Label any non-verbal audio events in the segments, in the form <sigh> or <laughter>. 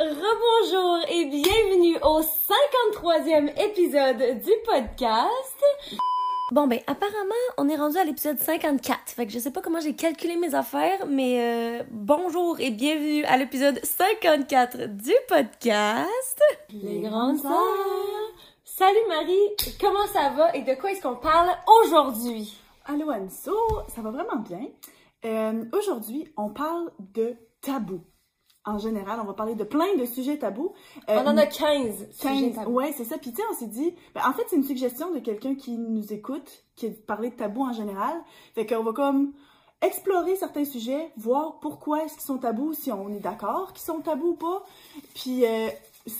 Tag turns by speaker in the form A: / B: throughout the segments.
A: Rebonjour et bienvenue au 53e épisode du podcast. Bon ben apparemment on est rendu à l'épisode 54. Fait que je sais pas comment j'ai calculé mes affaires, mais euh, bonjour et bienvenue à l'épisode 54 du podcast. Les grandes sœurs. Salut Marie, comment ça va et de quoi est-ce qu'on parle aujourd'hui?
B: Allô Anso, ça va vraiment bien. Euh, Aujourd'hui, on parle de tabou. En général, on va parler de plein de sujets tabous. Euh,
A: On en a 15. sujets
B: 15,
A: tabous.
B: ouais, c'est ça. Puis tu sais, on s'est dit, ben, en fait, c'est une suggestion de quelqu'un qui nous écoute, qui de parler de tabous en général. Fait qu'on va comme explorer certains sujets, voir pourquoi est-ce qu'ils sont tabous, si on est d'accord qu'ils sont tabous ou pas. Puis euh,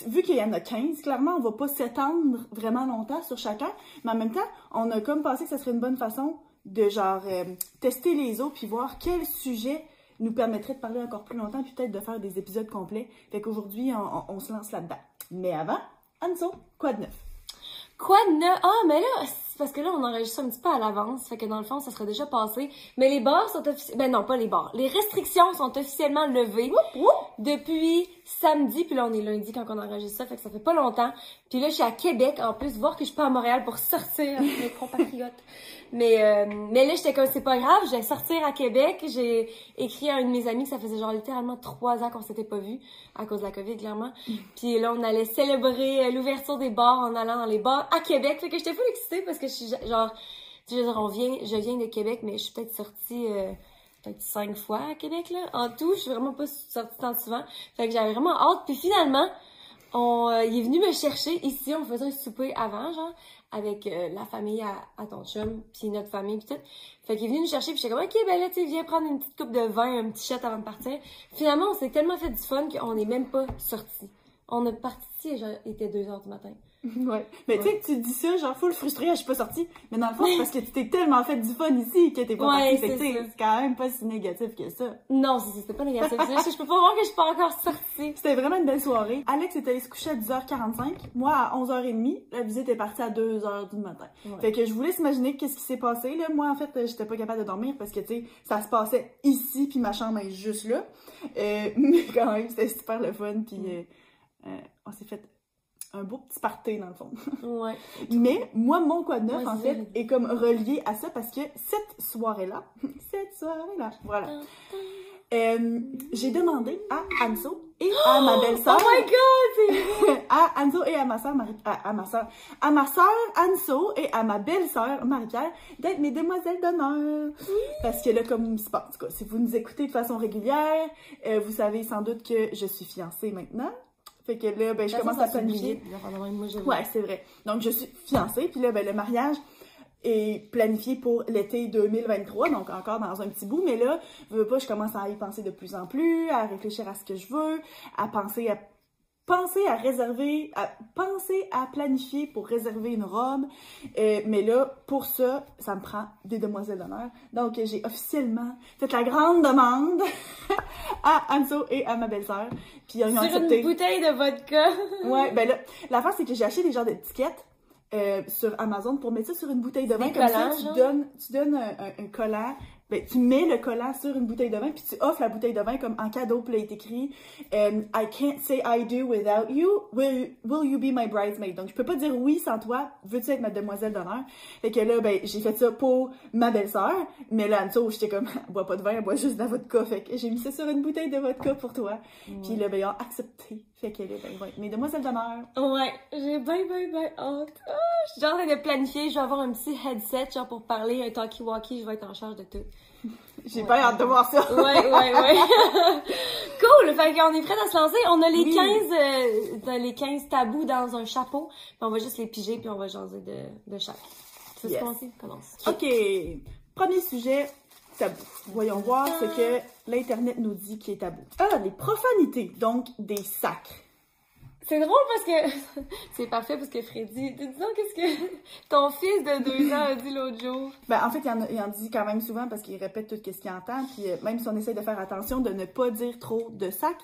B: vu qu'il y en a 15, clairement, on va pas s'étendre vraiment longtemps sur chacun. Mais en même temps, on a comme pensé que ça serait une bonne façon de genre euh, tester les autres puis voir quel sujet nous permettrait de parler encore plus longtemps puis peut-être de faire des épisodes complets. Fait qu'aujourd'hui, on, on- on se lance là-dedans. Mais avant, Anso, quoi de neuf?
A: Quoi de neuf? Ah, mais là, parce que là, on enregistre un petit peu à l'avance. Fait que dans le fond, ça serait déjà passé. Mais les bars sont officiellement... Ben non, pas les bars. Les restrictions sont officiellement levées depuis samedi. Puis là, on est lundi quand on enregistre ça. Fait que ça fait pas longtemps. Puis là, je suis à Québec, en plus. Voir que je suis pas à Montréal pour sortir avec mes compatriotes. <laughs> Mais, euh, mais là, j'étais comme, c'est pas grave. Je vais sortir à Québec. J'ai écrit à un de mes amis que ça faisait genre littéralement trois ans qu'on s'était pas vus. À cause de la COVID, clairement. Puis là, on allait célébrer euh, l'ouverture des bars en allant dans les bars à Québec. Fait que j'étais full excitée parce que je suis genre, tu veux dire, on vient, je viens de Québec, mais je suis peut-être sortie euh, peut-être cinq fois à Québec, là. En tout, je suis vraiment pas sortie tant souvent. Fait que j'avais vraiment hâte. Puis finalement, on, euh, il est venu me chercher ici. On faisait un souper avant, genre, avec euh, la famille à, à ton puis notre famille, puis tout. Fait qu'il est venu nous chercher, puis j'étais comme, OK, ben là, tu viens prendre une petite coupe de vin, un petit shot avant de partir. Finalement, on s'est tellement fait du fun qu'on n'est même pas sorti. On est parti, il était 2 heures du matin. <laughs>
B: Ouais. Mais tu sais que tu dis ça, genre full frustré, ah, je suis pas sortie. Mais dans le fond, c'est parce que tu t'es tellement fait du fun ici que t'es pas
A: Ouais,
B: partie.
A: C'est
B: quand même pas si négatif que ça.
A: Non, c'était pas négatif. Que je peux pas voir que je suis pas encore sortie. <laughs>
B: C'était vraiment une belle soirée. Alex est allé se coucher à 10h45. Moi, à 11h30, la visite est partie à 2h du matin.
A: Ouais.
B: Fait que je vous laisse imaginer qu'est-ce qui s'est passé, là. Moi, en fait, j'étais pas capable de dormir parce que, tu sais, ça se passait ici, puis ma chambre est juste là. Euh, <laughs> mais quand même, c'était super le fun, puis euh, euh, on s'est fait un beau petit party, dans le fond.
A: Ouais. <laughs>
B: Mais moi, mon quoi de neuf, en fait, est comme relié à ça parce que cette soirée-là, <laughs> cette soirée-là, voilà, euh, j'ai demandé à Anso et à <gasps> ma
A: Oh
B: belle-sœur,
A: my god, <laughs>
B: à Anso et à ma sœur Marie, à, à ma sœur, à ma sœur Anso et à ma belle-sœur Marie-Pierre d'être mes demoiselles d'honneur. Parce que là, comme c'est pas, en tout cas, si vous nous écoutez de façon régulière, euh, vous savez sans doute que je suis fiancée maintenant. Fait que là, ben, je commence à planifier. Ouais, c'est vrai. Donc, je suis fiancée, puis là, ben, le mariage est planifié pour l'été 2023, donc encore dans un petit bout, mais là, je veux pas, je commence à y penser de plus en plus, à réfléchir à ce que je veux, à penser à penser à réserver, à penser à planifier pour réserver une robe, Euh, mais là, pour ça, ça me prend des demoiselles d'honneur. Donc, j'ai officiellement fait la grande demande <laughs> à Anso et à ma belle-sœur, puis ils ont
A: Sur
B: accepté.
A: une bouteille de vodka. <laughs>
B: Ouais, ben là, l'affaire, c'est que j'ai acheté des genres d'étiquettes euh, sur Amazon pour mettre ça sur une bouteille de vin. Comme ça, tu
A: genre?
B: donnes, tu donnes un, un- un collant. Ben, tu mets le collant sur une bouteille de vin, puis tu offres la bouteille de vin comme en cadeau, puis là, il est écrit euh, I can't say I do without you. Will, will you be my bridesmaid? Donc, je peux pas dire oui sans toi. Veux-tu être ma demoiselle d'honneur? Fait que là, ben, j'ai fait ça pour ma belle-sœur. Mais là, Anso, j'étais comme, <laughs> boit pas de vin, boit juste de la vodka. Fait que j'ai mis ça sur une bouteille de vodka pour toi. Puis là, ben, ils ont accepté. Fait que là, ben, ouais, mes demoiselles d'honneur.
A: Ouais, j'ai ben, ben, ben hâte. Ah, je suis genre en train de planifier. Je vais avoir un petit headset, genre pour parler, un talkie-walkie. Je vais être en charge de tout. <laughs>
B: J'ai pas hâte de voir ça.
A: Ouais, ouais, ouais. <laughs> cool! Fait qu'on est prêts à se lancer. On a les
B: Oui.
A: 15, euh, les 15 tabous dans un chapeau. Puis on va juste les piger, puis on va jaser de, de chaque. Veux
B: Yes.
A: commencer? Commence.
B: OK. Premier sujet, tabou. Voyons voir ce que l'Internet nous dit qui est tabou. Ah, les profanités, donc des sacres.
A: C'est drôle parce que <laughs> c'est parfait parce que Freddy, disons qu'est-ce que <laughs> ton fils de deux ans a dit l'autre jour?
B: Ben, en fait, il en, dit quand même souvent parce qu'il répète tout ce qu'il entend. Puis euh, même si on essaie de faire attention de ne pas dire trop de sac,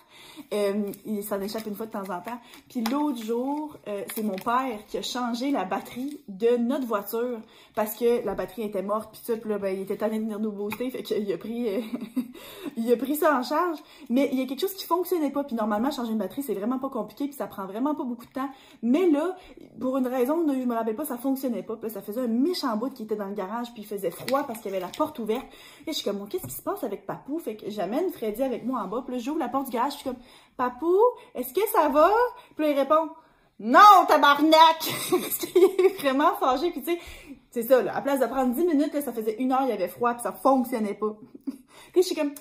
B: euh, il s'en échappe une fois de temps en temps. Puis l'autre jour, euh, c'est mon père qui a changé la batterie de notre voiture parce que la batterie était morte. Puis tout, là, ben, il était de venir nous booster. Fait qu'il a pris, <laughs> il a pris ça en charge. Mais il y a quelque chose qui fonctionnait pas. Puis normalement, changer une batterie, c'est vraiment pas compliqué. Puis vraiment pas beaucoup de temps. Mais là, pour une raison, je me rappelle pas, ça fonctionnait pas. Puis là, ça faisait un méchant bout qui était dans le garage. Puis il faisait froid parce qu'il y avait la porte ouverte. Et je suis comme, qu'est-ce qui se passe avec Papou? Fait que j'amène Freddy avec moi en bas. Puis là, j'ouvre la porte du garage. Je suis comme, Papou, est-ce que ça va? Puis là, il répond, non, tabarnak! <laughs> Parce qu'il est vraiment fâché. Puis tu sais, c'est ça, là. À place de prendre 10 minutes, là, ça faisait une heure, il y avait froid, puis ça fonctionnait pas. <laughs> puis je suis comme,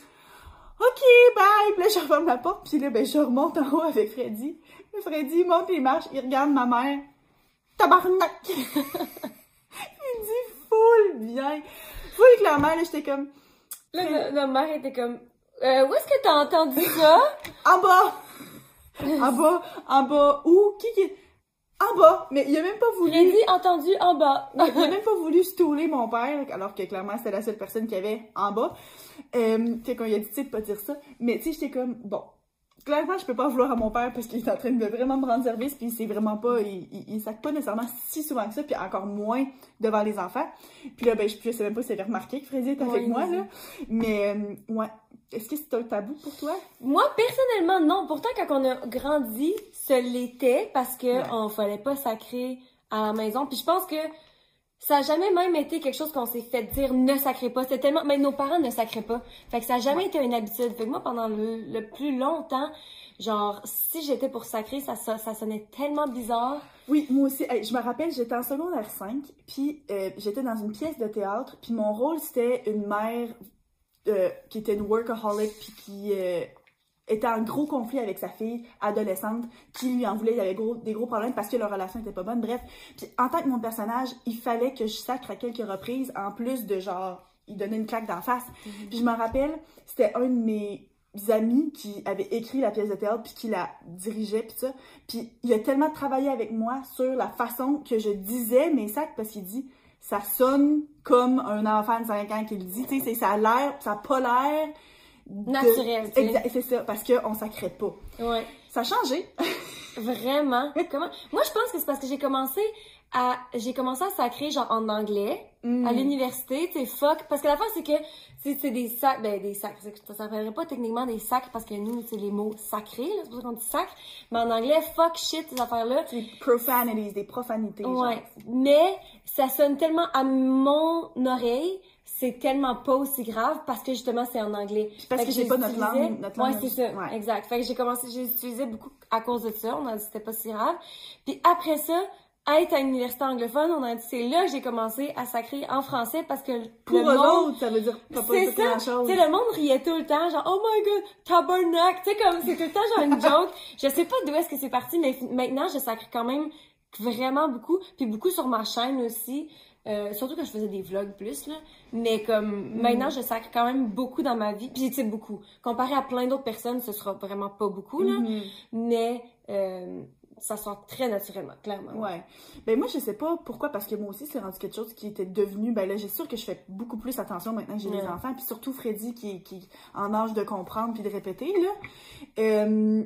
B: OK, bye! Puis là, je referme la porte, puis là, ben, je remonte en haut avec Freddy. Freddy il monte les marches, il regarde ma mère. Tabarnak! <laughs> il dit full bien. Full clairement, là, j'étais comme,
A: Là, ma, ma mère était comme, euh, où est-ce que t'as entendu ça? <laughs>
B: en bas! en bas, en bas, où? Qui qui? En bas! Mais il a même pas voulu.
A: Freddy entendu en bas. <laughs>
B: il a même pas voulu stouler mon père, alors que clairement c'était la seule personne qu'il y avait en bas. Euh, fait qu'on lui a dit, tu sais, de pas dire ça. Mais tu sais, j'étais comme, bon, clairement, je peux pas vouloir à mon père parce qu'il est en train de vraiment me rendre service, puis c'est vraiment pas, il, il, il sac pas nécessairement si souvent que ça, puis encore moins devant les enfants. Puis là, ben, je, je sais même pas si elle avait remarqué que Freddy était avec
A: Ouais,
B: moi, là. Mais, euh, ouais. Est-ce que c'est un tabou pour toi?
A: Moi, personnellement, non. Pourtant, quand on a grandi, ce l'était parce que
B: Ouais.
A: on fallait pas sacrer à la maison. Puis je pense que ça a jamais même été quelque chose qu'on s'est fait dire ne sacrez pas. C'était tellement, même nos parents ne sacraient pas. Fait que ça a jamais été une habitude. Fait que moi, pendant le, le plus longtemps, genre, si j'étais pour sacrer, ça, ça, ça sonnait tellement bizarre.
B: Oui, moi aussi. Hey, je me rappelle, j'étais en secondaire 5, puis euh, j'étais dans une pièce de théâtre, puis mon rôle, c'était une mère euh, qui était une workaholic, puis qui euh, était en gros conflit avec sa fille adolescente, qui lui en voulait, il y avait gros, des gros problèmes parce que leur relation était pas bonne. Bref, puis en tant que mon personnage, il fallait que je sacre à quelques reprises, en plus de genre, il donnait une claque d'en face. Puis je me rappelle, c'était un de mes amis qui avait écrit la pièce de théâtre puis qui la dirigeait puis ça puis il a tellement travaillé avec moi sur la façon que je disais mes sacs parce qu'il dit ça sonne comme un enfant de 5 ans qui le dit tu sais ça a l'air ça a pas l'air
A: Naturel, tu sais.
B: C'est ça parce qu'on sacrait pas
A: Ouais.
B: ça a changé <laughs>
A: Vraiment? Comment? Moi, je pense que c'est parce que j'ai commencé à, j'ai commencé à sacrer, genre, en anglais.
B: Mm.
A: à l'université, tu sais, fuck. Parce que la fois, c'est que c'est c'est des sacs, ben des sacs. Ça s'appellerait pas techniquement des sacs parce que nous, c'est les mots sacrés, là, c'est pour ça qu'on dit sac. Mais en anglais, fuck, shit, ces affaires-là.
B: des profanities des profanités genre.
A: Ouais. Mais ça sonne tellement à mon oreille, c'est tellement pas aussi grave parce que justement, c'est en anglais.
B: parce
A: Fait
B: que j'ai pas notre langue- notre langue
A: Ouais, c'est ça.
B: ouais.
A: Exact. Fait que j'ai commencé, j'ai utilisé beaucoup à cause de ça. On a dit que c'était pas si grave. Puis après ça, être à l'université anglophone, on a dit c'est là que j'ai commencé à sacrer en français parce que
B: pour
A: le monde
B: autres ça veut dire pas,
A: c'est ça.
B: chose
A: Tu sais, le monde riait tout le temps, genre, oh my god, tabarnak. Tu sais, comme, c'est tout le temps genre une <laughs> joke. je sais pas d'où est-ce que c'est parti, mais maintenant, je sacre quand même vraiment beaucoup. Puis beaucoup sur ma chaîne aussi. Euh, surtout quand je faisais des vlogs plus, là. Mais comme, maintenant, je sacre quand même beaucoup dans ma vie. Puis, tu beaucoup. Comparé à plein d'autres personnes, ce sera vraiment pas beaucoup, là.
B: Mhm.
A: Mais, euh, ça sort très naturellement, clairement.
B: Ouais. Ben moi, je sais pas pourquoi, parce que moi aussi, c'est rendu quelque chose qui était devenu. Ben là, j'ai sûr que je fais beaucoup plus attention maintenant que j'ai des
A: Ouais.
B: enfants, puis surtout Freddy qui est qui est en âge de comprendre puis de répéter, là. Euh,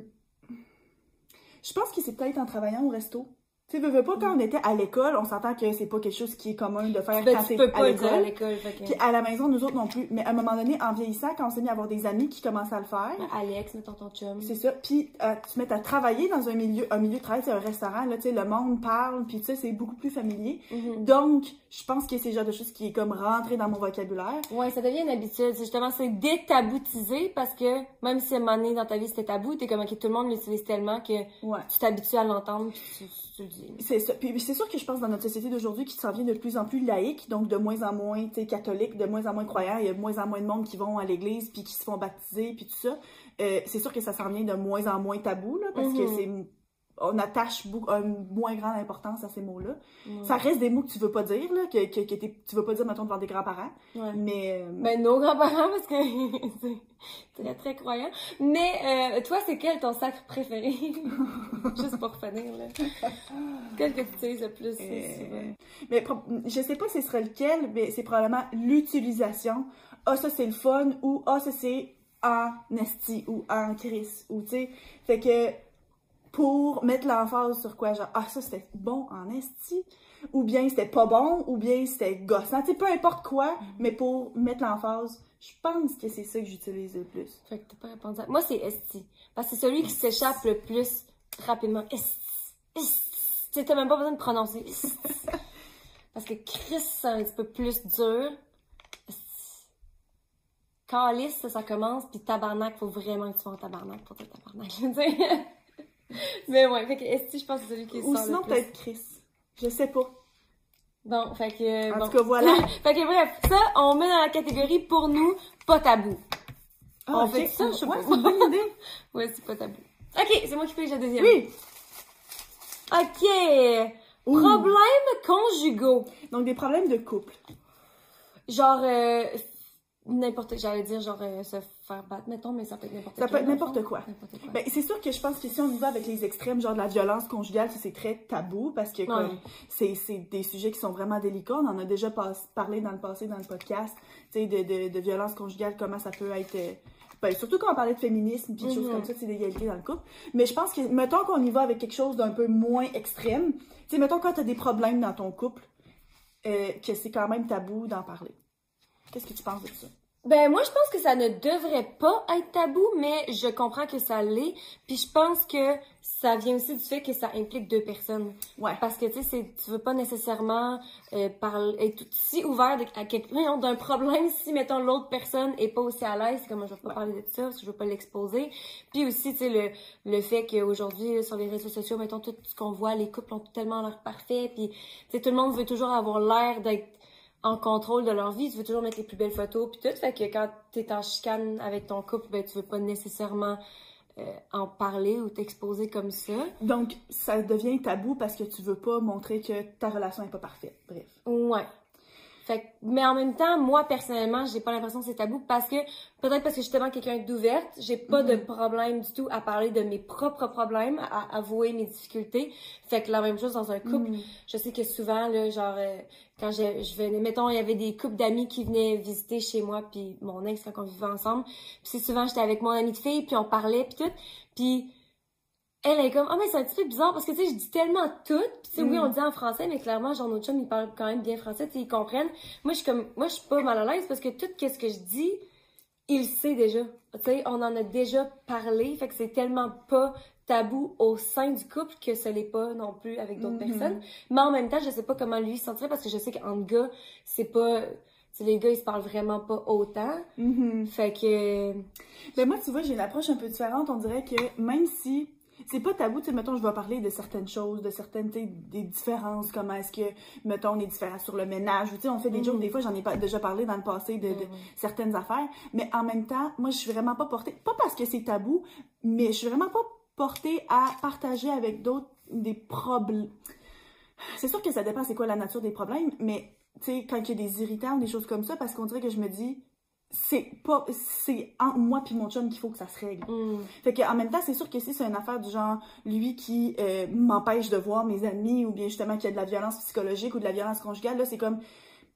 B: Je pense que c'est peut-être en travaillant au resto. Tu sais, veux, veux pas, quand on était à l'école, on s'entend que c'est pas quelque chose qui est commun de faire
A: Ben,
B: quand
A: tu peux
B: à
A: pas à
B: l'école. Puis à la maison, nous autres non plus. Mais à un moment donné, en vieillissant, quand on s'est mis à avoir des amis qui commençaient à le faire,
A: Alex, mettons ton chum.
B: c'est ça. Puis euh, tu te mets à travailler dans un milieu, un milieu de travail, c'est un restaurant, là, tu sais, le monde parle, puis tu sais, c'est beaucoup plus familier.
A: Mhm.
B: Donc, je pense que c'est le genre de choses qui est comme rentré dans mon vocabulaire.
A: Ouais, ça devient une habitude. C'est justement, c'est détaboutiser parce que même si à un moment donné dans ta vie c'était tabou, t'es comme, ok, tout le monde l'utilise tellement que
B: Ouais.
A: tu t'habitues à l'entendre tu.
B: C'est ça. Puis c'est sûr que je pense dans notre société d'aujourd'hui qui s'en vient de plus en plus laïque, donc de moins en moins, catholique, de moins en moins croyants. Il y a de moins en moins de monde qui vont à l'église puis qui se font baptiser puis tout ça. Euh, c'est sûr que ça s'en vient de moins en moins tabou, là, parce que
A: Mhm.
B: c'est on attache beaucoup, une moins grande importance à ces mots-là.
A: Ouais.
B: Ça reste des mots que tu veux pas dire, là, que, que, que tu veux pas dire, mettons, devant des grands-parents.
A: Ouais.
B: Mais, euh,
A: Ben, nos grands-parents, parce que <laughs> c'est très, très croyant. Mais, euh, toi, c'est quel ton sacre préféré? <laughs> Juste pour finir, là. Quel que tu utilises le plus
B: euh,
A: souvent?
B: mais pro- je sais pas ce serait lequel, mais c'est probablement l'utilisation. Ah, ça, c'est le fun, ou ah, ça, c'est en esti, ou en Chris, ou tu sais. Fait que, pour mettre l'emphase sur quoi, genre, ah, ça, c'était bon en esti, ou bien c'était pas bon, ou bien c'était gossant, tu sais, peu importe quoi, mais pour mettre l'emphase, je pense que c'est ça que j'utilise le plus.
A: Fait que t'as pas répondu à... Moi, c'est esti. Parce que c'est celui qui s'échappe le plus rapidement. Esti. Esti. Tu t'as même pas besoin de prononcer. Esti. <laughs> Parce que Chris, c'est un petit peu plus dur. Calice, ça, ça commence, puis tabarnak, faut vraiment que tu sois en tabarnak pour dire tabarnak. <laughs> Mais ouais, fait que esti, je pense que c'est celui qui
B: Ou
A: sort
B: sinon,
A: le plus.
B: peut-être Chris. Je sais pas.
A: Bon, fait que...
B: En
A: bon.
B: tout cas, voilà. <laughs>
A: fait que bref, ça, on met dans la catégorie, pour nous, pas tabou. On
B: ok.
A: fait ça, je sais
B: Ouais,
A: pas.
B: c'est une bonne idée. <laughs>
A: Ouais, c'est pas tabou. Ok, c'est moi qui pige la deuxième.
B: Oui.
A: Ok.
B: Ouh.
A: Problèmes conjugaux.
B: Donc, des problèmes de couple.
A: Genre, euh, n'importe, j'allais dire genre euh, se faire battre, mettons, mais ça peut être n'importe
B: Ça
A: quel,
B: peut être n'importe quoi.
A: Quoi.
B: Ben, c'est sûr que je pense que si on y va avec les extrêmes, genre de la violence conjugale, ça c'est très tabou parce que
A: Ouais.
B: c'est, des sujets qui sont vraiment délicats. On en a déjà pas- parlé dans le passé dans le podcast, tu sais, de, de, de violence conjugale, comment ça peut être. euh, ben, surtout quand on parlait de féminisme puis des choses
A: Mhm.
B: comme ça, c'est l'égalité dans le couple. Mais je pense que, mettons qu'on y va avec quelque chose d'un peu moins extrême, tu sais, mettons quand t'as des problèmes dans ton couple, euh, que c'est quand même tabou d'en parler. Qu'est-ce que tu penses de ça?
A: Ben moi je pense que ça ne devrait pas être tabou, mais je comprends que ça l'est. Puis je pense que ça vient aussi du fait que ça implique deux personnes.
B: Ouais.
A: Parce que tu sais, tu veux pas nécessairement euh, parler, être si ouvert à quelqu'un d'un problème si mettons l'autre personne est pas aussi à l'aise, c'est comme je vais pas
B: Ouais.
A: parler de ça parce que je veux pas l'exposer. Puis aussi tu sais le le fait qu'aujourd'hui sur les réseaux sociaux, mettons tout ce qu'on voit, les couples ont tellement l'air parfait, puis tu sais tout le monde veut toujours avoir l'air d'être en contrôle de leur vie, tu veux toujours mettre les plus belles photos puis tout, fait que quand t'es en chicane avec ton couple, ben tu veux pas nécessairement euh, en parler ou t'exposer comme ça.
B: Donc, ça devient tabou parce que tu veux pas montrer que ta relation est pas parfaite. Bref.
A: Ouais. Fait mais en même temps, moi personnellement, j'ai pas l'impression que c'est tabou parce que peut-être parce que je suis tellement quelqu'un d'ouverte, j'ai pas de problème du tout à parler de mes propres problèmes, à avouer mes difficultés. Fait que la même chose dans un couple.
B: Mm.
A: Je sais que souvent là, genre euh, quand je, je venais, mettons, il y avait des couples d'amis qui venaient visiter chez moi puis mon ex quand on vivait ensemble. Puis c'est souvent j'étais avec mon ami de fille puis on parlait puis tout. Puis elle est comme, ah, mais c'est un petit peu bizarre parce que, tu sais, je dis tellement tout. Puis, tu sais, oui,
B: Mm.
A: on dit en français, mais clairement, genre, notre chum, il parle quand même bien français, tu sais, ils comprennent. Moi, je suis comme, moi, je suis pas mal à l'aise parce que tout ce que je dis, il sait déjà. Tu sais, on en a déjà parlé. Fait que c'est tellement pas tabou au sein du couple que ce l'est pas non plus avec d'autres
B: Mhm.
A: personnes. Mais en même temps, je sais pas comment lui se sentirait parce que je sais qu'entre gars, c'est pas, tu sais, les gars, ils se parlent vraiment pas autant.
B: Mhm.
A: Fait que,
B: Ben moi, tu vois, j'ai une approche un peu différente. On dirait que même si c'est pas tabou, tu sais, mettons, je vais parler de certaines choses, de certaines, des différences, comment est-ce que, mettons, on est différent sur le ménage, ou tu sais, on fait des
A: Mhm.
B: jokes, des fois, j'en ai pas, déjà parlé dans le passé de, de
A: Mhm.
B: certaines affaires, mais en même temps, moi, je suis vraiment pas portée, pas parce que c'est tabou, mais je suis vraiment pas portée à partager avec d'autres des problèmes. C'est sûr que ça dépend c'est quoi la nature des problèmes, mais, tu sais, quand il y a des irritants ou des choses comme ça, parce qu'on dirait que je me dis, c'est pas c'est moi puis mon chum qu'il faut que ça se règle.
A: hmm.
B: Fait que en même temps, c'est sûr que si c'est une affaire du genre lui qui euh, m'empêche de voir mes amis ou bien justement qu'il y a de la violence psychologique ou de la violence conjugale, là c'est comme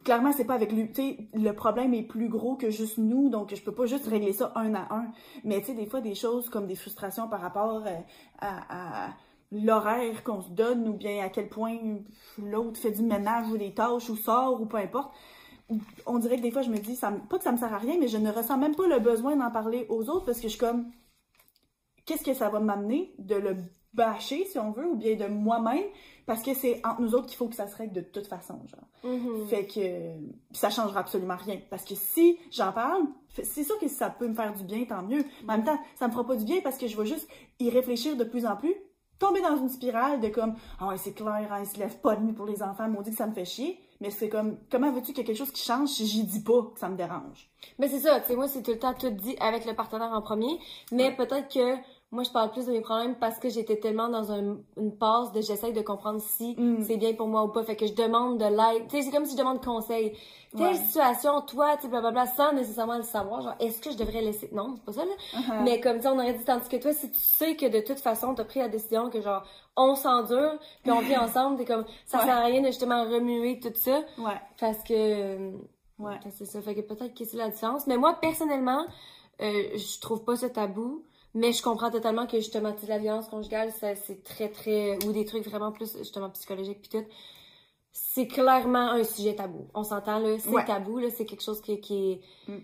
B: clairement c'est pas avec lui, tu sais, le problème est plus gros que juste nous, donc je peux pas juste régler ça un à un. Mais tu sais des fois des choses comme des frustrations par rapport euh, à, à l'horaire qu'on se donne ou bien à quel point l'autre fait du ménage ou des tâches ou sort ou peu importe on dirait que des fois, je me dis, ça, pas que ça me sert à rien, mais je ne ressens même pas le besoin d'en parler aux autres parce que je suis comme, qu'est-ce que ça va m'amener de le bâcher, si on veut, ou bien de moi-même, parce que c'est entre nous autres qu'il faut que ça se règle de toute façon, genre.
A: Mhm.
B: Fait que ça changera absolument rien. Parce que si j'en parle, c'est sûr que si ça peut me faire du bien, tant mieux. Mais en même temps, ça me fera pas du bien parce que je vais juste y réfléchir de plus en plus, tomber dans une spirale de comme, ah ouais, c'est clair, hein, ils se lèvent pas de nuit pour les enfants, on dit que ça me fait chier. Mais c'est comme, comment veux-tu qu'il y ait quelque chose qui change si j'y dis pas que ça me dérange?
A: Mais c'est ça, tu sais, moi, c'est tout le temps tout dit avec le partenaire en premier. Mais peut-être que moi, je parle plus de mes problèmes parce que j'étais tellement dans un, une passe de j'essaye de comprendre si
B: Mm.
A: c'est bien pour moi ou pas. Fait que je demande de l'aide. Tu sais, c'est comme si je demande conseil. Telle
B: Ouais.
A: situation, toi, tu sais, blablabla, sans nécessairement le savoir. Genre, est-ce que je devrais laisser... Non, c'est pas ça, là.
B: Uh-huh.
A: Mais comme ça, on aurait dit, tandis que toi, si tu sais que de toute façon, t'as pris la décision que genre, on s'endure, puis on vit <laughs> ensemble, t'es comme, ça
B: Ouais.
A: sert à rien de justement remuer tout ça.
B: Ouais,
A: Parce que...
B: ouais.
A: C'est ça. Fait que peut-être que c'est la différence. Mais moi, personnellement, euh, je trouve pas ça tabou. Mais je comprends totalement que justement, tu la violence conjugale, ça, c'est très, très... Ou des trucs vraiment plus, justement, psychologiques puis tout. C'est clairement un sujet tabou. On s'entend, là. C'est
B: Ouais.
A: tabou, là. C'est quelque chose qui, qui est...
B: Mm.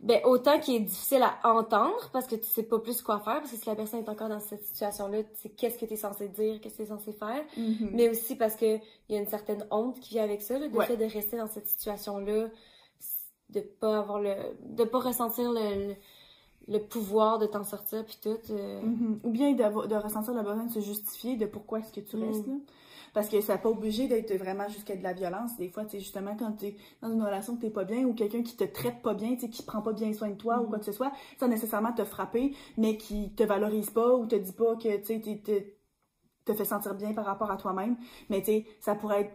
A: Ben, autant qui est difficile à entendre parce que tu sais pas plus quoi faire. Parce que si la personne est encore dans cette situation-là, tu sais qu'est-ce que tu es censé dire, qu'est-ce que tu es censé faire?
B: Mhm.
A: Mais aussi parce que il y a une certaine honte qui vient avec ça, le
B: Ouais.
A: fait de rester dans cette situation-là, de pas avoir le, de pas ressentir le, le, le pouvoir de t'en sortir puis tout. euh,
B: Mhm. Ou bien de ressentir le besoin de se justifier de pourquoi est-ce que tu
A: Mm.
B: restes là. Parce que ça n'est pas obligé d'être vraiment jusqu'à de la violence. Des fois, c'est justement quand tu es dans une relation que tu pas bien ou quelqu'un qui te traite pas bien, tu qui prend pas bien soin de toi ou
A: Mhm.
B: quoi que ce soit, sans nécessairement te frapper, mais qui te valorise pas ou te dit pas que tu te fait sentir bien par rapport à toi-même. Mais tu sais, ça pourrait être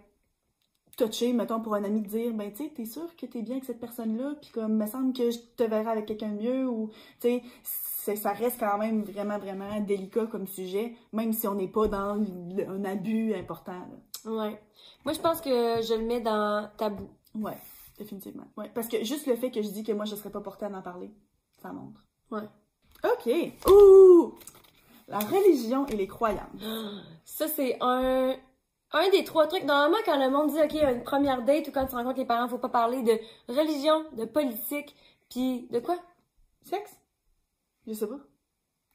B: touché, mettons, pour un ami de dire, ben tu sais, t'es sûr que t'es bien avec cette personne-là, puis comme, me semble que je te verrai avec quelqu'un de mieux, ou, tu sais, ça reste quand même vraiment, vraiment délicat comme sujet, même si on n'est pas dans un abus important. là.
A: Ouais. Moi, je pense que je le mets dans tabou.
B: Ouais, définitivement. Ouais, parce que juste le fait que je dis que moi, je serais pas portée à en parler, ça montre.
A: Ouais.
B: OK. Ouh! La religion et les croyances.
A: Ça, c'est un, un des trois trucs. Normalement, quand le monde dit, OK, une première date ou quand tu rencontres les parents, faut pas parler de religion, de politique, puis de quoi?
B: Sexe? Je sais pas.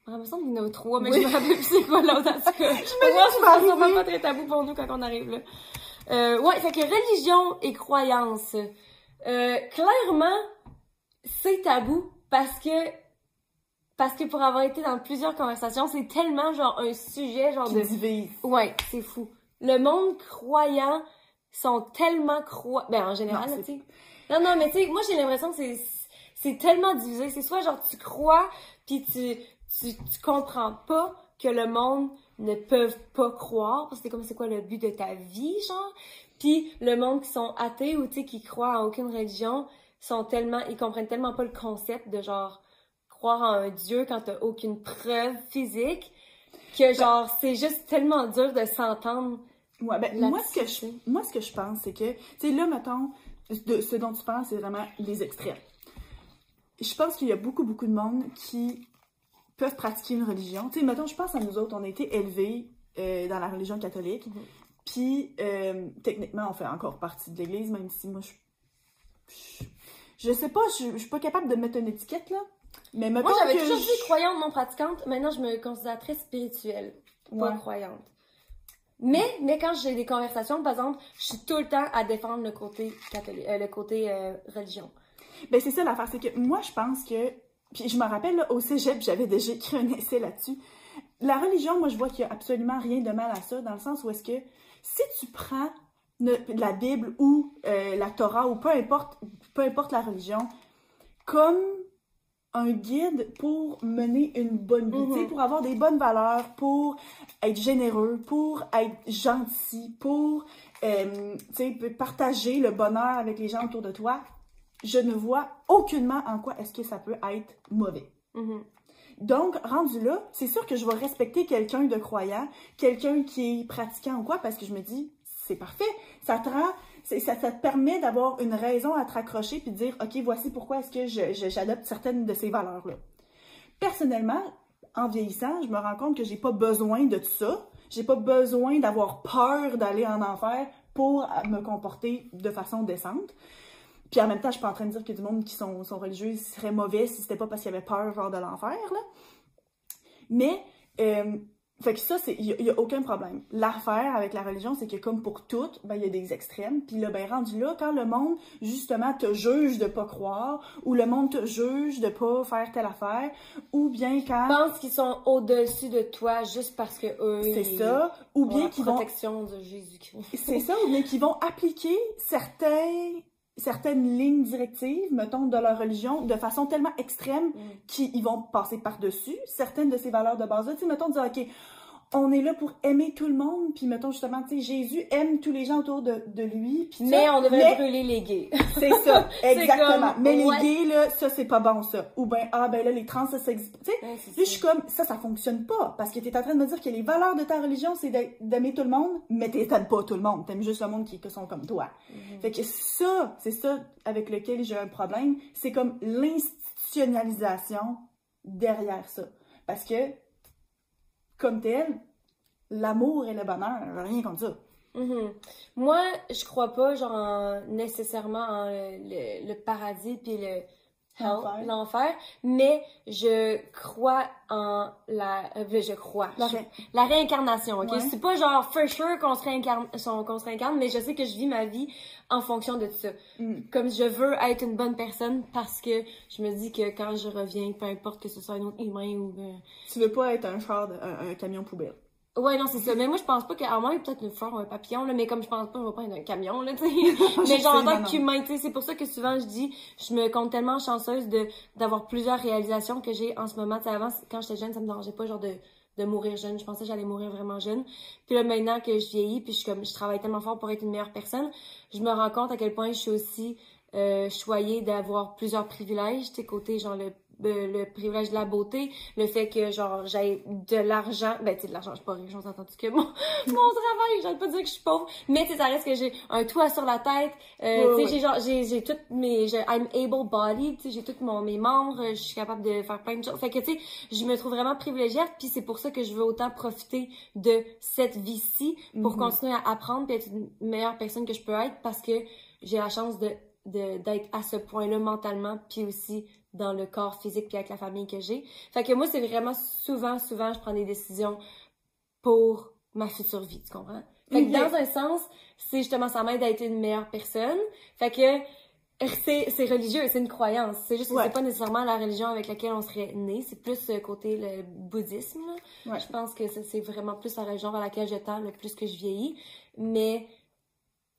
A: Ah, il me semble qu'il y en a trois, mais
B: Oui.
A: je me rappelle plus c'est quoi l'autre en tout cas. <laughs>
B: Vas
A: sûrement
B: arriver.
A: pas très tabou pour nous quand on arrive là. Euh, ouais, fait que religion et croyance. Euh, clairement, c'est tabou parce que parce que pour avoir été dans plusieurs conversations, c'est tellement genre un sujet genre
B: Qui
A: de
B: divise.
A: Ouais, c'est fou. Le monde croyant sont tellement croyants. Ben, en général, tu sais. Non, non, mais tu sais, moi, j'ai l'impression que c'est, c'est tellement divisé. C'est soit genre, tu crois, puis tu, tu, tu comprends pas que le monde ne peuvent pas croire, parce que c'est comme, c'est quoi le but de ta vie, genre? Puis le monde qui sont athées ou, tu sais, qui croient en aucune religion, sont tellement, ils comprennent tellement pas le concept de genre, croire en un dieu quand t'as aucune preuve physique que genre c'est juste tellement dur de s'entendre
B: Ouais, ben, moi, ce que je, moi, ce que je pense, c'est que, tu sais, là, mettons, de, ce dont tu parles, c'est vraiment les extrêmes. Je pense qu'il y a beaucoup, beaucoup de monde qui peuvent pratiquer une religion. Tu sais, mettons, je pense à nous autres, on a été élevés euh, dans la religion catholique,
A: Mhm.
B: puis euh, techniquement, on fait encore partie de l'Église, même si moi, je, je, je sais pas, je, je suis pas capable de mettre une étiquette, là, mais mettons
A: moi j'avais toujours
B: je-
A: dit croyante non pratiquante maintenant je me considère très spirituelle pas
B: Ouais.
A: croyante mais mais quand j'ai des conversations par exemple je suis tout le temps à défendre le côté catholique euh, le côté euh, religion
B: Ben, c'est ça l'affaire, c'est que moi, je pense que. Puis je me rappelle, au cégep, j'avais déjà écrit un essai là-dessus. La religion, moi, je vois qu'il n'y a absolument rien de mal à ça, dans le sens où est-ce que si tu prends la Bible ou euh, la Torah ou peu importe, peu importe la religion, comme un guide pour mener une bonne vie,
A: Mhm.
B: pour avoir des bonnes valeurs, pour être généreux, pour être gentil, pour euh, sais, partager le bonheur avec les gens autour de toi, je ne vois aucunement en quoi est-ce que ça peut être mauvais.
A: Mhm.
B: Donc, rendu là, c'est sûr que je vais respecter quelqu'un de croyant, quelqu'un qui est pratiquant ou quoi, parce que je me dis, c'est parfait, ça te rend, ça, te permet d'avoir une raison à te raccrocher puis de dire, OK, voici pourquoi est-ce que j'adopte certaines de ces valeurs-là. Personnellement, en vieillissant, je me rends compte que j'ai pas besoin de tout ça. J'ai pas besoin d'avoir peur d'aller en enfer pour me comporter de façon décente. Puis en même temps, je suis pas en train de dire que du monde qui sont, sont religieux serait mauvais si c'était pas parce qu'il y avait peur genre de l'enfer, là. Mais, euh, fait que ça, c'est, il y, a- aucun problème. L'affaire avec la religion, c'est que comme pour toutes, ben, il y a des extrêmes. Puis là, ben, rendu là, quand le monde, justement, te juge de pas croire, ou le monde te juge de pas faire telle affaire, ou bien quand...
A: Pense qu'ils sont au-dessus de toi juste parce que eux
B: C'est ça. Ou bien qu'ils vont
A: protection de Jésus-Christ
B: C'est ça, ou bien qu'ils vont appliquer certains, certaines lignes directives, mettons, de leur religion, de façon tellement extrême qu'ils vont passer par-dessus certaines de ces valeurs de base-là. Tu sais, mettons, dire, OK, on est là pour aimer tout le monde, puis mettons justement, tu sais, Jésus aime tous les gens autour de, de lui. Puis
A: Mais
B: ça,
A: on devrait
B: mais-
A: brûler les gays. <laughs>
B: C'est ça, <laughs> exactement.
A: comme,
B: mais
A: ouais.
B: les gays, là, ça, c'est pas bon, ça. Ou ben, ah, ben là, les trans, ça, ça existe. Tu sais,
A: Ouais, c'est
B: Là, je suis comme, ça, ça fonctionne pas. Parce que t'es en train de me dire que les valeurs de ta religion, c'est d'a- d'aimer tout le monde, mais t'aimes pas tout le monde. T'aimes juste le monde qui, qui sont comme toi.
A: Mhm.
B: Fait que ça, c'est ça avec lequel j'ai un problème. C'est comme l'institutionnalisation derrière ça. Parce que, comme tel, l'amour et le bonheur, rien contre ça.
A: Mhm. Moi, je crois pas genre en- nécessairement en le, le- le paradis puis le hell,
B: L'enfer.
A: mais je crois en la euh, je crois
B: La ré-
A: la réincarnation, OK?
B: Ouais.
A: C'est pas genre for sure qu'on se réincarne qu'on se réincarne, mais je sais que je vis ma vie en fonction de ça.
B: Mm.
A: Comme je veux être une bonne personne parce que je me dis que quand je reviens, peu importe que ce soit un autre humain ou euh,
B: Tu veux pas être un char, de- un, un camion poubelle.
A: Ouais, non, c'est ça. Mais moi, je pense pas qu'à moins, peut-être une fleur ou un papillon, là, mais comme je pense pas, on va pas être un camion, là, tu sais. <laughs>
B: Je
A: mais genre, en tant qu'humain, tu sais, c'est pour ça que souvent, je dis, je me compte tellement chanceuse de, d'avoir plusieurs réalisations que j'ai en ce moment. Tu avant, quand j'étais jeune, ça me dérangeait pas, genre, de, de mourir jeune. Je pensais que j'allais mourir vraiment jeune. Puis là, maintenant que je vieillis, puis je, suis comme, je travaille tellement fort pour être une meilleure personne, je me rends compte à quel point je suis aussi, euh, choyée d'avoir plusieurs privilèges, tu sais, côté, genre, le le, privilège de la beauté, le fait que genre j'ai de l'argent, ben tu sais de l'argent, je suis pas riche, on s'entend que mon, <laughs> mon travail, j'arrête pas dire que je suis pauvre, mais tu sais ça reste que j'ai un toit sur la tête, euh, tu sais j'ai genre j'ai j'ai toutes mes j'ai- I'm able body, tu sais j'ai tous mon mes membres, je suis capable de faire plein de choses. Fait que tu sais, je me trouve vraiment privilégiée puis c'est pour ça que je veux autant profiter de cette vie-ci pour
B: Mhm.
A: continuer à apprendre puis être une meilleure personne que je peux être parce que j'ai la chance de de- d'être à ce point-là mentalement puis aussi dans le corps physique puis avec la famille que j'ai. Fait que moi, c'est vraiment souvent, souvent, je prends des décisions pour ma future vie, tu comprends? Fait que dans un sens, c'est justement, ça m'aide à être une meilleure personne. Fait que c'est c'est religieux, c'est une croyance. C'est juste que
B: Ouais.
A: c'est pas nécessairement la religion avec laquelle on serait né. C'est plus euh, côté le bouddhisme.
B: Ouais.
A: Je pense que c'est vraiment plus la religion vers laquelle je tends le plus que je vieillis. Mais...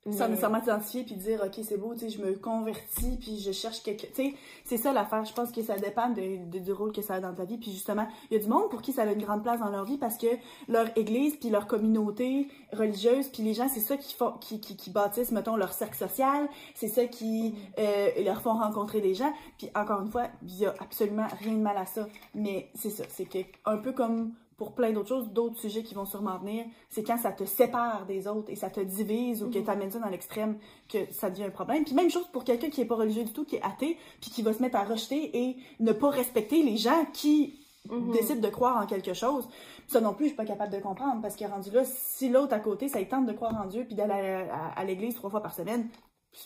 B: sans
A: mais-
B: nécessairement t'identifier puis dire ok c'est beau tu sais je me convertis puis je cherche quelque tu sais c'est ça l'affaire je pense que ça dépend de, de- du rôle que ça a dans ta vie puis justement il y a du monde pour qui ça a une grande place dans leur vie parce que leur église puis leur communauté religieuse puis les gens c'est ça qui font qui, qui, qui bâtissent mettons leur cercle social c'est ça qui euh, leur font rencontrer des gens puis encore une fois il y a absolument rien de mal à ça mais c'est ça c'est que un peu comme pour plein d'autres choses, d'autres sujets qui vont sûrement venir, c'est quand ça te sépare des autres et ça te divise ou que
A: Mhm.
B: tu amènes ça dans l'extrême que ça devient un problème. Puis même chose pour quelqu'un qui est pas religieux du tout, qui est athée, puis qui va se mettre à rejeter et ne pas respecter les gens qui
A: Mhm.
B: décident de croire en quelque chose. Ça non plus, je suis pas capable de comprendre parce que rendu là, si l'autre à côté, ça tente de croire en Dieu puis d'aller à, à- à l'église trois fois par semaine,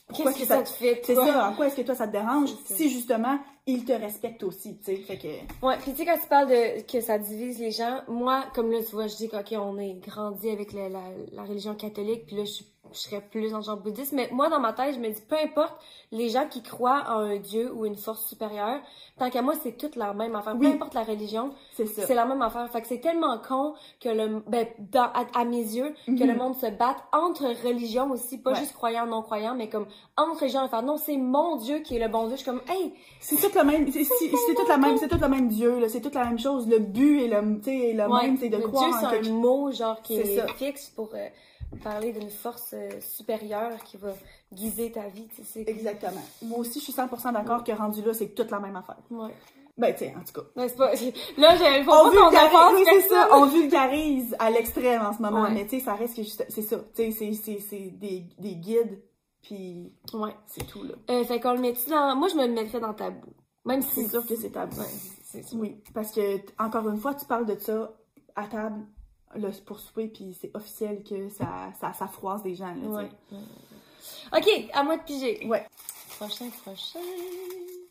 B: pourquoi
A: Qu'est-ce
B: est-ce
A: que ça te fait,
B: C'est ça, en quoi est-ce que toi ça te dérange si justement il te respecte aussi, tu sais, fait que
A: Ouais, puis tu sais, quand tu parles de que ça divise les gens, moi, comme là, tu vois, je dis qu'ok, on est grandi avec la, la, la religion catholique, puis là, je, suis- je serais plus dans le genre bouddhiste, mais moi, dans ma tête, je me dis, peu importe les gens qui croient en un dieu ou une force supérieure, tant qu'à moi, c'est toute la même affaire.
B: Oui.
A: Peu importe la religion,
B: c'est
A: la même affaire. Fait que c'est tellement con que le, ben, dans, à, à mes yeux, que
B: Mhm.
A: le monde se batte entre religions aussi, pas
B: Ouais.
A: juste croyants, non croyants, mais comme entre religions, faire non, c'est mon dieu qui est le bon dieu. Je suis comme, hey,
B: C'est tout le même, c'est c'est- c'est tout la même, c'est tout le même Dieu là, c'est toute la même chose. Le but est le, tu sais, est le
A: Ouais,
B: même, c'est de
A: le
B: croire
A: Dieu,
B: en quelque
A: un mot genre qui est,
B: ça.
A: fixe pour euh, parler d'une force euh, supérieure qui va guider ta vie. Tu sais,
B: Exactement. Moi aussi, je suis 100% d'accord que rendu là, c'est toute la même affaire.
A: Ouais.
B: Ben, tu sais, en tout cas.
A: Mais pas. <laughs> Là, j'ai faut
B: On vulgarise, oui, c'est ça, on vulgarise à l'extrême en ce moment,
A: Ouais.
B: mais tu sais, ça reste que juste, c'est ça, tu sais, c'est- des, des guides, puis
A: Ouais.
B: c'est tout, là.
A: Euh, fait qu'on le met dans. Moi, je me le mettrais dans tabou. Même si.
B: C'est sûr que c'est tabou.
A: Ouais.
B: Oui, parce que, encore une fois, tu parles de ça à table, là, pour souper, puis c'est officiel que ça, ça, ça froisse des gens, là.
A: Ouais. Ok, à moi de piger.
B: Ouais.
A: Prochain, prochain.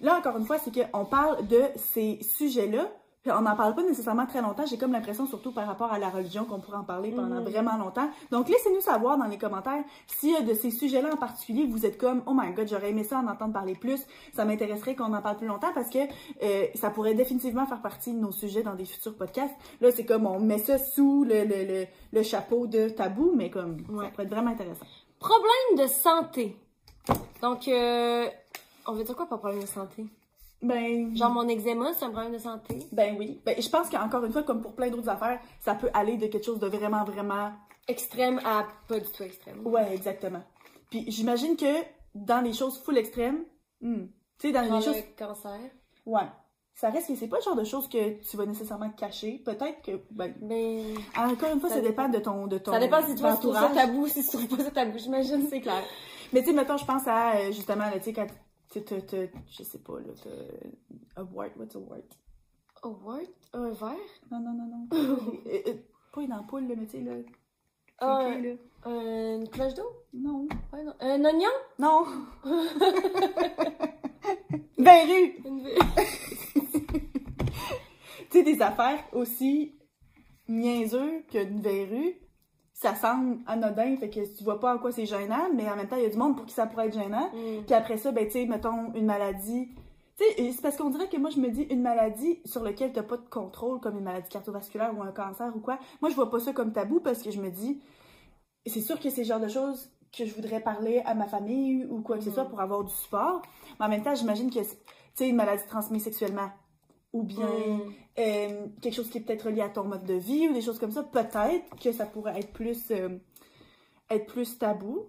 B: Là, encore une fois, c'est qu'on parle de ces sujets-là, puis on n'en parle pas nécessairement très longtemps. J'ai comme l'impression, surtout par rapport à la religion, qu'on pourrait en parler pendant
A: Mhm.
B: vraiment longtemps. Donc, laissez-nous savoir dans les commentaires a de ces sujets-là en particulier, vous êtes comme, oh my god, j'aurais aimé ça en entendre parler plus. Ça m'intéresserait qu'on en parle plus longtemps parce que euh, ça pourrait définitivement faire partie de nos sujets dans des futurs podcasts. Là, c'est comme, on met ça sous le, le, le, le chapeau de tabou, mais comme,
A: Ouais.
B: ça pourrait être vraiment intéressant.
A: Problème de santé. Donc, euh, on veut dire quoi pour problème de santé?
B: Ben,
A: Genre, mon eczéma, c'est un problème de santé?
B: ben oui. Ben, je pense qu'encore une fois, comme pour plein d'autres affaires, ça peut aller de quelque chose de vraiment, vraiment...
A: Extrême à pas du tout extrême.
B: Ouais, exactement. Puis j'imagine que dans les choses full extrêmes, hmm, tu sais, dans les choses...
A: le cancer.
B: Ouais. Ça reste que c'est pas le genre de choses que tu vas nécessairement cacher. Peut-être que... Ben,
A: Mais
B: encore une fois, ça,
A: Ça
B: dépend de ton... De ton
A: ça dépend si tu trouves ça tabou, si tu trouves pas ça tabou, j'imagine.
B: C'est clair. Mais tu sais, mettons, je pense à, euh, justement, tu sais, quand tu t'as, t'as- je sais pas, là, t'as... A wart, what's a wart?
A: Oh, what? Un verre?
B: Non, non, non, non. <laughs> Euh, euh, pas une ampoule, là, mais tu sais, là...
A: Ah,
B: cliqué, là.
A: Euh, une cloche d'eau?
B: Non.
A: Ouais, non. Un oignon?
B: Non! <laughs> ben, rue!
A: Une... <laughs>
B: Tu sais, des affaires aussi niaiseux qu'une verrue, ça semble anodin, fait que tu vois pas en quoi c'est gênant, mais en même temps, il y a du monde pour qui ça pourrait être gênant.
A: Mm.
B: Puis après ça, ben, tu sais, mettons, une maladie. Tu sais, c'est parce qu'on dirait que moi, je me dis une maladie sur laquelle t'as pas de contrôle, comme une maladie cardiovasculaire ou un cancer ou quoi. Moi, je vois pas ça comme tabou parce que je me dis, c'est sûr que c'est le genre de choses que je voudrais parler à ma famille ou quoi que ce soit
A: Mm.
B: pour avoir du support. Mais en même temps, j'imagine que, tu sais, une maladie transmise sexuellement ou bien
A: Mm.
B: euh, quelque chose qui est peut-être lié à ton mode de vie ou des choses comme ça, peut-être que ça pourrait être plus, euh, être plus tabou.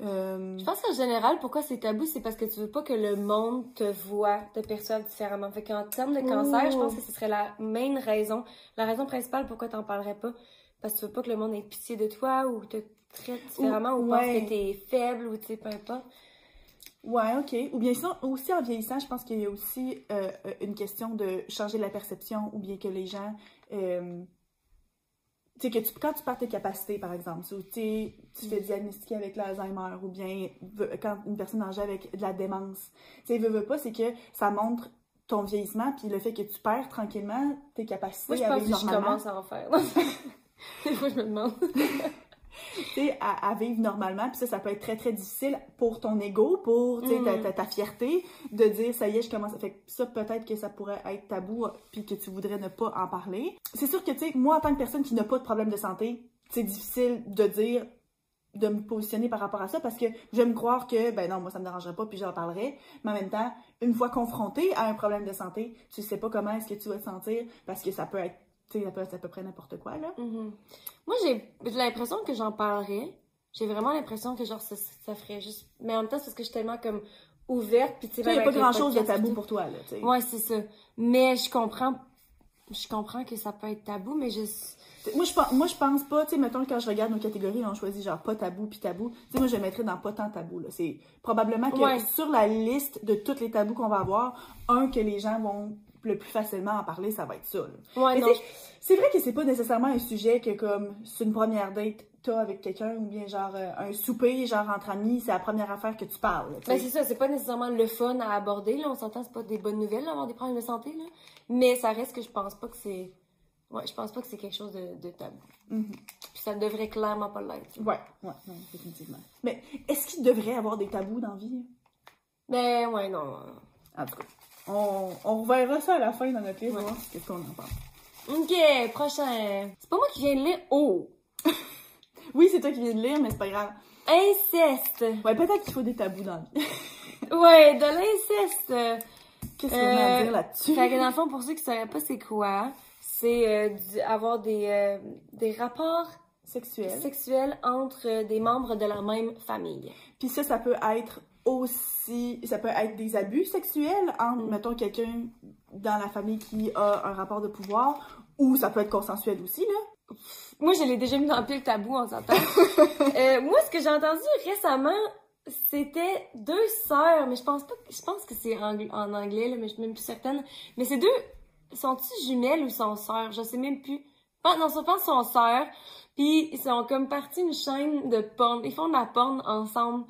B: Euh,
A: Je pense qu'en général, pourquoi c'est tabou, c'est parce que tu veux pas que le monde te voit, te perçoive différemment. Fait qu'en termes de cancer, je pense que ce serait la main raison, la raison principale pourquoi t'en parlerais pas. Parce que tu veux pas que le monde ait pitié de toi ou te traite différemment ou, pense
B: ouais.
A: que t'es faible ou tu sais, peu importe.
B: Ouais, ok. Ou bien sinon, aussi en vieillissant, je pense qu'il y a aussi euh, euh, une question de changer la perception ou bien que les gens. euh, tu sais, que tu, quand tu perds tes capacités, par exemple, ou tu tu fais diagnostiquer avec l'Alzheimer ou bien quand une personne âgée avec de la démence, tu sais, veut, veut pas, c'est que ça montre ton vieillissement puis le fait que tu perds tranquillement tes capacités
A: Moi, je pense que je commence à en faire. <laughs> Des fois, je me demande. <laughs>
B: à, à vivre normalement. Puis ça, ça peut être très, très difficile pour ton ego, pour sais, ta, ta, ta fierté, de dire, ça y est, je commence. Fait que ça, peut-être que ça pourrait être tabou, puis que tu voudrais ne pas en parler. C'est sûr que, tu sais, moi, en tant que personne qui n'a pas de problème de santé, c'est difficile de dire, de me positionner par rapport à ça, parce que je vais me croire que, ben non, moi, ça me dérangerait pas, puis j'en parlerai. Mais en même temps, une fois confronté à un problème de santé, tu sais pas comment est-ce que tu vas te sentir, parce que ça peut être, sais, être à peu près n'importe quoi, là.
A: Mhm. Moi, j'ai l'impression que j'en parlerais. J'ai vraiment l'impression que, genre, ça, ça ferait juste. Mais en même temps, c'est parce que je suis tellement comme ouverte. Puis, tu sais,
B: il n'y a pas grand-chose de tabou pour toi, là, tu sais.
A: Ouais, c'est ça. Mais je comprends. Je comprends que ça peut être tabou, mais je.
B: Moi je, moi, je pense pas, tu sais, mettons, quand je regarde nos catégories, on choisit genre pas tabou puis tabou. Tu sais, moi, je mettrais dans pas tant tabou, là. C'est probablement que
A: Ouais.
B: sur la liste de tous les tabous qu'on va avoir, un que les gens vont le plus facilement en parler, ça va être ça, là.
A: Ouais,
B: c'est vrai que c'est pas nécessairement un sujet que, comme, c'est une première date, t'as avec quelqu'un, ou bien genre euh, un souper, genre entre amis, c'est la première affaire que tu parles,
A: Ben, c'est ça, c'est pas nécessairement le fun à aborder, là. On s'entend, c'est pas des bonnes nouvelles, d'avoir des problèmes de santé, là. Mais ça reste que je pense pas que c'est. Ouais, je pense pas que c'est quelque chose de, de tabou.
B: Mhm.
A: Puis ça devrait clairement pas l'être.
B: Ouais, ouais, ouais, définitivement. Mais est-ce qu'il devrait avoir des tabous dans la vie?
A: Mais ouais, non.
B: En tout cas, on, on reverra ça à la fin dans notre liste,
A: Ouais.
B: voir ce qu'on en pense.
A: Ok, prochain. C'est pas moi qui viens de lire. Oh! <laughs>
B: Oui, c'est toi qui viens de lire, mais c'est pas grave.
A: Inceste!
B: Ouais, peut-être qu'il faut des tabous dans vie. <laughs>
A: Ouais, de l'inceste!
B: Qu'est-ce qu'on a à
A: Euh,
B: dire là-dessus?
A: Fait que dans le fond, pour ceux qui sauraient pas c'est quoi, c'est euh, avoir des, euh, des rapports
B: Sexuel.
A: sexuels entre des membres de la même famille.
B: Puis ça, ça peut être aussi... Ça peut être des abus sexuels entre, mettons, quelqu'un dans la famille qui a un rapport de pouvoir, ou ça peut être consensuel aussi, là.
A: Moi, je l'ai déjà mis dans le pile tabou, on s'entend. <laughs> Euh, moi, ce que j'ai entendu récemment, c'était deux sœurs, mais je pense pas, je pense que c'est en, en anglais, là, mais je suis même plus certaine. Mais c'est deux, sont-ils jumelles ou sont sœurs? Je sais même plus. Ah, non, je pense sont sœurs. Puis ils sont comme partis une chaîne de porn. Ils font de la porn ensemble.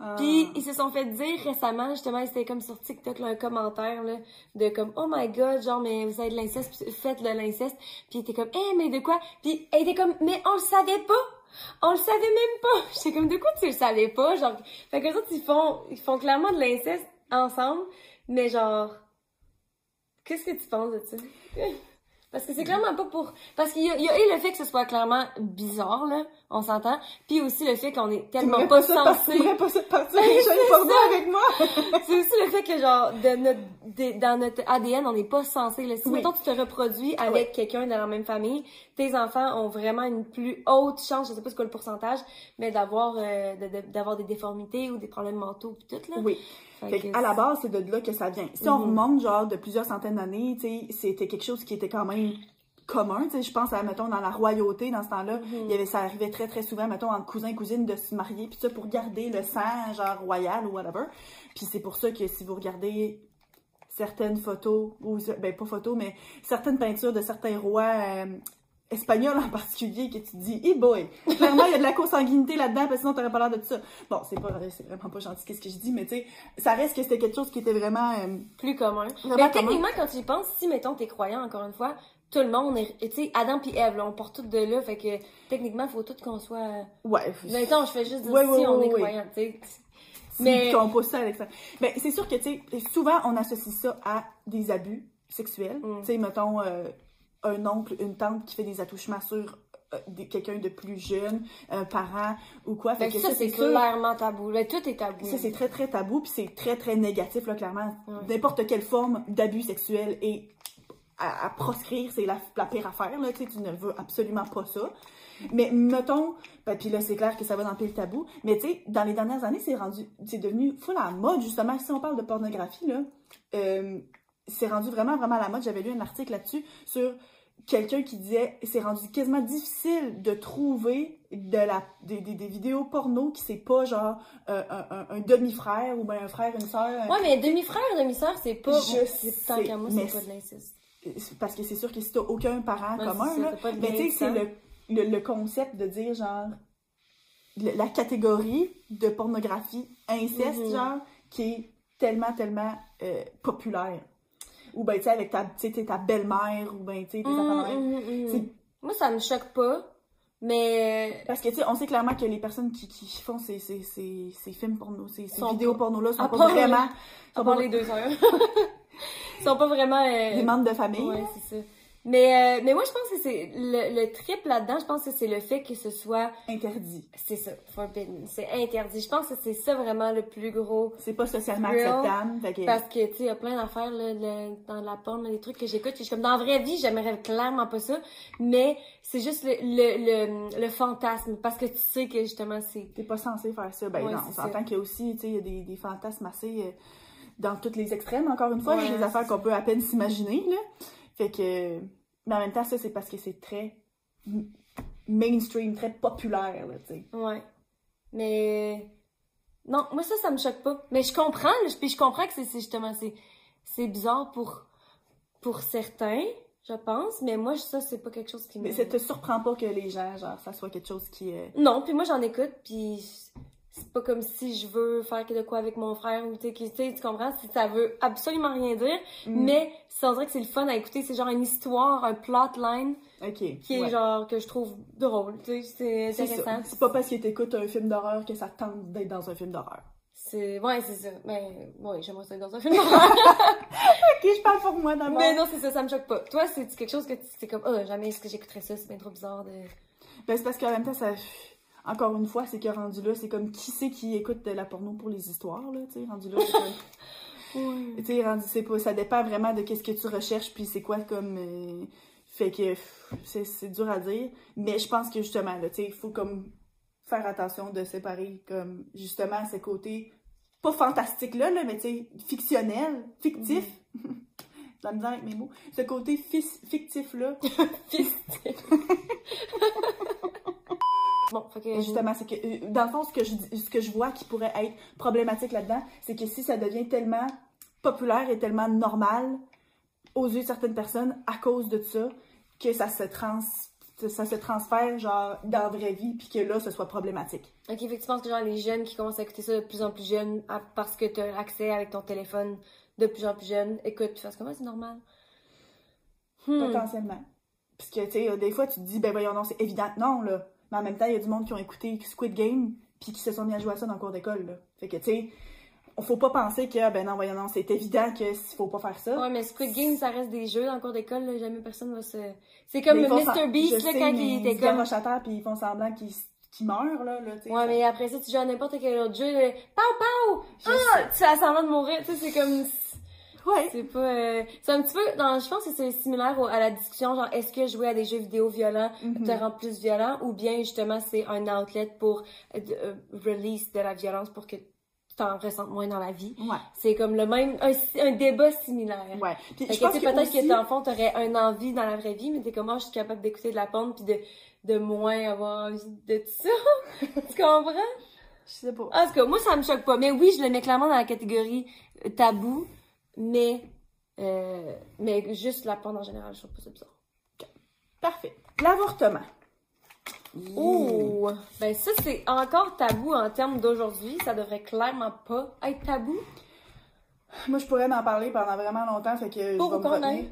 B: Ah.
A: Puis ils se sont fait dire récemment, justement, c'était comme sur TikTok, là, un commentaire, là, de comme, oh my god, genre, mais vous avez de l'inceste, faites de l'inceste. Puis il était comme, eh, mais de quoi? Puis elle était comme, mais on le savait pas! On le savait même pas! <laughs> J'étais comme, de quoi tu le savais pas? Genre, fait que les ils font, ils font clairement de l'inceste ensemble, mais genre, qu'est-ce que tu penses de ça? <laughs> Parce que c'est clairement pas pour. Parce qu'il y y a et le fait que ce soit clairement bizarre, là. On s'entend. Puis aussi le fait qu'on est tellement pas
B: par-
A: censé.
B: pas
A: c'est
B: porno
A: ça.
B: avec moi? <laughs>
A: C'est aussi le fait que, genre, de notre, de- dans notre ADN, on n'est pas censé. Là. Si,
B: Oui.
A: mettons, tu te reproduis avec quelqu'un de la même famille, tes enfants ont vraiment une plus haute chance, je sais pas c'est quoi le pourcentage, mais d'avoir euh, de- de- d'avoir des déformités ou des problèmes mentaux pis tout, là.
B: Oui.
A: Fait
B: à la base, c'est de là que ça vient. Si on
A: Mhm.
B: remonte, genre, de plusieurs centaines d'années, c'était quelque chose qui était quand même commun, tu sais, je pense à, mettons, dans la royauté, dans ce temps-là,
A: Mhm.
B: il y avait, ça arrivait très, très souvent, mettons, entre cousins, cousines, de se marier, puis ça, pour garder le sang, genre, royal ou whatever. Puis c'est pour ça que si vous regardez certaines photos, ou, ben, pas photos, mais certaines peintures de certains rois euh, espagnols en particulier, que tu te dis, hey boy, clairement, il y a de la consanguinité là-dedans, parce que sinon, t'aurais pas l'air de tout ça. Bon, c'est pas, c'est vraiment pas gentil, qu'est-ce que je dis, mais tu sais, ça reste que c'était quelque chose qui était vraiment, euh,
A: plus commun.
B: Vraiment
A: mais
B: commun.
A: techniquement, quand tu y penses, si, mettons, t'es croyant, encore une fois, tout le monde est, tu sais, Adam puis Ève, là, on part tous de là, fait que, techniquement, faut tout qu'on soit,
B: ouais.
A: mettons, je fais juste dire
B: Ouais,
A: si
B: ouais,
A: on est croyant, tu sais.
B: Mais qu'on pousse ça avec ça. Ben, c'est sûr que, tu sais, souvent, on associe ça à des abus sexuels.
A: Mm.
B: Tu sais, mettons, euh, un oncle, une tante qui fait des attouchements sur euh, quelqu'un de plus jeune, un parent ou quoi. Fait
A: Fait
B: que
A: que ça, c'est clairement tabou. Ben, tout est tabou.
B: Ça, c'est très, très tabou, puis c'est très, très négatif, là, clairement.
A: Ouais.
B: N'importe quelle forme d'abus sexuel est à, à proscrire, c'est la, la pire affaire, là, tu ne veux absolument pas ça. Mais mettons, ben, puis là, c'est clair que ça va dans le tabou, mais tu sais, dans les dernières années, c'est rendu, c'est devenu full à la mode, justement, si on parle de pornographie, là, euh, c'est rendu vraiment, vraiment à la mode. J'avais lu un article là-dessus sur quelqu'un qui disait c'est rendu quasiment difficile de trouver de la, des, des, des vidéos porno qui c'est pas genre euh, un, un- un demi-frère ou ben un frère, une soeur.
A: Ouais, mais demi-frère, demi-sœur, c'est pas.
B: Je
A: c'est- Tant
B: sais,
A: qu'à moi,
B: mais
A: c'est pas de l'inceste.
B: Parce que c'est sûr que si t'as aucun parent
A: Ouais,
B: commun,
A: ça,
B: là,
A: t'as pas de
B: mais tu sais, c'est le, le, le concept de dire genre le- la catégorie de pornographie inceste,
A: Mhm.
B: genre, qui est tellement, tellement euh, populaire. Ou ben, tu sais, avec ta, ta belle-mère, ou ben, tu sais, tes
A: hum.
B: C'est-
A: Moi, ça me choque pas, mais.
B: Parce que, tu sais, on sait clairement que les personnes qui, qui font ces, ces, ces, ces films porno, ces, ces vidéos porno-là sont
A: à
B: pas vraiment <laughs>
A: À
B: sont
A: part
B: pas
A: les deux sœurs. <laughs> Ils sont pas vraiment. euh,
B: des membres de famille.
A: Ouais, c'est ça. Mais, euh, mais moi, je pense que c'est le, le trip là-dedans, je pense que c'est le fait que ce soit,
B: interdits.
A: c'est ça, forbidden, c'est interdit. Je pense que c'est ça vraiment le plus gros.
B: C'est pas socialement acceptable. Que-
A: Parce que, tu sais, il y a plein d'affaires là, le- dans la porn, là, des trucs que j'écoute. Je suis comme, dans la vraie vie, j'aimerais clairement pas ça. Mais c'est juste le, le, le, fantasme. Parce que tu sais que justement, c'est.
B: T'es pas censé faire ça. Ben
A: Ouais,
B: non, on s'entend qu'il y a aussi, tu sais, il y a des, des fantasmes assez euh, dans tous les extrêmes, encore une fois,
A: Ouais,
B: des affaires qu'on peut à peine s'imaginer, là. Fait que, mais en même temps, ça, c'est parce que c'est très mainstream, très populaire, là, tu sais.
A: Ouais. Mais. Non, moi, ça, ça me choque pas. Mais je comprends, là, puis je comprends que c'est justement, c'est c'est bizarre pour, pour certains, je pense. Mais moi, ça, c'est pas quelque chose qui me.
B: Mais ça te surprend pas que les gens, genre, ça soit quelque chose qui... euh,
A: Non, puis moi j'en écoute, puis c'est pas comme si je veux faire de quoi avec mon frère ou tu sais, tu comprends, si ça veut absolument rien dire,
B: Mm.
A: mais ça on dirait que c'est le fun à écouter, c'est genre une histoire, un plotline
B: OK,
A: qui est
B: ouais.
A: genre que je trouve drôle, tu sais, c'est
B: C'est
A: intéressant.
B: C'est pas parce que t'écoutes un film d'horreur que ça te tente d'être dans un film d'horreur.
A: C'est ouais, c'est ça. Mais ouais, j'aimerais ça être dans un film d'horreur. <laughs>
B: OK, je parle pour moi d'abord.
A: mais non, c'est ça, ça me choque pas. Toi, c'est quelque chose que tu c'est comme oh, jamais est-ce que j'écouterais ça, c'est bien trop bizarre de
B: Ben, c'est parce qu'en même temps, ça... Encore une fois, c'est que rendu là, c'est comme qui c'est qui écoute de la porno pour les histoires, là, tu sais, rendu là, c'est comme... <laughs> Tu sais, rendu, c'est pas, ça dépend vraiment de qu'est-ce que tu recherches, puis c'est quoi comme... euh, fait que c'est, c'est dur à dire, mais je pense que justement, là, tu sais, il faut comme faire attention de séparer comme justement ce côté, pas fantastique là, là mais tu sais, fictionnel, fictif. J'ai la misère avec mes mots. Ce côté fictif là, <laughs> <laughs>
A: Fait que
B: justement, c'est que, euh, dans le fond, ce que, je, ce que je vois qui pourrait être problématique là-dedans, c'est que si ça devient tellement populaire et tellement normal aux yeux de certaines personnes à cause de ça, que ça se trans ça se transfère genre dans la vraie vie puis que là ce soit problématique.
A: Ok, fait que tu penses que genre les jeunes qui commencent à écouter ça de plus en plus jeunes à- parce que tu as accès avec ton téléphone de plus en plus jeune, écoute, tu fasses comment c'est normal? Hmm.
B: potentiellement. Parce que tu sais des fois tu te dis ben voyons non, c'est évident non là, mais en même temps il y a du monde qui ont écouté Squid Game puis qui se sont mis à jouer à ça dans le cours d'école là. Fait que tu sais faut pas penser que ben non voyons non, c'est évident que faut pas faire ça.
A: Ouais, mais Squid Game, ça reste des jeux dans le cours d'école, là, jamais personne va se. C'est comme
B: ils
A: Mr. Beast, là,
B: sais,
A: quand il
B: ils
A: était
B: se
A: comme.
B: à terre, puis ils font semblant qu'ils qui meurt, là, là, tu sais.
A: Ouais, mais après ça, tu joues à n'importe quel autre jeu, euh, pow pow! Ah! Tu as semblant de mourir, tu sais, c'est comme,
B: Ouais.
A: c'est pas, euh, c'est un petit peu, dans, je pense que c'est similaire au- à la discussion, genre, est-ce que jouer à des jeux vidéo violents
B: Mhm.
A: te rend plus violent, ou bien, justement, c'est un outlet pour, euh, euh, release de la violence pour que tu t'en ressentes moins dans la vie.
B: Ouais.
A: C'est comme le même, un, un débat similaire.
B: Ouais. Puis
A: Fait
B: je
A: que,
B: pense que
A: peut-être
B: aussi-
A: que dans le fond, t'aurais un envie dans la vraie vie, mais t'es comme, Ah, je suis capable d'écouter de la porn puis de, de moins avoir envie de tout ça. <laughs> tu comprends?
B: Je sais pas.
A: En tout cas, moi, ça me choque pas. Mais oui, je le mets clairement dans la catégorie tabou, mais, euh, mais juste la porn en général, je trouve pas ça bizarre.
B: Parfait. L'avortement.
A: Oh! Ben, ça, c'est encore tabou en termes d'aujourd'hui. Ça devrait clairement pas être tabou.
B: Moi, je pourrais en parler pendant vraiment longtemps, fait que
A: Pour
B: je vais me retenir.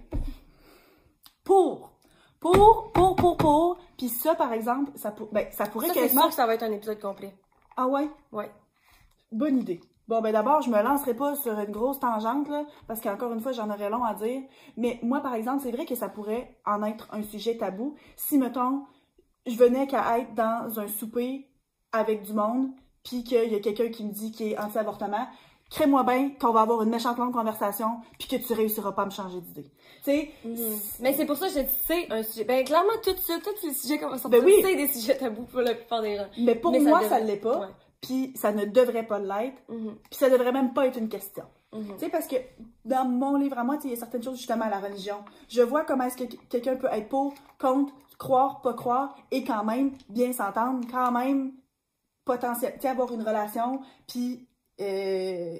B: Pour. Pour, pour, pour, pour. Puis ça, par exemple, ça, pour... ben, ça pourrait
A: Ça, c'est
B: quasiment...
A: sûr que ça va être un épisode complet.
B: Ah ouais?
A: Ouais.
B: Bonne idée. Bon, ben d'abord, je me lancerai pas sur une grosse tangente, là, parce qu'encore une fois, j'en aurais long à dire. Mais moi, par exemple, c'est vrai que ça pourrait en être un sujet tabou si, mettons, je venais qu'à être dans un souper avec du monde, puis qu'il y a quelqu'un qui me dit qu'il est anti-avortement, crée-moi bien qu'on va avoir une méchante longue conversation, puis que tu réussiras pas à me changer d'idée. Tu sais,
A: Mais c'est pour ça que je dis c'est un sujet. Ben clairement tout ça, tous les sujets qu'on va sortir,
B: Ben oui.
A: c'est des sujets tabous pour la plupart des gens.
B: mais pour
A: Mais ça
B: moi, ça l'est pas,
A: Ouais.
B: Puis ça ne devrait pas l'être,
A: Mhm.
B: puis ça devrait même pas être une question.
A: Mhm.
B: Tu sais, parce que dans mon livre à moi, il y a certaines choses justement à la religion. Je vois comment est-ce que quelqu'un peut être pour, contre, croire, pas croire, et quand même bien s'entendre, quand même potentiel, avoir une relation, puis, euh,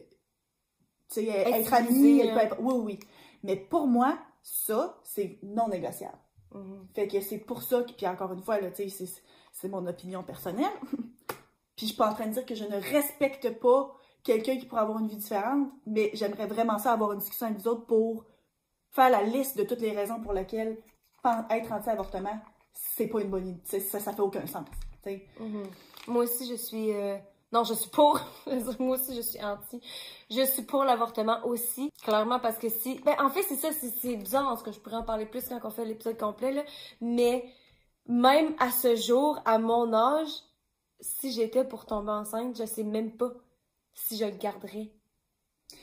B: tu sais, être ami,
A: hein.
B: être- oui, oui. Mais pour moi, ça, c'est non négociable.
A: Mhm.
B: Fait que c'est pour ça que, puis encore une fois, là, tu sais, c'est- c'est mon opinion personnelle. <laughs> puis je suis pas en train de dire que je ne respecte pas quelqu'un qui pourrait avoir une vie différente, mais j'aimerais vraiment ça avoir une discussion avec vous autres pour faire la liste de toutes les raisons pour lesquelles être anti-avortement, c'est pas une bonne idée. Ça, ça fait aucun sens.
A: Mhm. Moi aussi, je suis. euh, Non, je suis pour. <laughs> Moi aussi, je suis anti. Je suis pour l'avortement aussi, clairement, parce que si. Ben, en fait, c'est ça, c'est bizarre, en ce que je pourrais en parler plus quand on fait l'épisode complet, là. Mais même à ce jour, à mon âge, si j'étais pour tomber enceinte, je sais même pas si je le garderais.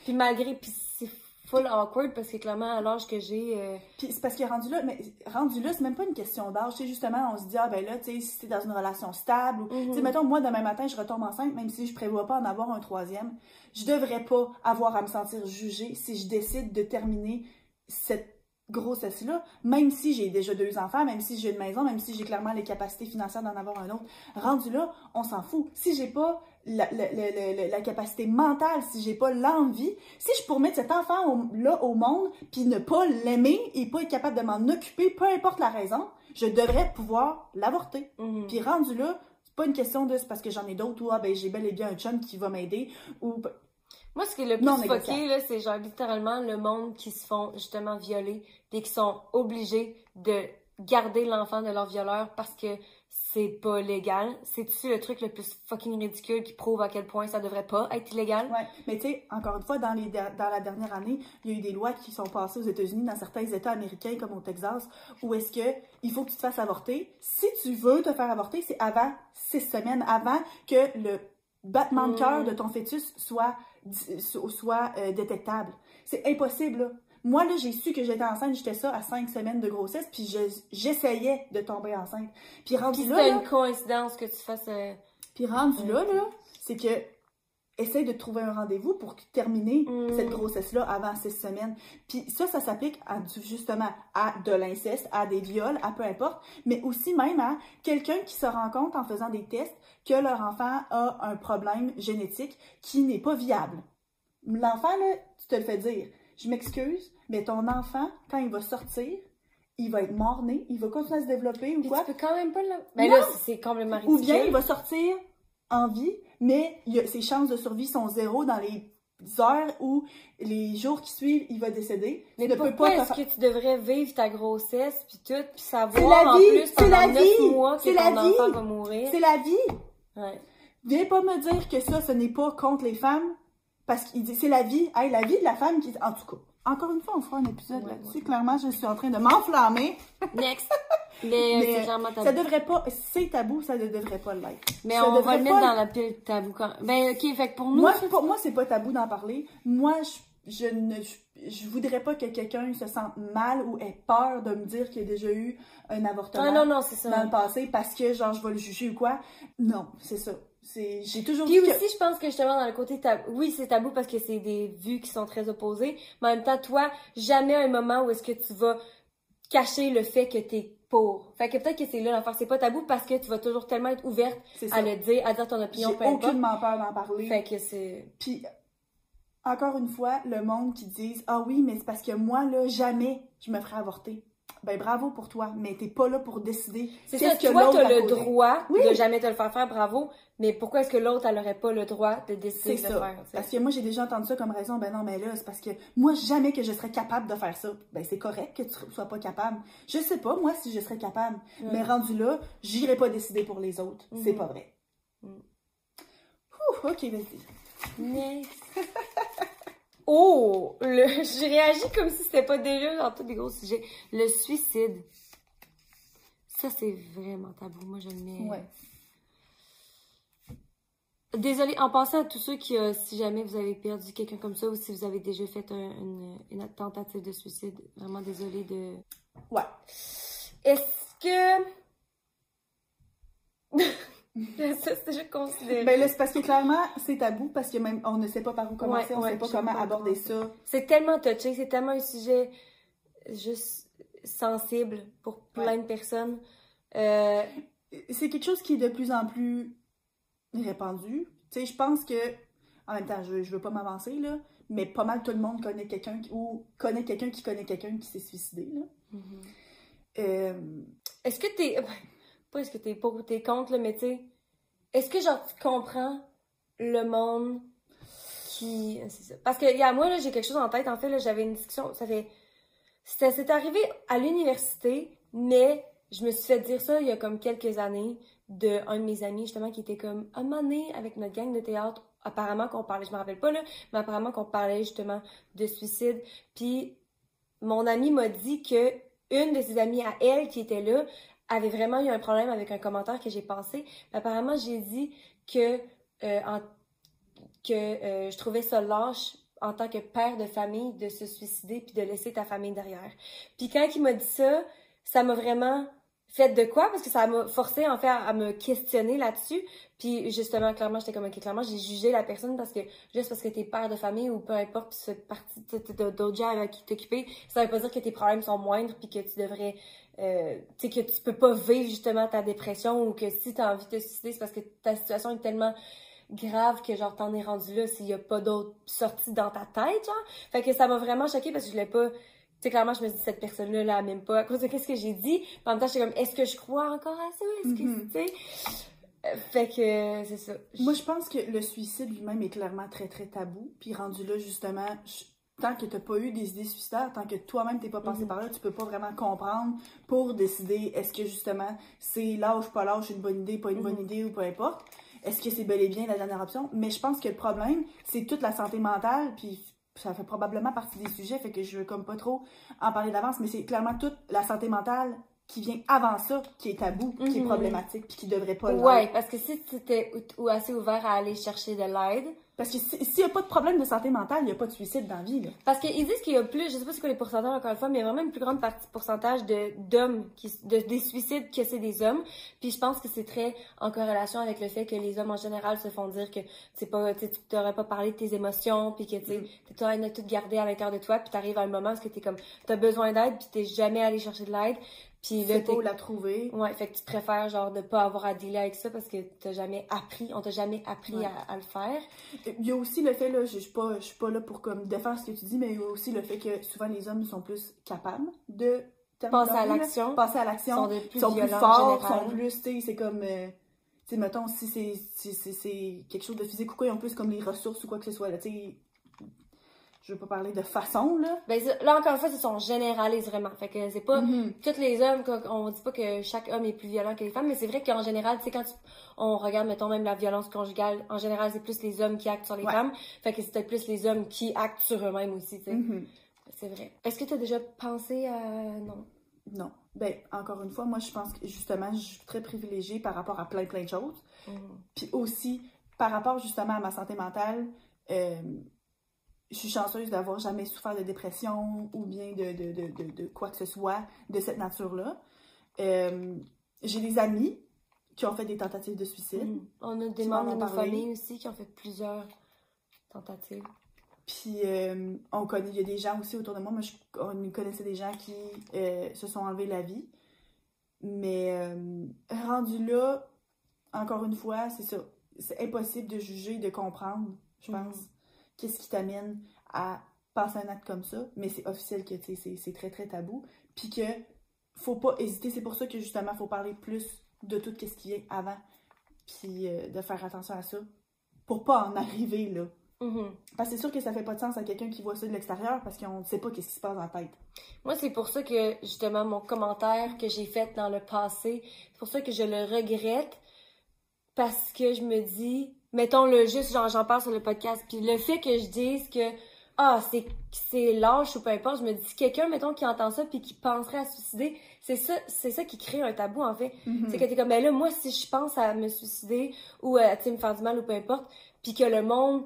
A: Puis malgré. Puis c'est full awkward parce que clairement, à l'âge que j'ai. euh,
B: Puis c'est parce que rendu là, mais rendu là, c'est même pas une question d'âge. Tu sais, justement, on se dit, ah ben là, tu sais, si t'es dans une relation stable, ou, tu sais,
A: Mhm.
B: mettons, moi, demain matin, je retombe enceinte, même si je prévois pas en avoir un troisième, je devrais pas avoir à me sentir jugée si je décide de terminer cette grossesse-là, même si j'ai déjà deux enfants, même si j'ai une maison, même si j'ai clairement les capacités financières d'en avoir un autre. Rendu là, on s'en fout. Si j'ai pas la, la, la, la- la capacité mentale, si j'ai pas l'envie, si je pourrais mettre cet enfant au- là au monde, puis ne pas l'aimer et pas être capable de m'en occuper, peu importe la raison, je devrais pouvoir l'avorter.
A: mhm.
B: Puis rendu là, c'est pas une question de c'est parce que j'en ai d'autres ou ah ben j'ai bel et bien un chum qui va m'aider ou
A: Moi, ce qui est le plus
B: Non
A: fucké, là, c'est genre littéralement le monde qui se font justement violer et qui sont obligés de garder l'enfant de leur violeur parce que c'est pas légal. C'est-tu le truc le plus fucking ridicule qui prouve à quel point ça devrait pas être illégal?
B: Ouais, mais tu sais, encore une fois, dans, les dans la dernière année, il y a eu des lois qui sont passées aux États-Unis, dans certains États américains comme au Texas, où est-ce que il faut que tu te fasses avorter. Si tu veux te faire avorter, c'est avant six semaines, avant que le battement de cœur
A: Mm.
B: de ton fœtus soit, soit euh, détectable. C'est impossible, là. Moi, là, j'ai su que j'étais enceinte, j'étais ça à cinq semaines de grossesse, puis je- j'essayais de tomber enceinte. Puis rendu
A: Puis
B: là,
A: c'est une coïncidence que tu fasses... euh,
B: puis rendu
A: Ouais.
B: là, là, c'est que essaye de trouver un rendez-vous pour terminer
A: Mm.
B: cette grossesse-là avant six semaines. Puis ça, ça s'applique à du- justement à de l'inceste, à des viols, à peu importe, mais aussi même à quelqu'un qui se rend compte en faisant des tests que leur enfant a un problème génétique qui n'est pas viable. L'enfant, là, tu te le fais dire. Je m'excuse, mais ton enfant, quand il va sortir, il va être mort-né, il va continuer à se développer ou
A: Puis
B: quoi.
A: tu peux quand même pas le... Mais là, c'est- complètement
B: Ou
A: ridicule.
B: bien il va sortir en vie, mais il a- ses chances de survie sont zéro dans les heures ou les jours qui suivent, il va décéder.
A: Mais
B: ne
A: pourquoi est-ce que tu devrais vivre ta grossesse puis tout, puis savoir
B: la
A: en
B: vie,
A: plus pendant
B: la vie,
A: mois que ton
B: la
A: enfant
B: vie.
A: va mourir?
B: C'est la vie.
A: Ouais.
B: Viens pas me dire que ça, ce n'est pas contre les femmes, parce qu'il dit c'est la vie. Hey, la vie de la femme qui... En tout cas, encore une fois, on fera un épisode
A: Ouais,
B: là-dessus.
A: ouais.
B: Clairement, je suis en train de m'enflammer.
A: Next. <laughs> Mais,
B: Mais,
A: c'est clairement tabou.
B: Ça devrait pas, c'est tabou, ça ne devrait pas l'être.
A: Mais
B: Ça
A: on va le mettre dans la pile tabou quand Ben, ok, fait que pour nous.
B: Moi, pour moi, c'est pas tabou d'en parler. Moi, je, je ne, je, je voudrais pas que quelqu'un se sente mal ou ait peur de me dire qu'il a déjà eu un avortement
A: Ah non, non, ça.
B: dans le passé parce que, genre, je vais le juger ou quoi. Non, c'est ça. J'ai toujours
A: Puis
B: dit que...
A: aussi, je pense que justement, dans le côté tabou, oui, c'est tabou parce que c'est des vues qui sont très opposées, mais en même temps, toi, jamais un moment où est-ce que tu vas cacher le fait que t'es pour. Fait que peut-être que c'est là l'affaire, c'est pas tabou parce que tu vas toujours tellement être ouverte à le dire, à dire ton opinion,
B: J'ai aucunement peur d'en parler.
A: Fait que c'est...
B: Puis, encore une fois, le monde qui dit Ah oui, mais c'est parce que moi, là, jamais je me ferai avorter. Ben bravo pour toi, mais t'es pas là pour décider.
A: C'est ça,
B: que
A: toi, t'as le droit
B: Oui.
A: de jamais te le faire faire, bravo, mais pourquoi est-ce que l'autre, elle aurait pas le droit de décider
B: C'est
A: de
B: ça.
A: faire? tu sais?
B: Parce que moi, j'ai déjà entendu ça comme raison. Ben non, mais là, c'est parce que moi, jamais que je serais capable de faire ça. Ben c'est correct que tu sois pas capable. Je sais pas, moi, si je serais capable. Mais rendu là, j'irai pas décider pour les autres. C'est
A: Mhm.
B: pas vrai.
A: Mhm.
B: Ouh, ok, vas-y.
A: Nice. <laughs> oh! Le... <laughs> J'ai réagi comme si c'était pas déjà dans tous les gros sujets. Le suicide. Ça, c'est vraiment tabou. Moi, je le mets...
B: Ouais.
A: Désolée, en passant à tous ceux qui, euh, si jamais vous avez perdu quelqu'un comme ça ou si vous avez déjà fait un- une, une tentative de suicide, vraiment désolée de...
B: Ouais.
A: Est-ce que... <laughs> ça, c'est déjà considéré.
B: Ben là, c'est parce que clairement, c'est tabou parce que même on ne sait pas par où commencer,
A: Ouais,
B: on
A: ouais,
B: sait pas comment
A: pas
B: aborder ça.
A: C'est tellement touché, c'est tellement un sujet juste sensible pour plein de personnes. Euh,
B: c'est quelque chose qui est de plus en plus répandu. Tu sais, je pense que, en même temps, je, je veux pas m'avancer, là, mais pas mal tout le monde connaît quelqu'un ou connaît quelqu'un qui connaît quelqu'un qui s'est suicidé, là. Euh,
A: Est-ce que t'es. Pas est-ce que t'es pour ou t'es contre, là, mais tu sais. Est-ce que genre tu comprends le monde qui. C'est ça. Parce que, y a moi, là, j'ai quelque chose en tête. En fait, là, j'avais une discussion. Ça fait. C'est arrivé à l'université, mais je me suis fait dire ça il y a comme quelques années de de mes amis, justement, qui était comme un donné, avec notre gang de théâtre. Apparemment qu'on parlait, je me rappelle pas là, mais apparemment qu'on parlait justement de suicide. Puis mon ami m'a dit que une de ses amies à elle qui était là avait vraiment eu un problème avec un commentaire que j'ai passé. Apparemment, j'ai dit que, euh, que euh, je trouvais ça lâche en tant que père de famille de se suicider puis de laisser ta famille derrière. Puis quand il m'a dit ça, ça m'a vraiment fait de quoi? Parce que ça m'a forcé en fait à, à me questionner là-dessus. Puis justement, clairement, j'étais comme ok, clairement, j'ai jugé la personne parce que juste parce que t'es père de famille ou peu importe, tu fais partie d'autres gens avec qui t'occuper, ça veut pas dire que tes problèmes sont moindres puis que tu devrais euh, tu sais que tu peux pas vivre justement ta dépression ou que si t'as envie de te suicider, c'est parce que ta situation est tellement grave que genre t'en es rendu là s'il y a pas d'autre sortie dans ta tête genre fait que ça m'a vraiment choquée parce que je voulais pas sais clairement je me dis cette personne là même pas à cause de qu'est-ce que j'ai dit Puis en même temps j'étais comme est-ce que je crois encore à ça? Est-ce que
B: Mhm.
A: tu sais? Euh, fait que c'est ça
B: moi, je pense que le suicide lui-même est clairement très, très tabou. Puis rendu là, justement, je- tant que t'as pas eu des idées suicidaires, tant que toi-même t'es pas passé
A: Mhm.
B: par là, tu peux pas vraiment comprendre pour décider est-ce que, justement, c'est lâche, pas lâche, une bonne idée, pas une bonne
A: Mhm.
B: idée ou peu importe. Est-ce que c'est bel et bien la dernière option? Mais je pense que le problème, c'est toute la santé mentale, puis ça fait probablement partie des sujets, fait que je veux comme pas trop en parler d'avance, mais c'est clairement toute la santé mentale qui vient avant ça, qui est tabou, qui est
A: Mhm.
B: problématique, puis qui devrait pas l'être.
A: ouais parce que si tu étais ou, ou assez ouvert à aller chercher de l'aide
B: Parce que si- s'il n'y a pas de problème de santé mentale, il n'y a pas de suicide dans la vie. Là.
A: Parce qu'ils disent qu'il y a plus, je sais pas c'est quoi les pourcentages encore une fois, mais il y a vraiment une plus grande partie pourcentage de d'hommes qui de des suicides que c'est des hommes. Puis je pense que c'est très en corrélation avec le fait que les hommes en général se font dire que c'est pas tu tu t'aurais pas parlé de tes émotions, puis que tu de tout garder à l'intérieur de toi, puis t'arrives à un moment où tu t'es comme t'as besoin d'aide, puis t'es jamais allé chercher de l'aide, puis là
B: C'est où la trouver.
A: Ouais, fait que tu préfères genre ne pas avoir à dealer avec ça parce que t'as jamais appris, on t'a jamais appris
B: Ouais.
A: à, à le faire.
B: Il y a aussi le fait, là, je suis, pas- je suis pas là pour comme défendre ce que tu dis, mais il y a aussi le fait que souvent les hommes sont plus capables de
A: Passer à l'action.
B: Passer à l'action.
A: sont de plus
B: sont plus forts, sont plus, tu sais, c'est comme, euh, tu sais, mettons, si c'est si c'est- c'est quelque chose de physique ou quoi, ils ont plus comme les ressources ou quoi que ce soit, là, tu sais. Je veux pas parler de façon, là.
A: Ben, là, encore une fois, c'est son généralise vraiment. Fait que c'est pas
B: Mhm.
A: tous les hommes, qu'on- on dit pas que chaque homme est plus violent que les femmes, mais c'est vrai qu'en général, tu sais, quand tu- on regarde, mettons, même la violence conjugale, en général, c'est plus les hommes qui actent sur les
B: Ouais.
A: femmes. Fait que c'est peut-être plus les hommes qui actent sur eux-mêmes aussi, tu sais.
B: Mhm.
A: C'est vrai. Est-ce que tu as déjà pensé à. Non?
B: Non. Ben, encore une fois, moi, je pense que justement, je suis très privilégiée par rapport à plein, plein de choses.
A: Mhm.
B: Puis aussi, par rapport justement à ma santé mentale, euh, je suis chanceuse d'avoir jamais souffert de dépression ou bien de, de, de, de, quoi que ce soit de cette nature-là. Euh, J'ai des amis qui ont fait des tentatives de suicide.
A: Mhm. On a des membres de nos
B: parlé.
A: familles aussi qui ont fait plusieurs tentatives.
B: Puis euh, on connaît, il y a des gens aussi autour de moi, moi je on connaissait des gens qui euh, se sont enlevés la vie. Mais rendu là, encore une fois, c'est ça. C'est impossible de juger, de comprendre, je pense,
A: Mhm.
B: Qu'est-ce qui t'amène à passer un acte comme ça. Mais c'est officiel que c'est très très tabou. Puis que faut pas hésiter. C'est pour ça que justement, faut parler plus de tout ce qui est avant. Puis euh, de faire attention à ça. Pour pas en arriver là.
A: Mhm.
B: Parce que c'est sûr que ça fait pas de sens à quelqu'un qui voit ça de l'extérieur parce qu'on ne sait pas qu'est-ce qui se passe dans la tête.
A: Moi, c'est pour ça que, justement, mon commentaire que j'ai fait dans le passé, c'est pour ça que je le regrette, parce que je me dis, mettons-le juste, genre, j'en parle sur le podcast, puis le fait que je dise que, ah, c'est, c'est lâche ou peu importe, je me dis, si quelqu'un, mettons, qui entend ça puis qui penserait à se suicider, c'est ça, c'est ça qui crée un tabou, en fait.
B: Mhm.
A: C'est que t'es comme, ben là, moi, si je pense à me suicider ou à, tu sais, me faire du mal ou peu importe, puis que le monde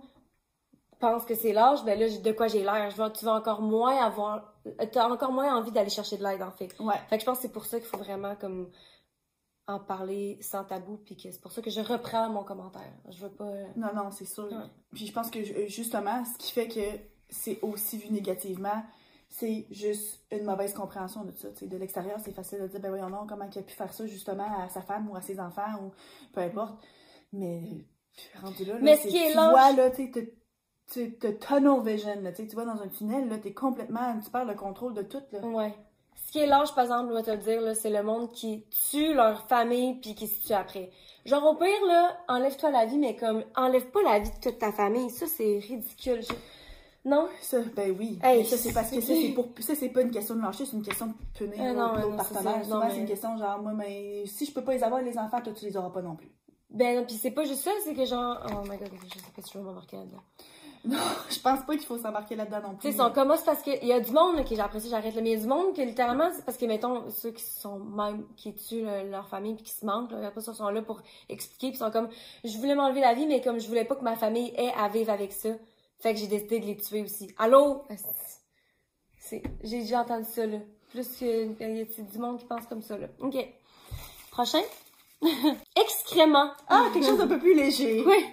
A: pense que c'est l'âge, ben là, de quoi j'ai l'air? Je tu vas encore moins avoir, t'as encore moins envie d'aller chercher de l'aide, en fait.
B: Ouais.
A: Fait que je pense que c'est pour ça qu'il faut vraiment, comme, en parler sans tabou, puis que c'est pour ça que je reprends mon commentaire. Je veux pas... euh,
B: Non, non, c'est sûr.
A: Ouais.
B: Puis je pense que ju- justement, ce qui fait que c'est aussi vu négativement, c'est juste une mauvaise compréhension de ça. Tu sais, de l'extérieur, c'est facile de dire, ben voyons non, comment il a pu faire ça justement à sa femme ou à ses enfants ou peu importe. Mais rendu là, là,
A: Mais ce qui est
B: tu
A: lâche-
B: vois, là, tu tu tunnel vision, là, tu vois dans un tunnel, là, t'es complètement, tu perds le contrôle de tout, là.
A: Ouais. Ce qui est lâche, par exemple, je vais te le dire, là, c'est le monde qui tue leur famille puis qui se tue après. Genre, au pire, là, enlève-toi la vie, mais comme, enlève pas la vie de toute ta famille. Ça, c'est ridicule. Je- Non?
B: Ça, ben oui.
A: Hey,
B: ça, c'est parce que ça,
A: c'est-
B: pour. Ça, c'est pas une question de lâcher, c'est une question de punir
A: Euh, non, non,
B: partenaire. Souvent,
A: Non,
B: c'est une question genre, moi, mais si je peux pas les avoir, les enfants, toi, tu les auras pas non plus.
A: Ben, puis c'est pas juste ça, c'est que genre, oh my god, je sais pas si je veux m'embarquer là-dedans.
B: Non, je pense pas qu'il faut s'embarquer là-dedans non
A: Tu sais,
B: plus.
A: ils sont comme c'est parce qu'il y a du monde, qui après ça, j'arrête mais il y a du monde que littéralement, c'est parce que, mettons, ceux qui sont même, qui tuent là, leur famille puis qui se manquent, là, après ça, sont là pour expliquer, puis ils sont comme, je voulais m'enlever la vie, mais comme je voulais pas que ma famille ait à vivre avec ça, fait que j'ai décidé de les tuer aussi. Allô? C'est, j'ai déjà entendu ça, là. Plus que, il y a du monde qui pense comme ça, là. OK. Prochain. <laughs> Excrément.
B: Ah, quelque chose d'un peu plus léger.
A: Oui,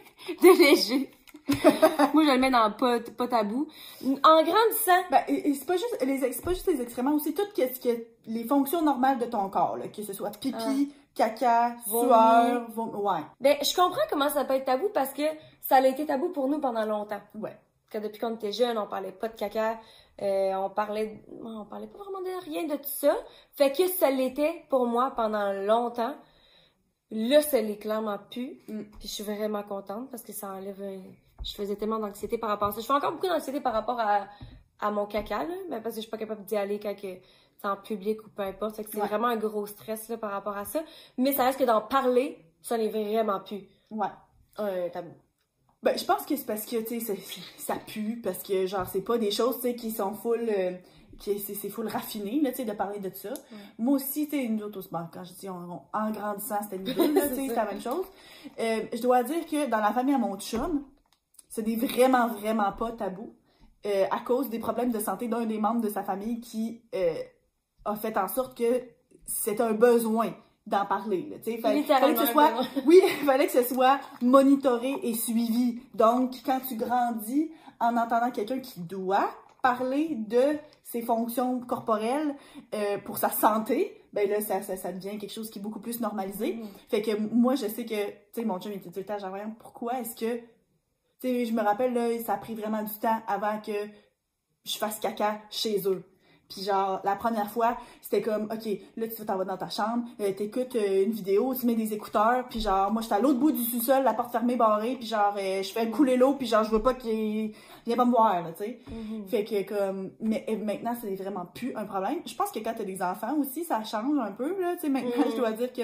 A: de léger. <laughs> Moi, je le mets dans pas, pas tabou. En grandissant,
B: Ben, et, et c'est pas juste les c'est pas juste les excréments, aussi tout qui est les fonctions normales de ton corps, là, que ce soit pipi, caca,
A: Vomi.
B: sueur, vom- ouais,
A: ben, je comprends comment ça peut être tabou parce que ça a été tabou pour nous pendant longtemps.
B: ouais.
A: Que depuis qu'on était jeunes, on parlait pas de caca, euh, on parlait, on parlait pas vraiment de rien de tout ça. Fait que ça l'était pour moi pendant longtemps. Là, ça l'est clairement plus.
B: Mm.
A: Puis je suis vraiment contente parce que ça enlève. un- Je faisais tellement d'anxiété par rapport à ça. Je fais encore beaucoup d'anxiété par rapport à, à mon caca, là, mais parce que je suis pas capable d'y aller quand que c'est en public ou peu importe. C'est
B: Ouais.
A: vraiment un gros stress là, par rapport à ça. Mais ça reste que d'en parler, ça n'est vraiment plus
B: Ouais.
A: un tabou.
B: Ben, je pense que c'est parce que, tu sais, ça pue, parce que, genre, c'est pas des choses, tu sais, qui sont full, euh, qui, c'est, full raffiné, là, tu sais, de parler de ça. Moi aussi, tu sais, nous autres, bon, quand je dis on- on- en grandissant, c'était <laughs> là, tu sais,
A: C'est
B: la même chose. Euh, je dois dire que dans la famille à mon chum, c'est des vraiment, vraiment pas tabou, euh, à cause des problèmes de santé d'un des membres de sa famille qui euh, a fait en sorte que c'est un besoin d'en parler, sais. Fallait- que ce soit oui, il <laughs> fallait que ce soit monitoré et suivi. Donc, quand tu grandis en entendant quelqu'un qui doit parler de ses fonctions corporelles euh, pour sa santé, ben là, ça, ça, ça devient quelque chose qui est beaucoup plus normalisé.
A: Mhm.
B: Fait que moi, je sais que, tu sais, mon chum était tout le temps, genre, pourquoi est-ce que, tu sais, je me rappelle, là, ça a pris vraiment du temps avant que je fasse caca chez eux. Puis genre, la première fois, c'était comme, OK, là, tu t'en vas dans ta chambre, euh, t'écoutes euh, une vidéo, tu mets des écouteurs, puis genre, moi, j'étais à l'autre bout du sous-sol, la porte fermée, barrée, puis genre, euh, je fais couler l'eau, puis genre, je veux pas qu'il vienne pas me voir, là, tu sais.
A: Mhm.
B: Fait que comme, mais maintenant, c'est vraiment plus un problème. Je pense que quand t'as des enfants aussi, ça change un peu, là, tu sais. Maintenant,
A: Mhm.
B: je dois dire que,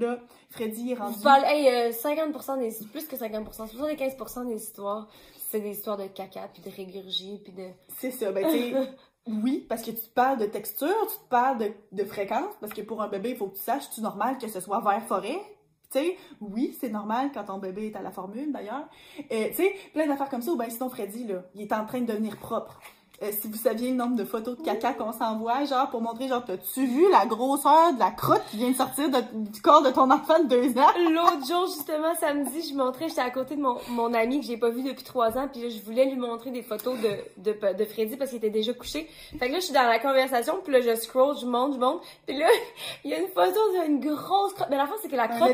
B: là, Freddy est rendu...
A: Hey, euh, 50% des, plus que 50%, 75% des histoires, c'est des histoires de caca, puis de régurgie, puis de...
B: C'est ça, ben, tu sais, <laughs> Oui, parce que tu te parles de texture, tu te parles de, fréquence, parce que pour un bébé, il faut que tu saches, c'est normal que ce soit vert forêt? Tu sais, oui, c'est normal quand ton bébé est à la formule, d'ailleurs. Euh, tu sais, plein d'affaires comme ça, ou bien sinon Freddy, là, il est en train de devenir propre. Euh, si vous saviez le nombre de photos de caca qu'on s'envoie, genre pour montrer, genre, t'as-tu vu la grosseur de la crotte qui vient de sortir de- du corps de ton enfant de deux ans? <laughs>
A: L'autre jour, justement, samedi, je montrais, j'étais à côté de mon, mon ami que j'ai pas vu depuis trois ans, puis là, je voulais lui montrer des photos de, de, de Freddy parce qu'il était déjà couché. Fait que là, je suis dans la conversation, puis là, je scroll, je monte, je monte, puis là, <laughs> il y a une photo d'une grosse crotte. Mais l'affaire, c'est que la crotte...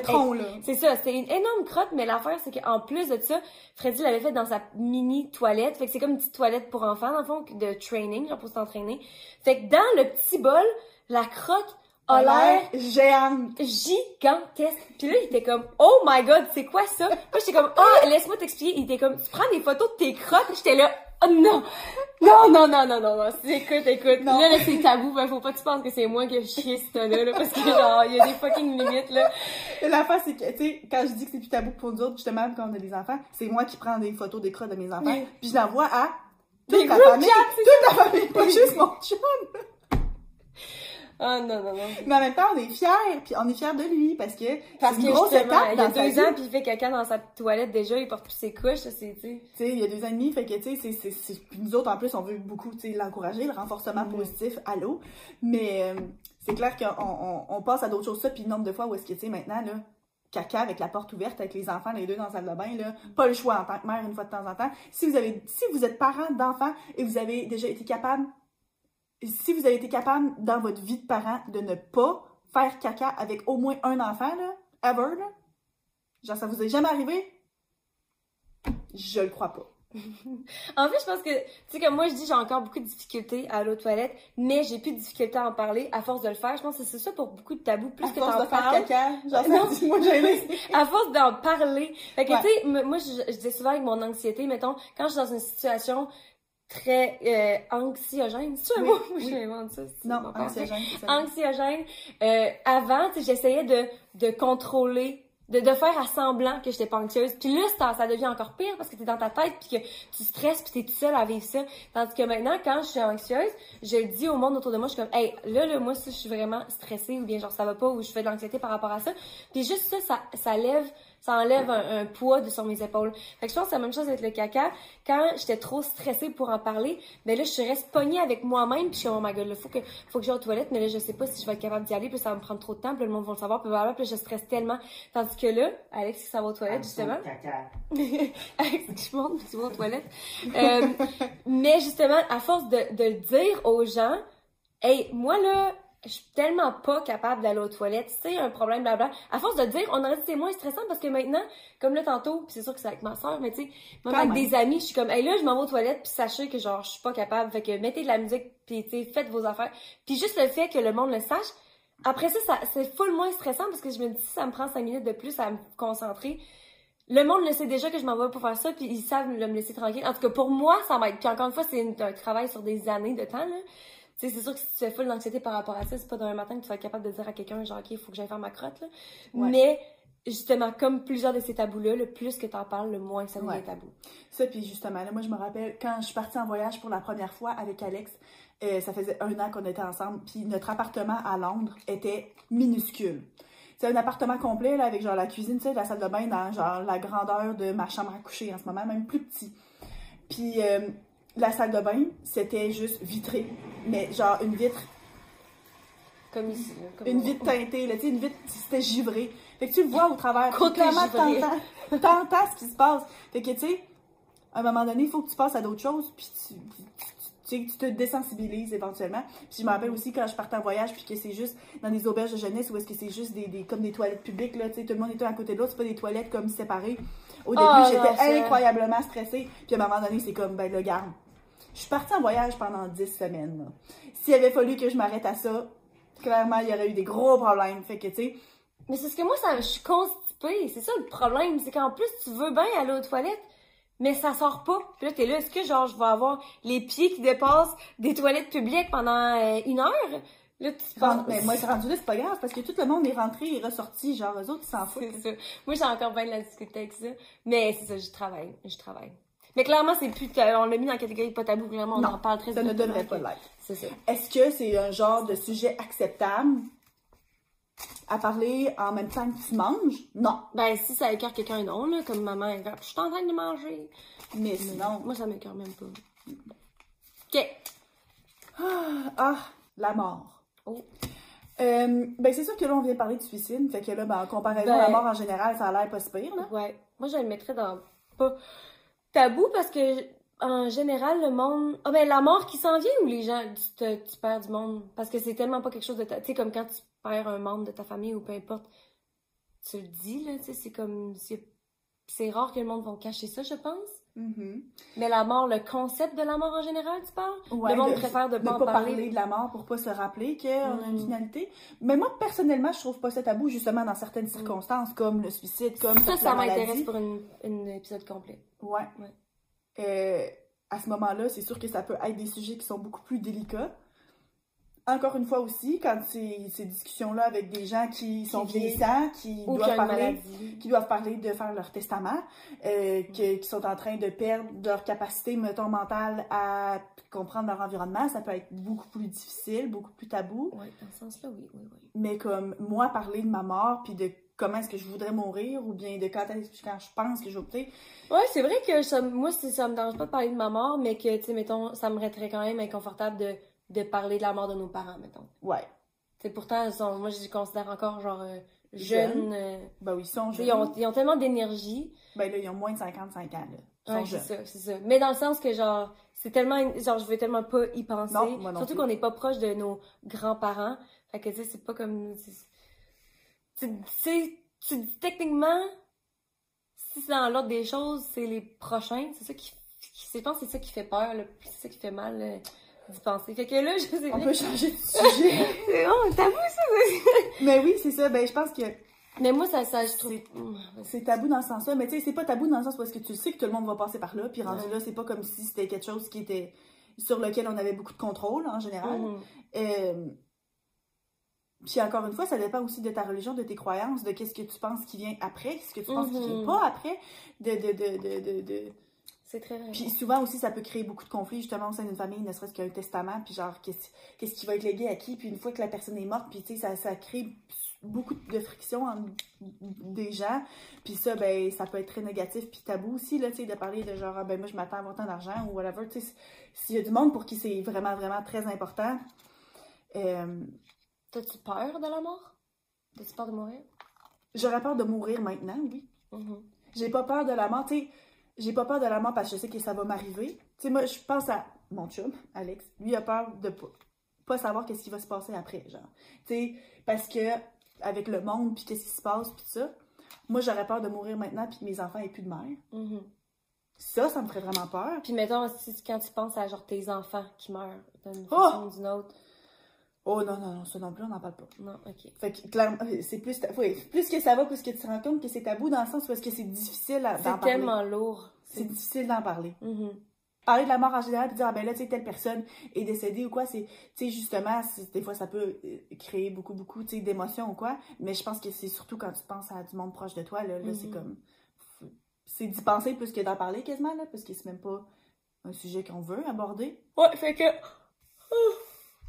A: C'est ça, c'est une énorme crotte, mais l'affaire, c'est qu'en plus de ça, Freddy l'avait fait dans sa mini toilette. Fait que c'est comme une petite toilette pour enfants, dans le fond, de training, genre pour s'entraîner. Fait que dans le petit bol, la crotte a l'air
B: géante.
A: gigantesque. Puis là, il était comme, oh my god, c'est quoi ça? Moi, j'étais comme, ah, laisse-moi t'expliquer. Il était comme, tu prends des photos de tes crottes? J'étais là, oh non! Non, non, non, non, non, non. Écoute, écoute.
B: Non.
A: Là, là, c'est tabou. Ben, faut pas que tu penses que c'est moi qui ai chié ce tas-là, là, parce que genre, il y a des fucking limites, là.
B: Et L'affaire, c'est que, tu sais, quand je dis que c'est plus tabou pour nous autres, justement, quand on a des enfants, c'est moi qui prends des photos des crottes de mes enfants,
A: Oui.
B: puis je l'envoie à toute
A: group
B: famille. Toute famille, pas juste mon chum.
A: Ah, non, non, non.
B: Mais en même temps, on est fiers, puis on est fiers de lui, parce que
A: Parce
B: c'est une grosse étape
A: il y a
B: sa
A: deux ans, puis il fait caca dans sa toilette déjà, il porte plus ses couches, c'est, tu sais.
B: Il y a deux ans et demi, fait que, tu sais, c'est- nous autres, en plus, on veut beaucoup, tu sais, l'encourager, le renforcement
A: Mhm.
B: positif à l'eau. Mais euh, c'est clair qu'on on, on passe à d'autres choses, ça, puis le nombre de fois où est-ce que, tu sais, maintenant, là, caca avec la porte ouverte, avec les enfants, les deux dans la salle de bain, là, pas le choix en tant que mère, une fois de temps en temps. Si vous avez, si vous êtes parent d'enfants et vous avez déjà été capable, si vous avez été capable, dans votre vie de parent, de ne pas faire caca avec au moins un enfant, là, ever, là, genre, ça vous est jamais arrivé? Je le crois pas.
A: En fait, je pense que, tu sais, comme moi, je dis, j'ai encore beaucoup de difficultés à aller aux toilettes, mais j'ai plus de difficultés à en parler à force de le faire. Je pense que c'est ça pour beaucoup de tabous. Plus
B: à
A: que
B: force
A: t'en parles,
B: caca, genre <laughs>
A: Non.
B: moi <laughs>
A: à force d'en parler. Fait que,
B: Ouais.
A: tu sais, moi, je, je dis souvent avec mon anxiété, mettons, quand je suis dans une situation très euh, anxiogène, c'est un
B: Oui,
A: mot? <laughs>
B: oui.
A: Je ça.
B: Non, anxiogène,
A: anxiogène. Euh, avant, tu sais, j'essayais de, de contrôler, de, de faire à semblant que j'étais pas anxieuse. Puis là, ça, ça devient encore pire parce que t'es dans ta tête puis que tu stresses puis t'es tout seul à vivre ça. Tandis que maintenant, quand je suis anxieuse, je le dis au monde autour de moi, je suis comme, hey, là, là, moi, si je suis vraiment stressée ou bien genre ça va pas ou je fais de l'anxiété par rapport à ça. Puis juste ça, ça, ça lève, ça enlève un, un poids de sur mes épaules. Fait que je pense que c'est la même chose avec le caca. Quand j'étais trop stressée pour en parler, ben là, je reste pognée avec moi-même, puis je suis oh my god, là, faut que, faut que j'aille aux toilettes, mais là, je sais pas si je vais être capable d'y aller, puis ça va me prendre trop de temps, puis le monde va le savoir, puis blablabla, puis je stresse tellement. Tandis que là, Alex qui s'en va aux toilettes, justement.
C: Caca. <laughs>
A: Alex qui monte, qui va aux toilettes. Euh, mais justement, à force de, de le dire aux gens, hey, moi là, je suis tellement pas capable d'aller aux toilettes, c'est un problème, blabla. À force de dire, on aurait dit que c'est moins stressant parce que maintenant, comme là tantôt, c'est sûr que c'est avec ma soeur, mais tu sais, même avec des amis, je suis comme, hey là, je m'en vais aux toilettes, puis sachez que genre, je suis pas capable, fait que mettez de la musique, puis tu sais, faites vos affaires. Puis juste le fait que le monde le sache, après ça, ça c'est full moins stressant parce que je me dis, si ça me prend cinq minutes de plus à me concentrer, le monde le sait déjà que je m'en vais pour faire ça, puis ils savent me laisser tranquille. En tout cas, pour moi, ça m'aide. Puis encore une fois, c'est un travail sur des années de temps, là. Tu sais, c'est sûr que si tu fais full d'anxiété par rapport à ça, c'est pas demain matin que tu vas être capable de dire à quelqu'un, genre, OK, il faut que j'aille faire ma crotte, là.
B: Ouais.
A: Mais, justement, comme plusieurs de ces tabous-là, le plus que t'en parles, le moins ça devient
B: Ouais.
A: tabou.
B: Ça, puis justement, là, moi, je me rappelle, quand je suis partie en voyage pour la première fois avec Alex, euh, ça faisait un an qu'on était ensemble, puis notre appartement à Londres était minuscule. C'est un appartement complet, là, avec genre la cuisine, tu sais, la salle de bain dans genre la grandeur de ma chambre à coucher en ce moment, même plus petit. Puis euh, la salle de bain, c'était juste vitré, mais genre une vitre
A: Comme ici. Comme
B: une vitre teintée, là, tu sais, une vitre, c'était givré. Fait que tu le vois au travers. Clairement, t'entends, t'entends ce qui se passe. Fait que, tu sais, à un moment donné, il faut que tu passes à d'autres choses, puis tu, tu, tu, tu te désensibilises éventuellement. Puis je me rappelle aussi quand je partais en voyage, puis que c'est juste dans des auberges de jeunesse, où est-ce que c'est juste des, des, comme des toilettes publiques, là, tu sais, tout le monde est un à côté de l'autre, c'est pas des toilettes comme séparées. Au début,
A: Oh,
B: j'étais incroyablement stressée, puis à un moment donné, c'est comme, ben, le garde. Je suis partie en voyage pendant 10 semaines. S'il avait fallu que je m'arrête à ça, clairement, il y aurait eu des gros problèmes. Fait que, tu sais,
A: Mais c'est ce que moi, ça, je suis constipée. C'est ça le problème. C'est qu'en plus, tu veux bien aller aux toilettes, mais ça sort pas. Puis là, t'es là, est-ce que genre, je vais avoir les pieds qui dépassent des toilettes publiques pendant euh, une heure? Là, tu penses.
B: mais moi, rendu là, c'est pas grave, parce que tout le monde est rentré et ressorti, genre, eux autres, ils s'en foutent.
A: C'est ça. Moi, j'ai encore bien de la difficulté avec ça. Mais c'est ça, je travaille. Je travaille. Mais clairement, c'est plus. On l'a mis dans la catégorie pas tabou, clairement, on
B: Non,
A: en parle très
B: Ça ne donnerait pas like.
A: C'est ça.
B: Est-ce que c'est un genre de sujet acceptable à parler en même temps que tu manges? Non.
A: Ben, si ça écœure quelqu'un, non, là, comme maman, elle je suis en train de manger.
B: Mais sinon,
A: Moi, ça m'écœure même pas. Ok.
B: ah, la mort.
A: Oh.
B: Euh, ben c'est sûr que là, on vient parler de suicide. Fait que là, ben, en comparaison
A: Ben-
B: à la mort en général, ça a l'air pas si pire, là.
A: Ouais. Moi, je le mettrais dans pas tabou parce que, en général, le monde. Ah, ben, la mort qui s'en vient ou les gens, tu, te- tu perds du monde? Parce que c'est tellement pas quelque chose de. ta- Tu sais, comme quand tu perds un membre de ta famille ou peu importe, tu le dis, là, tu sais, c'est comme. C'est rare que le monde va cacher ça, je pense.
B: Mhm.
A: Mais la mort, le concept de la mort en général, tu parles?
B: Ouais,
A: le monde
B: de-
A: préfère de
B: ne
A: pas en
B: pas
A: parler.
B: de la mort pour pas se rappeler qu'on a une
A: Mhm.
B: finalité. Mais moi, personnellement, je trouve pas ça tabou, justement, dans certaines circonstances, comme le suicide, comme
A: Ça, ça m'intéresse pour une épisode complet.
B: Ouais.
A: Ouais.
B: Euh, à ce moment-là, c'est sûr que ça peut être des sujets qui sont beaucoup plus délicats. Encore une fois aussi, quand c'est ces discussions-là avec des gens qui sont
A: Qui-
B: vieillissants, qui doivent parler qui doivent parler de faire leur testament, euh, que- qui sont en train de perdre leur capacité, mettons, mentale à comprendre leur environnement, ça peut être beaucoup plus difficile, beaucoup plus tabou.
A: Ouais, dans ce sens-là, oui, oui, oui.
B: Mais comme moi, parler de ma mort, puis de comment est-ce que je voudrais mourir, ou bien de quand, est-ce- quand je pense que je vais mourir,
A: Ouais, c'est vrai que ça, moi, ça me dérange pas de parler de ma mort, mais que, tu sais, mettons, ça me rendrait quand même inconfortable de, de parler de la mort de nos parents, mettons.
B: ouais,
A: sais, pourtant, ils sont- moi, je les considère encore, genre, euh,
B: Jeunes.
A: jeunes. euh,
B: ben oui, ils sont jeunes.
A: ils, ont, ils ont tellement d'énergie.
B: Ben là, ils ont moins de 55 ans, là. Ils
A: Ouais,
B: sont
A: c'est ça, c'est ça. Mais dans le sens que, genre, c'est tellement, genre, je veux tellement pas y penser.
B: Non, moi non
A: Surtout qu'on n'est pas proche de nos grands-parents. Fait que, tu sais, c'est pas comme. c'est- Tu sais, tu dis techniquement, si c'est dans l'ordre des choses, c'est les prochains. C'est ça qui. qui- Je pense c'est ça qui fait peur, c'est ça qui fait mal euh, d'y penser. Fait que là, je sais
B: On peut changer de sujet. <laughs>
A: C'est tabou ça!
B: Mais oui, c'est ça. Ben, je pense que
A: Mais moi, ça, ça je trouve.
B: C'est-
A: Hum,
B: c'est tabou dans ce sens-là. Mais tu sais, c'est pas tabou dans le sens parce que tu sais que tout le monde va passer par là. Puis rendu
A: Ouais.
B: là, c'est pas comme si c'était quelque chose qui était sur lequel on avait beaucoup de contrôle en général.
A: Mhm.
B: Euh, Puis encore une fois, ça dépend aussi de ta religion, de tes croyances, de qu'est-ce que tu penses qui vient après, ce que tu penses qui vient
A: Mhm.
B: pas après. De, de, de, de-
A: C'est très vrai.
B: Puis souvent aussi, ça peut créer beaucoup de conflits, justement, au sein d'une famille, ne serait-ce qu'un testament, puis genre, qu'est-ce qu'est-ce qui va être légué à qui, puis une fois que la personne est morte, puis tu sais, ça, ça crée beaucoup de friction entre des gens, puis ça, ben, ça peut être très négatif, puis tabou aussi, là, tu sais, de parler de genre, ah, ben, moi, je m'attends à avoir tant d'argent, ou whatever, tu sais, s'il y a du monde pour qui c'est vraiment, vraiment très important, euh,
A: T'as-tu peur de la mort? T'as-tu peur de mourir?
B: j'aurais peur de mourir maintenant, oui.
A: Mhm.
B: J'ai pas peur de la mort, tu sais. J'ai pas peur de la mort parce que je sais que ça va m'arriver. Tu sais, moi, je pense à mon chum, Alex. Lui a peur de pas, pas savoir qu'est-ce qui va se passer après, genre. Tu sais, parce que avec le monde, puis qu'est-ce qui se passe, puis ça. Moi, j'aurais peur de mourir maintenant, puis que mes enfants aient plus de mère.
A: Mhm.
B: Ça, ça me ferait vraiment peur.
A: Puis mettons, si, quand tu penses à genre tes enfants qui meurent d'une
B: Oh!
A: façon ou d'une autre.
B: Oh non, non, non, ça non plus, on n'en parle pas.
A: Non, ok.
B: Fait que, clairement, c'est plus, oui, plus que ça va, plus que tu te rends compte que c'est tabou dans le sens où est-ce que c'est difficile d'en
A: C'est
B: parler.
A: tellement lourd.
B: C'est difficile d'en parler.
A: Mhm.
B: parler de la mort en général puis dire ah ben là tu sais telle personne est décédée ou quoi c'est tu sais justement c'est- des fois ça peut euh, créer beaucoup beaucoup tu sais d'émotions ou quoi mais je pense que c'est surtout quand tu penses à du monde proche de toi là, là c'est
A: Mhm.
B: comme c'est d'y penser plus que d'en parler quasiment là parce que c'est même pas un sujet qu'on veut aborder
A: Ouais, fait que.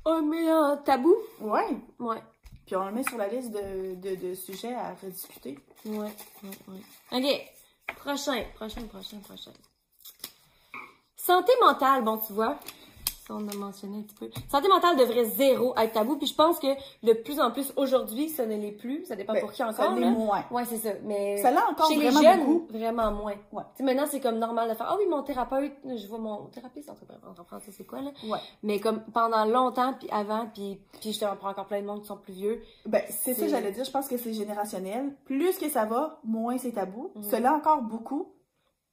A: On met en tabou.
B: ouais
A: Ouais.
B: puis on le met sur la liste de, de, de sujets à rediscuter
A: Ouais, ouais, ouais. Ok. Prochain, prochain, prochain, prochain. Santé mentale, bon, tu vois. On a mentionné un petit peu. Santé mentale devrait zéro être tabou. Puis je pense que de plus en plus aujourd'hui, ça ne l'est plus. Ça dépend
B: Ben,
A: pour qui encore.
B: ça l'est
A: là.
B: moins
A: Ouais, c'est ça. Mais
B: ça l'a encore
A: chez les
B: vraiment
A: jeunes,
B: beaucoup
A: vraiment moins.
B: Ouais.
A: Tu sais, maintenant, c'est comme normal de faire Ah oui, mon thérapeute, je vois mon thérapeute, en français, c'est quoi, là?
B: ouais
A: Mais comme pendant longtemps, puis avant, puis, puis je te reprends encore plein de monde qui sont plus vieux.
B: Ben, c'est ça, j'allais dire. Je pense que c'est générationnel. Plus que ça va, moins c'est tabou.
A: Mhm.
B: Cela encore beaucoup.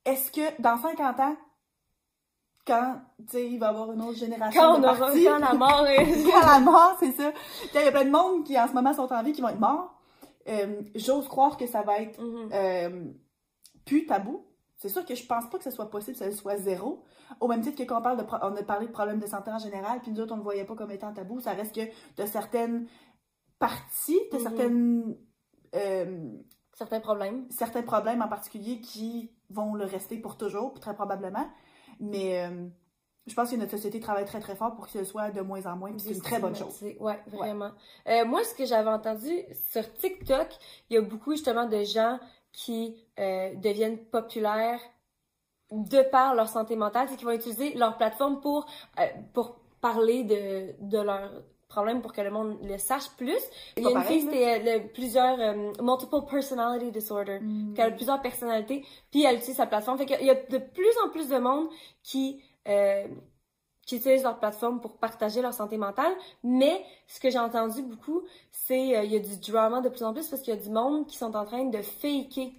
B: Est-ce que dans 50 ans, quand, tu sais, il va y avoir une autre génération
A: Quand on
B: de
A: aura quand la mort est... <laughs>
B: quand la mort, c'est ça. Il y a plein de monde qui, en ce moment, sont en vie, qui vont être morts. Euh, J'ose croire que ça va être
A: Mhm.
B: euh, plus tabou. C'est sûr que je pense pas que ce soit possible que ce soit zéro. Au même titre que quand on parle de on a parlé de problèmes de santé en général, puis nous autres, on ne le voyait pas comme étant tabou. Ça reste que de certaines parties, de
A: Mhm.
B: certaines euh,
A: certains problèmes.
B: certains problèmes en particulier qui vont le rester pour toujours, très probablement. Mais euh, je pense que notre société travaille très très fort pour que ce soit de moins en moins, c'est une très bonne chose.
A: Ouais, vraiment. Euh, moi, ce que j'avais entendu sur TikTok, il y a beaucoup justement de gens qui euh, deviennent populaires de par leur santé mentale, c'est qu'ils vont utiliser leur plateforme pour, pour parler de, de leurs problèmes pour que le monde le sache plus. Il y a une fille,
B: pareil, là.
A: c'était euh, plusieurs euh, multiple personality disorder,
B: Mm.
A: qui a plusieurs personnalités, puis elle utilise sa plateforme. Fait qu'il y a de plus en plus de monde qui euh, qui utilisent leur plateforme pour partager leur santé mentale. Mais ce que j'ai entendu beaucoup, c'est euh, il y a du drama de plus en plus parce qu'il y a du monde qui sont en train de faker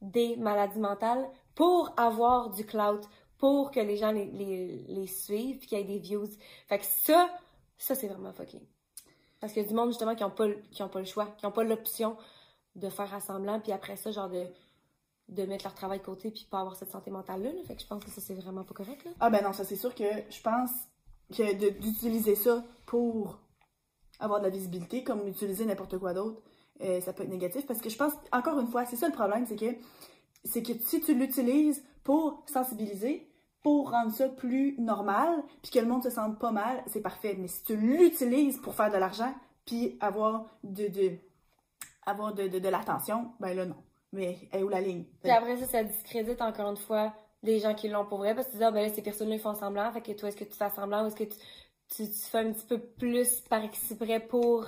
A: des maladies mentales pour avoir du clout, pour que les gens les, les, les suivent, puis qu'il y ait des views. Fait que ça, ça c'est vraiment fucké. Parce qu'il y a du monde justement qui n'ont pas, pas le choix, qui n'ont pas l'option de faire assemblant, puis après ça, genre de, de mettre leur travail de côté, puis pas avoir cette santé mentale-là. là. Fait que je pense que ça c'est vraiment pas correct. Là.
B: Ah ben non, ça c'est sûr que je pense que d'utiliser ça pour avoir de la visibilité, comme utiliser n'importe quoi d'autre, euh, ça peut être négatif. Parce que je pense, encore une fois, c'est ça le problème, c'est que c'est que si tu l'utilises pour sensibiliser, pour rendre ça plus normal, puis que le monde se sente pas mal, c'est parfait. Mais si tu l'utilises pour faire de l'argent, puis avoir de, de de, l'attention, ben là non. Mais elle est où la ligne?
A: Puis après ça, ça discrédite encore une fois les gens qui l'ont pour vrai parce que tu dis, ah ben là, ces personnes-là, font semblant. Fait que toi, est-ce que tu fais semblant ou est-ce que tu, tu, tu fais un petit peu plus par exprès pour.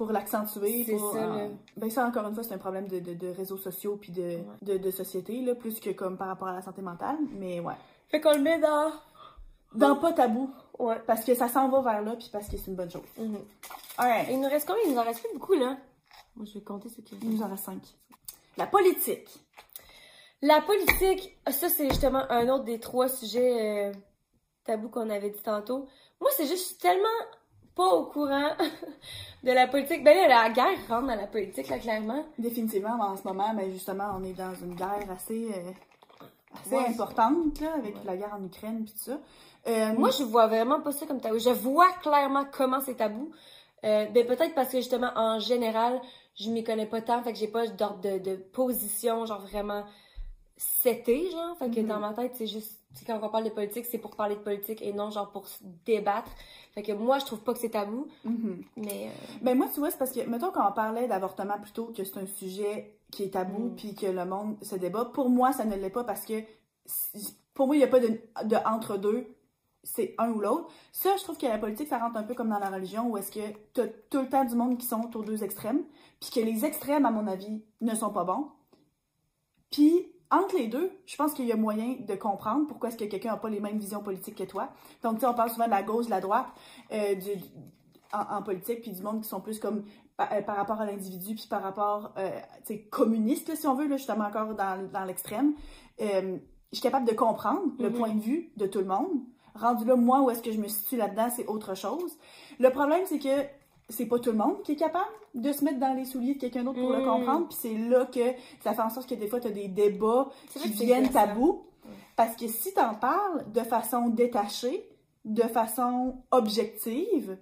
B: Pour l'accentuer.
A: C'est ça,
B: euh, ben ça, encore une fois, c'est un problème de, de, de réseaux sociaux puis de,
A: Ouais.
B: de, de société, là, plus que comme par rapport à la santé mentale. Mais ouais.
A: Fait qu'on le met dans.
B: Dans pas tabou,
A: Ouais.
B: parce que ça s'en va vers là, puis parce que c'est une bonne chose.
A: Mhm.
B: Alright.
A: Il nous reste combien? Il nous en reste plus beaucoup, là. Moi, je vais compter ce qu'il.
B: Il nous en reste cinq. La politique.
A: La politique, ça, c'est justement un autre des trois sujets euh, tabous qu'on avait dit tantôt. Moi, c'est juste, je suis tellement pas au courant <laughs> de la politique. Ben là, la guerre rentre dans la politique, là, clairement.
B: Définitivement, en ce moment, ben justement, on est dans une guerre assez, euh, assez
A: Ouais.
B: importante, là, avec
A: Ouais.
B: la guerre en Ukraine puis tout ça. Euh,
A: Moi, je vois vraiment pas ça comme tabou. Je vois clairement comment c'est tabou. Euh, ben peut-être parce que justement, en général, je m'y connais pas tant, fait que j'ai pas d'ordre de, de position, genre vraiment setée, genre. Fait que
B: Mhm.
A: dans ma tête, c'est juste, sais, quand on parle de politique, c'est pour parler de politique et non genre pour se débattre. Fait que moi, je trouve pas que c'est tabou,
B: mhm.
A: mais euh,
B: Ben moi, tu vois, c'est parce que, mettons, quand on parlait d'avortement plutôt, que c'est un sujet qui est tabou,
A: Mm.
B: puis que le monde se débat, pour moi, ça ne l'est pas parce que, pour moi, il n'y a pas de, de entre-deux, c'est un ou l'autre. Ça, je trouve que la politique, ça rentre un peu comme dans la religion, où est-ce que tu as tout le temps du monde qui sont aux deux extrêmes, puis que les extrêmes, à mon avis, ne sont pas bons. Puis, entre les deux, je pense qu'il y a moyen de comprendre pourquoi est-ce que quelqu'un n'a pas les mêmes visions politiques que toi. Donc, tu sais, on parle souvent de la gauche, de la droite, euh, du, en, en politique, puis du monde qui sont plus comme par, euh, par rapport à l'individu, puis par rapport, euh, tu sais, communiste, là, si on veut, là, justement encore dans, dans l'extrême. Euh, je suis capable de comprendre le
A: Mhm.
B: point de vue de tout le monde. Rendu là, moi, où est-ce que je me situe là-dedans, c'est autre chose. Le problème, c'est que c'est pas tout le monde qui est capable de se mettre dans les souliers de quelqu'un d'autre pour le
A: Mhm.
B: comprendre, puis c'est là que ça fait en sorte que des fois, tu as des débats qui
A: gossant.
B: tabous. Parce que si t'en parles de façon détachée, de façon objective,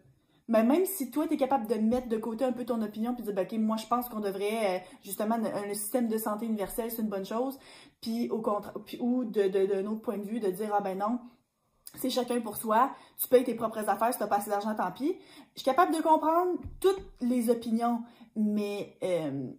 B: mais même si toi, tu es capable de mettre de côté un peu ton opinion puis de dire, ben, OK, moi, je pense qu'on devrait, euh, justement, un, un système de santé universel, c'est une bonne chose, puis au contraire, ou de, de, d'un autre point de vue, de dire, ah ben non, c'est chacun pour soi, tu payes tes propres affaires, si t'as pas assez d'argent, tant pis. Je suis capable de comprendre toutes les opinions, mais euh,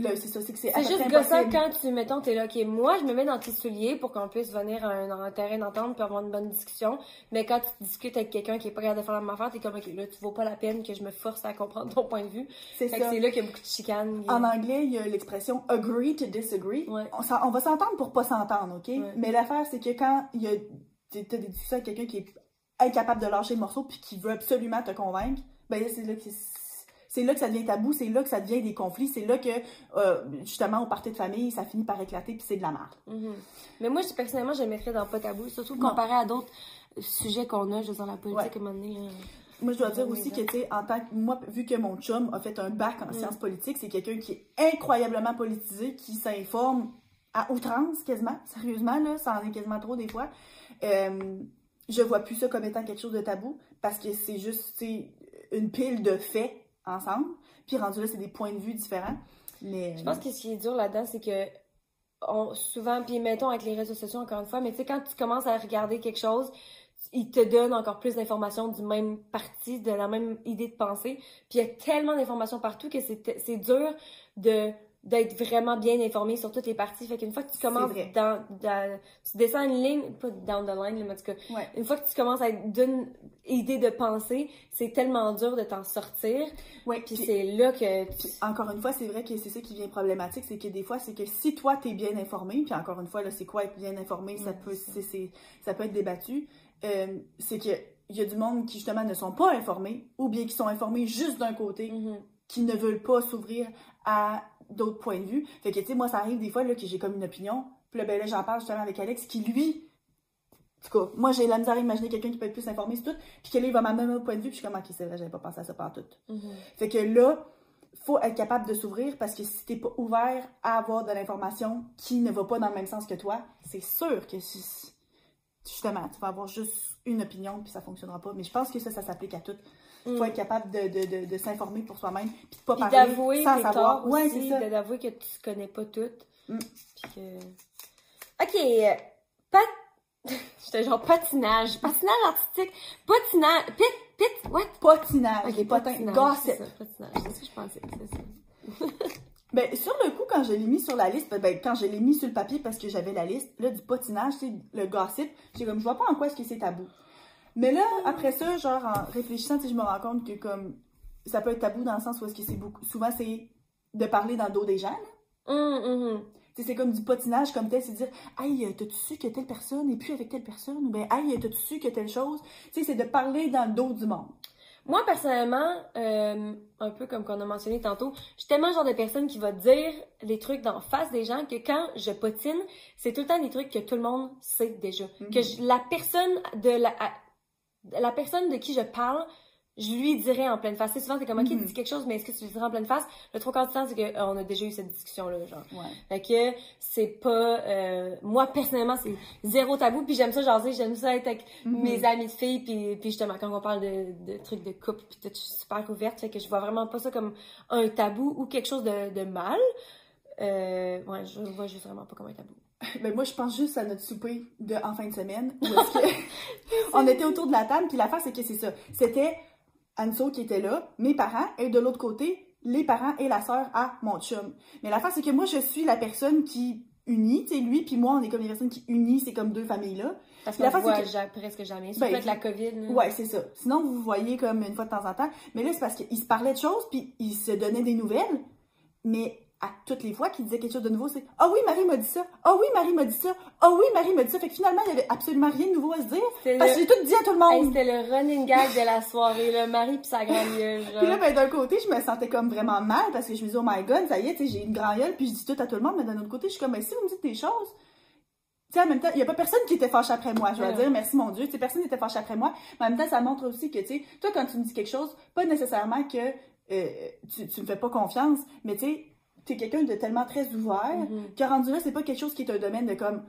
B: là, c'est ça, c'est que c'est
A: juste gossant quand tu, mettons, t'es là, ok, moi, je me mets dans tes souliers pour qu'on puisse venir à un, terrain d'entente puis avoir une bonne discussion. Mais quand tu discutes avec quelqu'un qui est pas capable de faire la même affaire, t'es comme, ok, là, tu vaut pas la peine que je me force à comprendre ton point de vue.
B: C'est ça.
A: c'est là qu'il y a beaucoup de chicanes.
B: En anglais, il y a l'expression agree to disagree.
A: Ouais.
B: On, va s'entendre pour pas s'entendre, OK?
A: Ouais.
B: Mais l'affaire, c'est que quand il y a t'as des discussions avec quelqu'un qui est incapable de lâcher le morceau puis qui veut absolument te convaincre, ben c'est là que c'est là que ça devient tabou, c'est là que ça devient des conflits, c'est là que euh, justement au party de famille, ça finit par éclater puis c'est de la merde.
A: Mhm. Mais moi, personnellement, je mettrais dans pas tabou, surtout
B: Non.
A: comparé à d'autres sujets qu'on a, je veux dire, la politique,
B: Ouais.
A: à un moment donné, là.
B: Moi, je dois dire aussi que, tu sais, en tant que. Moi, vu que mon chum a fait un bac en
A: Mm.
B: sciences politiques, c'est quelqu'un qui est incroyablement politisé, qui s'informe à outrance, quasiment. Sérieusement, là, ça en est quasiment trop des fois. Euh, je vois plus ça comme étant quelque chose de tabou, parce que c'est juste, une pile de faits ensemble. Puis rendu là, c'est des points de vue différents.
A: Je pense que ce qui est dur là-dedans, c'est que souvent, puis mettons avec les réseaux sociaux encore une fois, mais tu sais, quand tu commences à regarder quelque chose, il te donne encore plus d'informations du même parti, de la même idée de pensée. Puis il y a tellement d'informations partout que c'est dur de d'être vraiment bien informé sur toutes les parties. Fait qu'une fois que tu commences dans, dans- tu descends une ligne, pas down the line, mais en tout cas,
B: Ouais.
A: une fois que tu commences à être d'une idée de pensée, c'est tellement dur de t'en sortir.
B: ouais,
A: Puis c'est là que
B: encore une fois, c'est vrai que c'est ça qui vient problématique, c'est que des fois, c'est que si toi, t'es bien informé, puis encore une fois, là, c'est quoi être bien informé, ça, peut,
A: c'est,
B: c'est- ça peut être débattu, euh, c'est que il y a du monde qui, justement, ne sont pas informés, ou bien qui sont informés juste d'un côté,
A: Mhm.
B: qui ne veulent pas s'ouvrir à d'autres points de vue. Fait que, tu sais, moi, ça arrive des fois, là, que j'ai comme une opinion, puis là, ben là, j'en parle justement avec Alex, qui, lui, en tout cas, moi, j'ai la misère à imaginer quelqu'un qui peut être plus informé sur tout, puis que là, il va m'amener un point de vue, puis je suis comme, ok, c'est vrai, j'avais pas pensé à ça par tout.
A: Mhm.
B: Fait que là, faut être capable de s'ouvrir parce que si t'es pas ouvert à avoir de l'information qui ne va pas dans le même sens que toi, c'est sûr que si- justement, tu vas avoir juste une opinion puis ça fonctionnera pas. Mais je pense que ça, ça s'applique à tout. Faut
A: Mm.
B: être capable de, de, de, de s'informer pour soi-même puis de pas
A: Puis
B: parler
A: d'avouer
B: sans savoir. Ouais, c'est ça.
A: d'avouer que tu connais pas tout.
B: Mm.
A: Que... Ok, euh, pat... <laughs> J'étais genre patinage, patinage artistique, patinage, pit, pit, what?
B: Patinage,
A: Ok, patinage,
B: gossip.
A: c'est patinage, c'est ce que je pensais, c'est ça. <laughs>
B: Ben, sur le coup, quand je l'ai mis sur la liste, ben, quand je l'ai mis sur le papier parce que j'avais la liste, là, du patinage, sais, le gossip, j'ai comme, je vois pas en quoi est-ce que c'est tabou. Mais là, après ça, genre, en réfléchissant, je me rends compte que, comme, ça peut être tabou dans le sens où est-ce que c'est beaucoup, souvent, c'est de parler dans le dos des gens, là. Tu sais, c'est comme du patinage comme tel, c'est dire, hey, euh, t'as-tu su que telle personne est plus avec telle personne? Ou ben, hey, t'as-tu su que telle chose? Tu sais, c'est de parler dans le dos du monde.
A: Moi, personnellement, euh, un peu comme qu'on a mentionné tantôt, je suis tellement le genre de personne qui va dire les trucs d'en face des gens que quand je patine, c'est tout le temps des trucs que tout le monde sait déjà.
B: Mhm.
A: Que je- la personne de la, la personne de qui je parle, je lui dirais en pleine face. C'est souvent, c'est comme, ok,
B: Mhm.
A: dis quelque chose, mais est-ce que tu lui dirais en pleine face? Le trois quarts du temps, c'est que, euh, a déjà eu cette discussion-là, genre.
B: Ouais.
A: Fait que c'est pas euh, moi personnellement c'est zéro tabou puis j'aime ça jaser, j'aime ça être avec
B: Mhm.
A: mes amis de filles puis puis justement quand on parle de, de trucs de couple puis tout je suis super ouverte fait que je vois vraiment pas ça comme un tabou ou quelque chose de, de mal. Euh, ouais, je le vois juste vraiment pas comme un tabou. <laughs>
B: Ben moi, je pense juste à notre souper de en fin de semaine. Où que <laughs> on était autour de la table, puis l'affaire, c'est que c'est ça. C'était Anso qui était là, mes parents, et de l'autre côté, les parents et la sœur à mon chum. Mais l'affaire, c'est que moi, je suis la personne qui unit, tu sais, lui puis moi, on est comme les personnes qui unissent, c'est comme deux familles-là.
A: Parce
B: La
A: qu'on voit
B: que-
A: ja- presque jamais. Surtout
B: Ben,
A: avec la COVID. là.
B: Ouais, c'est ça. Sinon, vous vous voyez comme une fois de temps en temps. Mais là, c'est parce qu'ils se parlaient de choses, puis ils se donnaient des nouvelles. Mais à toutes les fois qu'ils disaient quelque chose de nouveau, c'est « Ah oui, Marie m'a dit ça! Ah oui, Marie m'a dit ça! Ah oui, Marie m'a dit ça! » Fait que finalement, il y avait absolument rien de nouveau à se dire. Parce que j'ai tout dit à tout le
A: hey,
B: monde.
A: c'était le running gag de la soirée, le mari puis sa genre.
B: Puis là, ben, d'un côté, je me sentais comme vraiment mal parce que je me disais, oh my god, ça y est, j'ai une grande gueule, puis je dis tout à tout le monde, mais d'un autre côté, je suis comme, mais si vous me dites des choses, tu sais, en même temps, il y a pas personne qui était fâché après moi, je vais dire, merci mon Dieu, tu sais, personne n'était fâché après moi, mais en même temps, ça montre aussi que, tu sais, toi, quand tu me dis quelque chose, pas nécessairement que euh, tu, me fais pas confiance, mais tu sais, t'es quelqu'un de tellement très ouvert,
A: Mhm.
B: que rendu là, c'est pas quelque chose qui est un domaine de comme,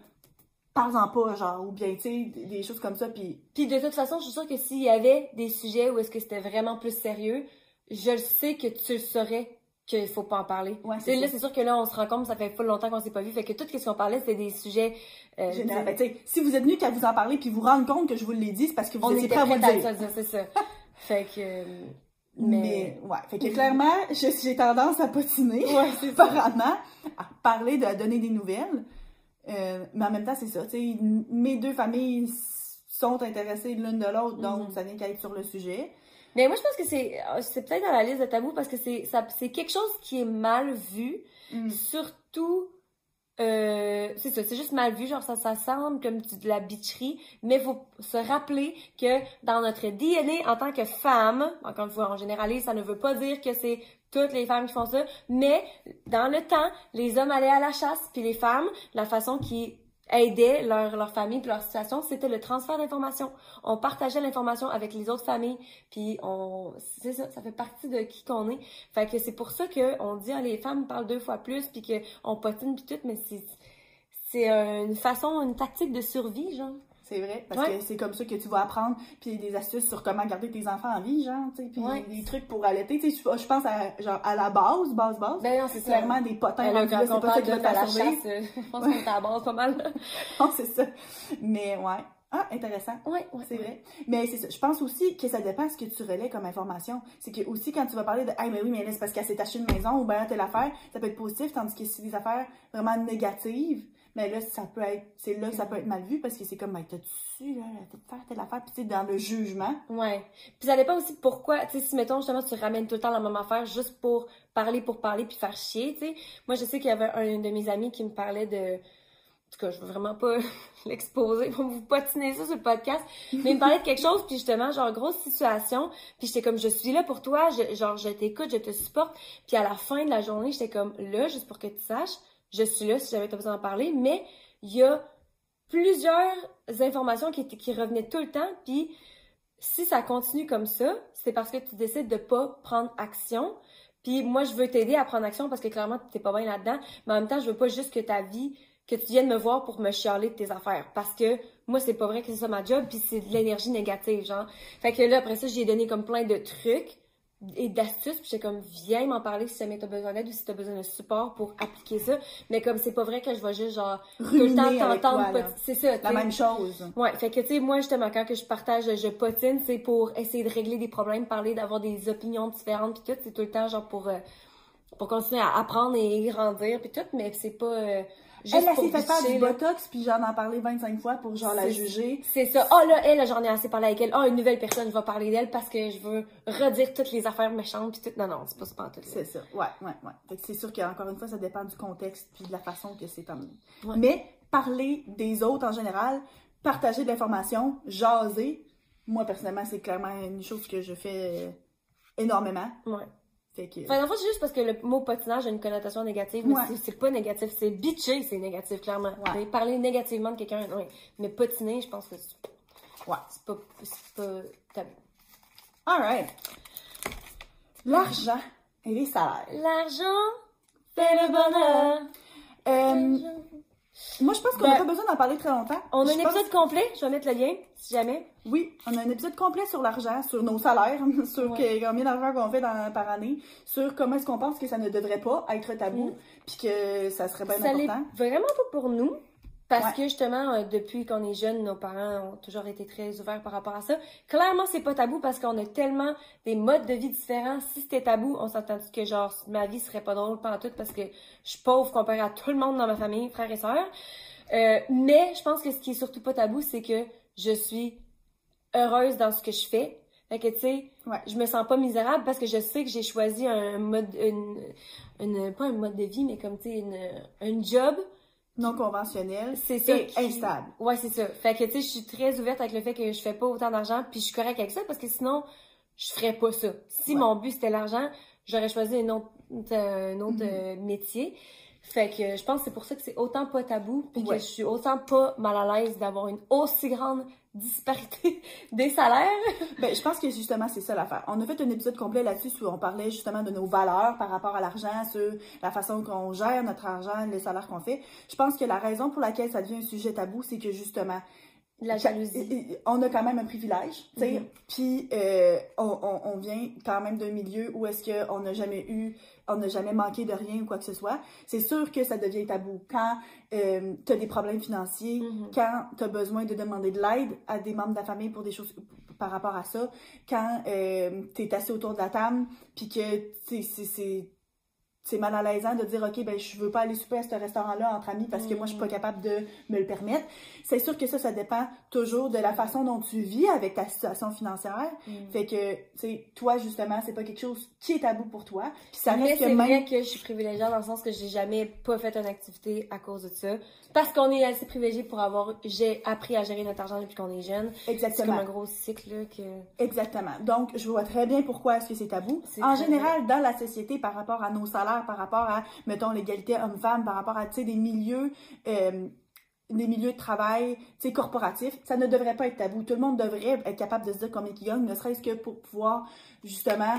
B: parle-en pas, genre, ou bien, tu sais, des, choses comme ça, puis
A: Puis de toute façon, je suis sûre que s'il y avait des sujets où est-ce que c'était vraiment plus sérieux, je le sais que tu le saurais qu'il faut pas en parler.
B: Ouais,
A: Tu
B: c'est
A: là, c'est sûr que là, on se rend compte, ça fait pas longtemps qu'on s'est pas vu, fait que tout ce qu'on parlait, c'était des sujets... euh,
B: général. Ben,
A: tu
B: tu si vous êtes venu qu'à vous en parler puis vous rendre compte que je vous l'ai dit, c'est parce que vous
A: on
B: étiez prêt à vous le dire.
A: ça, c'est ça. <laughs> fait que... euh,
B: Mais,
A: Mais...
B: ouais, fait que clairement, je- j'ai tendance à patiner,
A: Ouais, <laughs>
B: apparemment, à parler, de à donner des nouvelles. Euh, mais en même temps, c'est ça. tu sais, m- mes deux familles sont intéressées l'une de l'autre, donc
A: Mhm.
B: ça vient qu'à être sur le sujet.
A: Mais moi, je pense que c'est euh, c'est peut-être dans la liste de tabous parce que c'est quelque chose qui est mal vu,
B: Mm.
A: surtout... Euh, c'est ça, c'est juste mal vu, genre ça, ça semble comme de la bitcherie, mais faut se rappeler que dans notre DNA en tant que femme, encore une fois, en généralise, ça ne veut pas dire que c'est toutes les femmes qui font ça, mais dans le temps, les hommes allaient à la chasse, puis les femmes, la façon qui aidait leur, leur famille puis leur situation, c'était le transfert d'informations. On partageait l'information avec les autres familles, puis on, c'est ça, ça fait partie de qui qu'on est. Fait que c'est pour ça que on dit, ah, les femmes parlent deux fois plus, puis que on patine puis tout, mais c'est, c'est une façon, une tactique de survie, genre.
B: C'est vrai, parce
A: Ouais.
B: que c'est comme ça que tu vas apprendre, puis des astuces sur comment garder tes enfants en vie, genre, tu sais, puis
A: Ouais.
B: des trucs pour allaiter, tu sais, je pense à, genre, à la base, base, base,
A: Ben non, c'est ça.
B: clairement des potins,
A: Ben là,
B: c'est pas ça qui va
A: euh, je pense qu'on est à la base pas mal. <laughs>
B: Non, c'est ça. Mais ouais. Ah, intéressant.
A: Ouais, ouais.
B: C'est vrai. Mais c'est ça. Je pense aussi que ça dépend de ce que tu relais comme information. C'est que aussi quand tu vas parler de Hey, mais oui, mais là, c'est parce qu'elle s'est acheté une maison ou bien telle affaire, ça peut être positif, tandis que si c'est des affaires vraiment négatives, mais là, ça peut être. C'est là ça peut être mal vu parce que c'est comme ben, t'as-tu, là, faire telle affaire, puis sais, dans le jugement.
A: Ouais. Puis ça dépend aussi pourquoi, tu sais, si mettons justement tu ramènes tout le temps la même affaire juste pour parler pour parler puis faire chier, tu sais. Moi, je sais qu'il y avait un de mes amis qui me parlait de. En tout cas, je veux vraiment pas <laughs> l'exposer pour vous patiner ça sur le podcast. Mais il me parlait de quelque chose, puis justement, genre, grosse situation. Puis j'étais comme, je suis là pour toi, je, genre, je t'écoute, je te supporte. Puis à la fin de la journée, j'étais comme, là, juste pour que tu saches, je suis là si jamais tu besoin d'en parler. Mais il y a plusieurs informations qui, qui revenaient tout le temps. Puis si ça continue comme ça, c'est parce que tu décides de pas prendre action. Puis moi, je veux t'aider à prendre action parce que clairement, t'es pas bien là-dedans. Mais en même temps, je veux pas juste que ta vie, que tu viennes me voir pour me chialer de tes affaires. Parce que moi, c'est pas vrai que c'est ça ma job, puis c'est de l'énergie négative, genre. Fait que là, après ça, j'ai donné comme plein de trucs et d'astuces, puis j'étais comme, viens m'en parler si jamais t'as besoin d'aide ou si t'as besoin de support pour appliquer ça. Mais comme c'est pas vrai que je vais juste, genre, tout le temps
B: Ruminer
A: t'entendre, c'est ça,
B: La même chose.
A: Ouais, fait que tu sais, moi justement, quand que je partage, je potine, c'est pour essayer de régler des problèmes, parler, d'avoir des opinions différentes, puis tout, c'est tout le temps genre pour euh, pour continuer à apprendre et grandir, puis tout, mais c'est pas euh,
B: Elle, elle s'est fait faire du botox, puis j'en ai parlé 25 fois pour genre la juger.
A: C'est ça. Oh là, elle, j'en ai assez parlé avec elle. Oh, une nouvelle personne, je vais parler d'elle parce que je veux redire toutes les affaires méchantes, puis tout. Non, non, c'est pas pas tout.
B: C'est ça. Ouais, ouais, ouais. Fait que c'est sûr qu'encore une fois, ça dépend du contexte puis de la façon que c'est amené.
A: Ouais.
B: Mais parler des autres en général, partager de l'information, jaser, moi personnellement, c'est clairement une chose que je fais euh, énormément.
A: Ouais.
B: Fait que.
A: Enfin, en fait, c'est juste parce que le mot potinage a une connotation négative, mais
B: Ouais.
A: c'est- c'est pas négatif, c'est bitcher, c'est négatif, clairement.
B: Ouais.
A: Parler négativement de quelqu'un, oui. Mais potiner, je pense que c'est
B: Ouais.
A: c'est pas, c'est pas tabou.
B: Alright. L'argent et les salaires.
A: L'argent fait le bonheur.
B: Euh, moi, je pense qu'on n'a
A: Ben,
B: pas besoin d'en parler très longtemps.
A: On a
B: Je
A: un
B: pense-
A: épisode complet, je vais mettre le lien, si jamais.
B: Oui, on a un épisode complet sur l'argent, sur nos salaires, <laughs> sur
A: Ouais.
B: que- combien d'argent qu'on fait dans- par année, sur comment est-ce qu'on pense que ça ne devrait pas être tabou,
A: Mm.
B: puis que ça serait bien
A: Ça
B: important.
A: vraiment pas pour nous. Parce
B: Ouais.
A: que justement, euh, depuis qu'on est jeune, nos parents ont toujours été très ouverts par rapport à ça. Clairement, c'est pas tabou parce qu'on a tellement des modes de vie différents. Si c'était tabou, on s'entend que genre ma vie serait pas drôle pas en tout parce que je suis pauvre comparé à tout le monde dans ma famille, frères et sœurs. Euh, mais je pense que ce qui est surtout pas tabou, c'est que je suis heureuse dans ce que je fais. Fait que tu sais,
B: Ouais.
A: je me sens pas misérable parce que je sais que j'ai choisi un mode, une, une- pas un mode de vie, mais comme tu sais, une, un job
B: Non conventionnel
A: c'est ça
B: et
A: qui-
B: instable.
A: Ouais, c'est ça. Fait que, tu sais, je suis très ouverte avec le fait que je fais pas autant d'argent, puis je suis correcte avec ça, parce que sinon, je ferais pas ça. Si
B: Ouais.
A: mon but c'était l'argent, j'aurais choisi un autre, un autre
B: Mhm.
A: euh, métier. Fait que je pense que c'est pour ça que c'est autant pas tabou, puis
B: Ouais.
A: que je suis autant pas mal à l'aise d'avoir une aussi grande disparité <laughs> des salaires. <laughs>
B: Ben, je pense que justement, c'est ça l'affaire. On a fait un épisode complet là-dessus où on parlait justement de nos valeurs par rapport à l'argent, sur la façon qu'on gère notre argent, les salaires qu'on fait. Je pense que la raison pour laquelle ça devient un sujet tabou, c'est que justement,
A: La jalousie.
B: On a quand même un privilège, tu sais.
A: Mhm.
B: Puis euh, on, on, on vient quand même d'un milieu où est-ce qu'on n'a jamais eu, on n'a jamais manqué de rien ou quoi que ce soit. C'est sûr que ça devient tabou quand euh, tu as des problèmes financiers,
A: Mhm.
B: quand tu as besoin de demander de l'aide à des membres de la famille pour des choses par rapport à ça, quand euh, tu es assis autour de la table, puis que c'est- c'est mal à l'aisant de dire ok ben je veux pas aller souper à ce restaurant là entre amis parce que moi je suis pas capable de me le permettre c'est sûr que ça ça dépend toujours de la façon dont tu vis avec ta situation financière
A: Mm.
B: fait que tu sais toi justement c'est pas quelque chose qui est tabou pour toi puis ça
A: Mais
B: reste que
A: c'est
B: même
A: vrai que je suis privilégiée dans le sens que j'ai jamais pas fait une activité à cause de ça. Parce qu'on est assez privilégié pour avoir, j'ai appris à gérer notre argent depuis qu'on est jeune. C'est comme
B: exactement
A: un gros cycle, là, que...
B: Exactement. Donc, je vois très bien pourquoi est-ce que c'est tabou. En général, dans la société, par rapport à nos salaires, par rapport à, mettons, l'égalité homme-femme, par rapport à, tu sais, des milieux, euh, des milieux de travail, tu sais, corporatifs, ça ne devrait pas être tabou. Tout le monde devrait être capable de se dire combien il gagne, ne serait-ce que pour pouvoir, justement,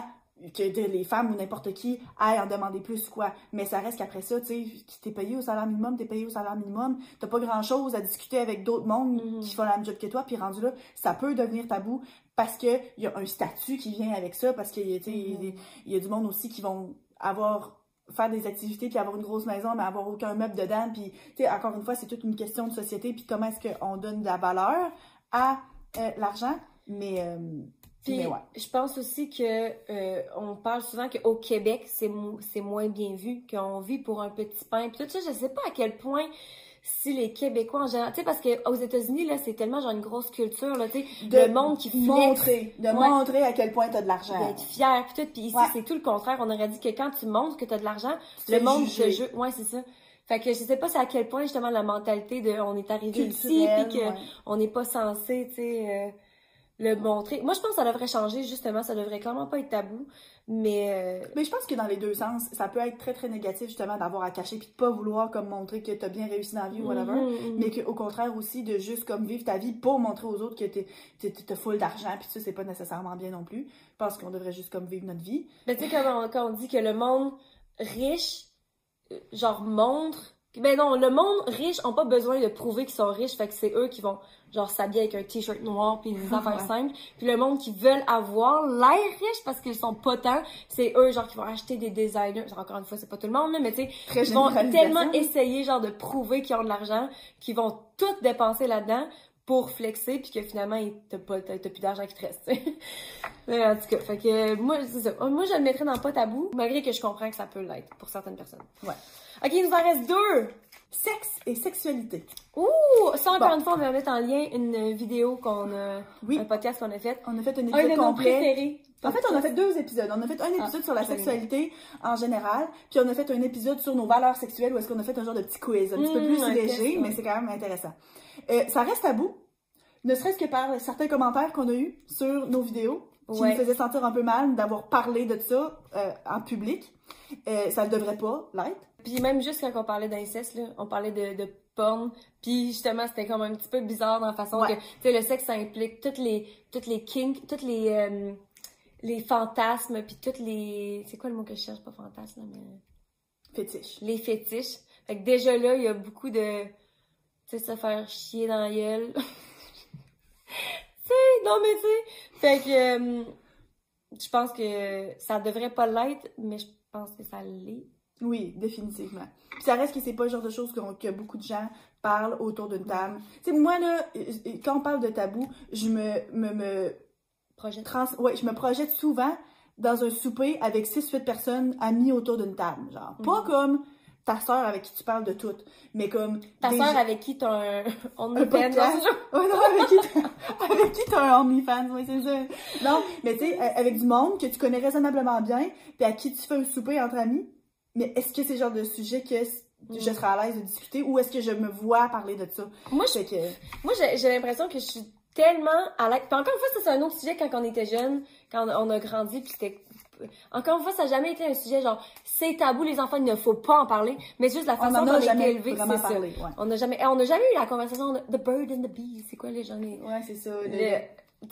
B: que les femmes ou n'importe qui aillent en demander plus quoi. Mais ça reste qu'après ça, tu sais, t'es payé au salaire minimum, t'es payé au salaire minimum, t'as pas grand chose à discuter avec d'autres mondes
A: Mhm.
B: qui font la même job que toi, puis rendu là, ça peut devenir tabou parce que il y a un statut qui vient avec ça, parce que, tu sais, il y il y a du monde aussi qui vont avoir faire des activités puis avoir une grosse maison mais avoir aucun meuble dedans. Puis tu sais encore une fois c'est toute une question de société puis comment est-ce qu'on donne de la valeur à euh, l'argent. Mais euh,
A: Puis,
B: ouais
A: je pense aussi que euh, on parle souvent qu'au Québec, c'est mo- c'est moins bien vu, qu'on vit pour un petit pain. Puis tout ça, je sais pas à quel point si les Québécois en général, tu sais, parce qu'aux États-Unis, là, c'est tellement genre une grosse culture, là, tu sais,
B: de
A: le monde qui flex,
B: montrer de
A: Ouais.
B: montrer à quel point t'as de l'argent
A: d'être fier, puis tout. Puis ici,
B: Ouais.
A: c'est tout le contraire. On aurait dit que quand tu montres que t'as de l'argent, le monde te juge. Ouais, c'est ça. Fait que je sais pas c'est à quel point justement la mentalité de on est arrivé ici puis que
B: ouais.
A: on n'est pas censé, tu sais, euh, le montrer. Moi, je pense que ça devrait changer, justement. Ça devrait clairement pas être tabou. Mais, euh,
B: mais je pense que dans les deux sens ça peut être très très négatif justement d'avoir à cacher puis de pas vouloir comme montrer que t'as bien réussi dans la vie ou whatever
A: mhm, mhm.
B: mais qu'au contraire aussi de juste comme vivre ta vie pour montrer aux autres que t'es t'es- t'es full d'argent puis ça c'est pas nécessairement bien non plus je pense qu'on devrait juste comme vivre notre vie
A: Mais tu sais, comme on, quand on dit que le monde riche, euh, genre, montre. Ben non, le monde riche ont pas besoin de prouver qu'ils sont riches, fait que c'est eux qui vont, genre, s'habiller avec un t-shirt noir puis des affaires
B: Ouais.
A: simples. Puis le monde qui veulent avoir l'air riche parce qu'ils sont tant, c'est eux, genre, qui vont acheter des designers. Genre, encore une fois, c'est pas tout le monde, là, mais tu sais, ils vont tellement essayer, genre, de prouver qu'ils ont de l'argent, qu'ils vont tout dépenser là-dedans pour flexer, puis que finalement, ils- t'as pas, t'as plus d'argent qui te reste. <laughs> Mais en tout cas, fait que, moi, c'est ça. Moi, je le mettrais dans pas tabou, malgré que je comprends que ça peut l'être pour certaines personnes.
B: Ouais.
A: Ok, il nous en reste deux!
B: sexe et sexualité
A: Ouh! Ça, encore
B: Bon.
A: une fois, on va mettre en lien une vidéo qu'on a,
B: Oui.
A: un podcast qu'on a fait.
B: on a fait un
A: Un
B: épisode
A: de nos
B: complet
A: préférés.
B: En fait, on a fait deux épisodes. On a fait un épisode
A: Ah,
B: sur la
A: j'avais
B: sexualité en général, puis on a fait un épisode sur nos valeurs sexuelles où est-ce qu'on a fait un genre de petit quiz, un petit peu
A: Mmh,
B: plus
A: un
B: léger,
A: test,
B: mais c'est quand même intéressant. Euh, ça reste tabou, ne serait-ce que par certains commentaires qu'on a eus sur nos vidéos, qui
A: Ouais.
B: nous faisaient sentir un peu mal d'avoir parlé de ça euh, en public. Euh, ça ne devrait pas l'être.
A: Puis même juste quand on parlait d'inceste, là, on parlait de, de porn, puis justement, c'était comme un petit peu bizarre dans la façon
B: Ouais.
A: que, tu sais, le sexe, ça implique toutes les, toutes les kinks, toutes les, euh, les fantasmes, puis toutes les... C'est quoi le mot que je cherche? Pas fantasme, mais...
B: Fétiche.
A: Les fétiches. Fait que déjà là, il y a beaucoup de... Tu sais, se faire chier dans la gueule. <laughs> tu sais, non mais tu sais... Fait que... euh, je pense que ça devrait pas l'être, mais je pense que ça l'est.
B: Oui, définitivement. Puis ça reste que c'est pas le genre de choses qu'on- que beaucoup de gens parlent autour d'une table. Tu sais, moi, là, euh, euh, quand on parle de tabou, je me, me, me
A: Projet.
B: trans... ouais, je me projette souvent dans un souper avec 6-8 personnes amies autour d'une table. Genre, pas comme ta sœur avec qui tu parles de tout, mais comme.
A: Ta
B: gens-
A: avec qui t'as un... On <laughs>
B: un podcast. Ouais, non, avec qui t'as- <laughs> avec qui t'as un OnlyFans, oui, c'est ça. Non, mais tu sais, euh, avec du monde que tu connais raisonnablement bien, puis à qui tu fais un souper entre amis, mais est-ce que c'est le genre de sujet que je
A: Mm.
B: serais à l'aise de discuter ou est-ce que je me vois parler de ça?
A: Moi,
B: que,
A: Moi, j'ai l'impression que je suis tellement à l'aise. Puis encore une fois, ça, c'est un autre sujet quand on était jeune, quand on on a grandi, puis c'était... Encore une fois, ça n'a jamais été un sujet genre, c'est tabou, les enfants, il ne faut pas en parler, mais juste la
B: on
A: façon dont on
B: a
A: a été élevé, c'est ça.
B: ouais.
A: On n'a jamais, on n'a jamais eu la conversation de The Bird and the Bee, c'est quoi les gens? les-
B: Ouais, c'est ça. le-
A: le-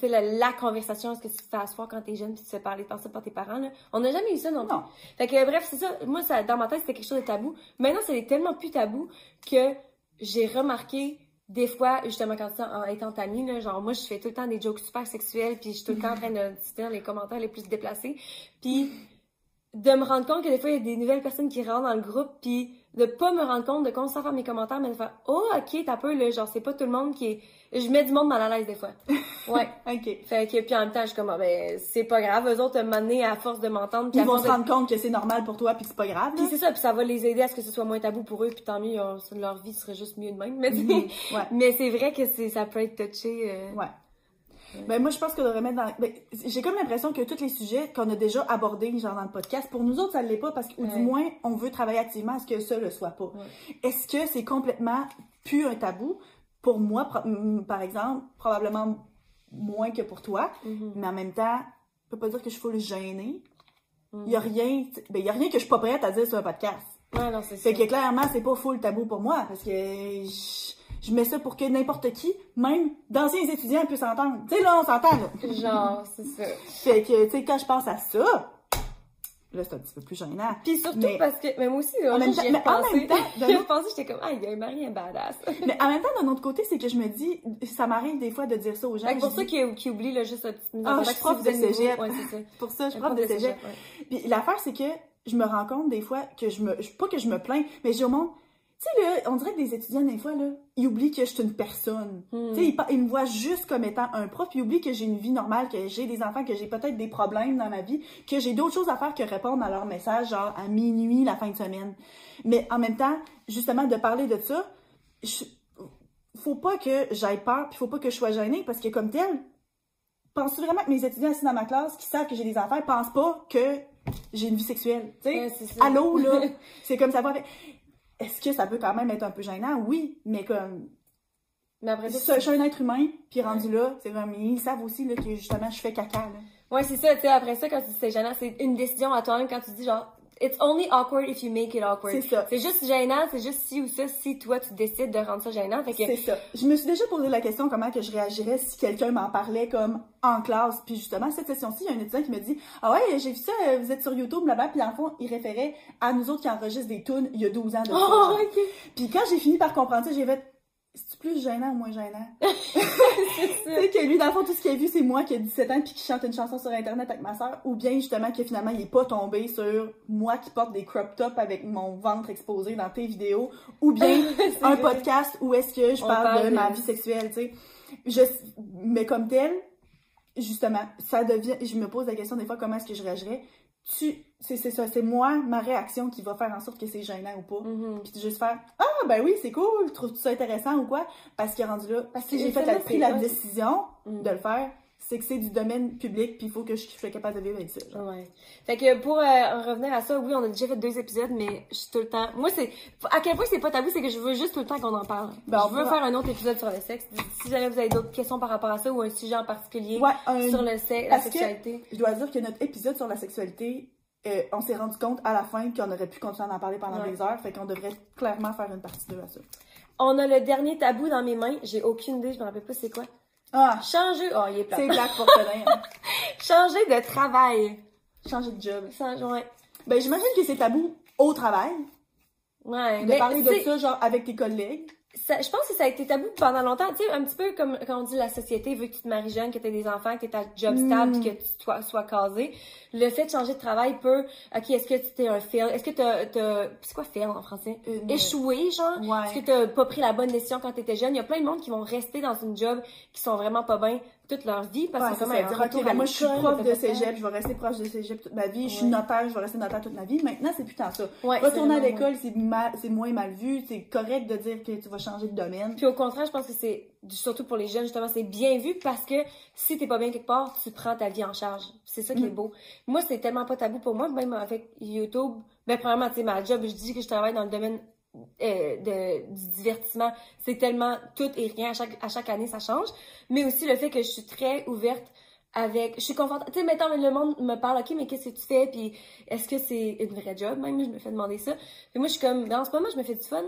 A: la, la conversation, est-ce que tu te fais asseoir quand t'es jeune puis tu te fais parler par ça par tes parents, là? On n'a jamais eu ça non plus.
B: Non.
A: Fait que bref, c'est ça. Moi, ça, dans ma tête, c'était quelque chose de tabou. Maintenant, c'est tellement plus tabou que j'ai remarqué des fois, justement, quand ça, en étant amie, là, genre, moi, je fais tout le temps des jokes super sexuels, puis je suis tout le temps en train de dans les commentaires les plus déplacés. Puis de me rendre compte que des fois, il y a des nouvelles personnes qui rentrent dans le groupe, puis de pas me rendre compte de commencer à faire mes commentaires, mais de faire « Oh, ok, t'as peu, là, genre, c'est pas tout le monde qui est... » Je mets du monde mal à l'aise, des fois. <laughs> Ouais.
B: OK.
A: Fait que, puis en même temps, je suis comme, ah, ben, c'est pas grave, eux autres, m'amener à force de m'entendre,
B: Ils vont se
A: de-
B: rendre compte que c'est normal pour toi puis c'est pas grave.
A: Puis c'est ça, puis ça va les aider à ce que ce soit moins tabou pour eux, puis tant mieux, leur vie serait juste mieux de même. Mais,
B: Mhm. Ouais. <laughs>
A: mais c'est vrai que c'est, ça peut être touché. euh,
B: Ouais. Ben moi je pense qu'on devrait mettre dans ben, j'ai comme l'impression que tous les sujets qu'on a déjà abordés genre dans le podcast pour nous autres ça ne l'est pas parce que ou
A: Ouais.
B: du moins on veut travailler activement à ce que ça le soit pas.
A: Ouais.
B: Est-ce que c'est complètement plus un tabou? Pour moi mm, par exemple probablement moins que pour toi
A: mhm,
B: mais en même temps je peux pas dire que je suis full gênée.
A: mhm.
B: Il y a rien ben il y a rien que je suis pas prête à dire sur un podcast.
A: Ouais, non, c'est.
B: Fait que clairement, c'est pas full tabou pour moi, parce que je, je mets ça pour que n'importe qui, même d'anciens étudiants, puissent s'entendre. Tu sais, là, on s'entend, là.
A: Genre, c'est ça.
B: Fait que, tu sais, quand je pense à ça, là, c'est un petit peu plus gênant.
A: Puis surtout
B: Mais-
A: parce que, mais moi aussi,
B: En même temps- en même temps, autre-
A: repensé, j'étais comme, ah, il y a un mari un badass. <laughs>
B: Mais en même temps, d'un autre côté, c'est que je me dis, ça m'arrive des fois de dire ça aux gens.
A: Fait que pour
B: je
A: ceux
B: dis-
A: qui, qui oublient, là, juste un petit
B: Ah, je suis prof de cégep.
A: Ouais, c'est ça.
B: pour ça, je suis prof de cégep. Puis l'affaire, c'est que je me rends compte des fois que je me. Pas que je me plains, mais je dis au monde, tu sais, là, on dirait que des étudiants, des fois, là, ils oublient que je suis une personne.
A: Hmm.
B: Tu sais, ils, me voient juste comme étant un prof, puis ils oublient que j'ai une vie normale, que j'ai des enfants, que j'ai peut-être des problèmes dans ma vie, que j'ai d'autres choses à faire que répondre à leurs messages, genre à minuit, la fin de semaine. Mais en même temps, justement, de parler de ça, je- faut pas que j'aille peur, puis faut pas que je sois gênée, parce que comme tel, penses-tu vraiment que mes étudiants assis dans ma classe, qui savent que j'ai des enfants, pensent pas que j'ai une vie sexuelle? Tu sais,
A: Ouais,
B: allô, là, <laughs> c'est comme ça va Est-ce que ça peut quand même être un peu gênant? Oui, mais comme,
A: Mais après ça,
B: je suis un être humain, puis rendu là, c'est comme, ils savent aussi, là, que justement, je fais caca, là.
A: Ouais, c'est ça, tu sais, après ça, quand tu dis c'est gênant, c'est une décision à toi-même quand tu dis genre, it's only awkward if you make it awkward.
B: C'est ça.
A: C'est juste gênant, c'est juste si ou ça, si toi tu décides de rendre ça gênant. Fait que,
B: C'est ça. Je me suis déjà posé la question comment que je réagirais si quelqu'un m'en parlait comme en classe. Puis justement, cette session-ci, il y a un étudiant qui me dit Ah ouais, j'ai vu ça, euh, vous êtes sur YouTube là-bas. Puis en fond, il référait à nous autres qui enregistrent des tunes il y a 12 ans de
A: oh,
B: genre.
A: ok.
B: Puis quand j'ai fini par comprendre ça, j'ai fait C'est plus gênant ou moins gênant <laughs>
A: C'est <laughs>
B: que lui, dans le fond, tout ce qu'il a vu, c'est moi qui ai 17 ans puis qui chante une chanson sur Internet avec ma soeur. Ou bien justement que finalement, il est pas tombé sur moi qui porte des crop tops avec mon ventre exposé dans tes vidéos. Ou bien <laughs> un
A: vrai.
B: podcast où est-ce que je parle,
A: parle
B: de,
A: de-
B: ma vie sexuelle, tu sais. Je, mais comme tel, justement, ça devient, je me pose la question des fois, comment est-ce que je réagirais? Tu, c'est c'est ça, c'est moi, ma réaction qui va faire en sorte que c'est gênant ou pas.
A: Mhm.
B: Puis de juste faire, ah, ben oui, c'est cool, trouves-tu ça intéressant ou quoi? Parce qu'il est rendu là, parce que j'ai fait la, pris la décision
A: Mm.
B: de le faire, c'est que c'est du domaine public, puis il faut que je sois capable de vivre avec ça. genre.
A: Ouais. Fait que pour euh, en revenir à ça, oui, on a déjà fait deux épisodes, mais je suis tout le temps. Moi, c'est. À quel point c'est pas tabou, c'est que je veux juste tout le temps qu'on en parle.
B: Ben, on
A: je veux
B: va-
A: faire un autre épisode sur le sexe. Si jamais vous avez d'autres questions par rapport à ça ou un sujet en particulier
B: Ouais, un-
A: sur le sexe, la
B: que-
A: sexualité.
B: Je dois dire que notre épisode sur la sexualité, euh, on s'est rendu compte à la fin qu'on aurait pu continuer à en parler pendant
A: Ouais.
B: des heures, fait qu'on devrait clairement faire une partie 2 à ça.
A: On a le dernier tabou dans mes mains. J'ai aucune idée, je me rappelle pas c'est quoi.
B: Ah,
A: Changer. Oh, il est plat.
B: c'est black pour hein. <laughs>
A: Changer de travail.
B: Changer de job.
A: Changer, ouais.
B: Ben, j'imagine que c'est tabou au travail,
A: Ouais.
B: de
A: mais
B: parler de ça, genre, avec tes collègues.
A: Ça- je pense que ça a été tabou pendant longtemps. Tu sais, un petit peu comme quand on dit la société veut que tu te maries jeune, que tu aies des enfants, que tu aies ta job stable,
B: Mm.
A: puis que tu sois, sois casé. Le fait de changer de travail peut. Ok, est-ce que tu t'es un fail? Est-ce que t'as. t'as- C'est quoi fail en français?
B: Une-
A: Échoué, genre?
B: Ouais.
A: Est-ce que t'as pas pris la bonne décision quand t'étais jeune? Il y a plein de monde qui vont rester dans une job qui sont vraiment pas bien toute leur vie parce
B: Ouais,
A: que
B: c'est
A: un
B: Dire, ok, ben moi, je suis prof de cégep, je vais rester proche de cégep toute ma vie. Je suis
A: Ouais.
B: notaire, je vais rester notaire toute ma vie. Maintenant, c'est plus tant ça.
A: Ouais,
B: Retourner à l'école, c'est mal, c'est moins mal vu. C'est correct de dire que tu vas changer de domaine.
A: Puis au contraire, je pense que c'est, surtout pour les jeunes, justement, c'est bien vu parce que si t'es pas bien quelque part, tu prends ta vie en charge. C'est ça qui est
B: Mm.
A: beau. Moi, c'est tellement pas tabou pour moi, même avec YouTube. Ben, premièrement, tu sais, ma job, je dis que je travaille dans le domaine euh, de, du divertissement. C'est tellement tout et rien. À chaque, à chaque année, ça change. Mais aussi le fait que je suis très ouverte avec je suis confortable tu sais mettons le monde me parle ok mais qu'est-ce que tu fais? Puis est-ce que c'est une vraie job? Même je me fais demander ça puis moi je suis comme ben, en ce moment je me fais du fun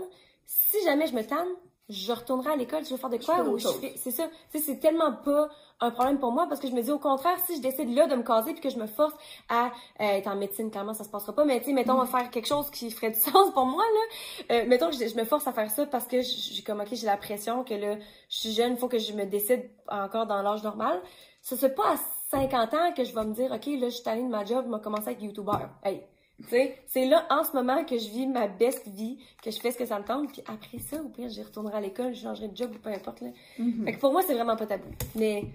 A: si jamais je me tanne je retournerai à l'école, je vais faire de quoi
B: fais
A: ou je C'est ça. Tu sais, c'est tellement pas un problème pour moi parce que je me dis au contraire, si je décide là de me caser puis que je me force à euh, être en médecine, clairement ça se passera pas, mais tu sais, mettons, on va faire quelque chose qui ferait du <laughs> sens pour moi, là. Euh, mettons que je, je me force à faire ça parce que j'ai comme, ok, j'ai la pression que là, je suis jeune, il faut que je me décide encore dans l'âge normal. Ça, c'est pas à 50 ans que je vais me dire, ok, là, je suis allée de ma job, je vais commencer à être youtubeur. Hey. C'est là, en ce moment, que je vis ma best vie, que je fais ce que ça me tente, puis après ça, au pire, j'y retournerai à l'école, je changerai de job ou peu importe, là.
B: Mhm.
A: Fait que pour moi, c'est vraiment pas tabou. Mais,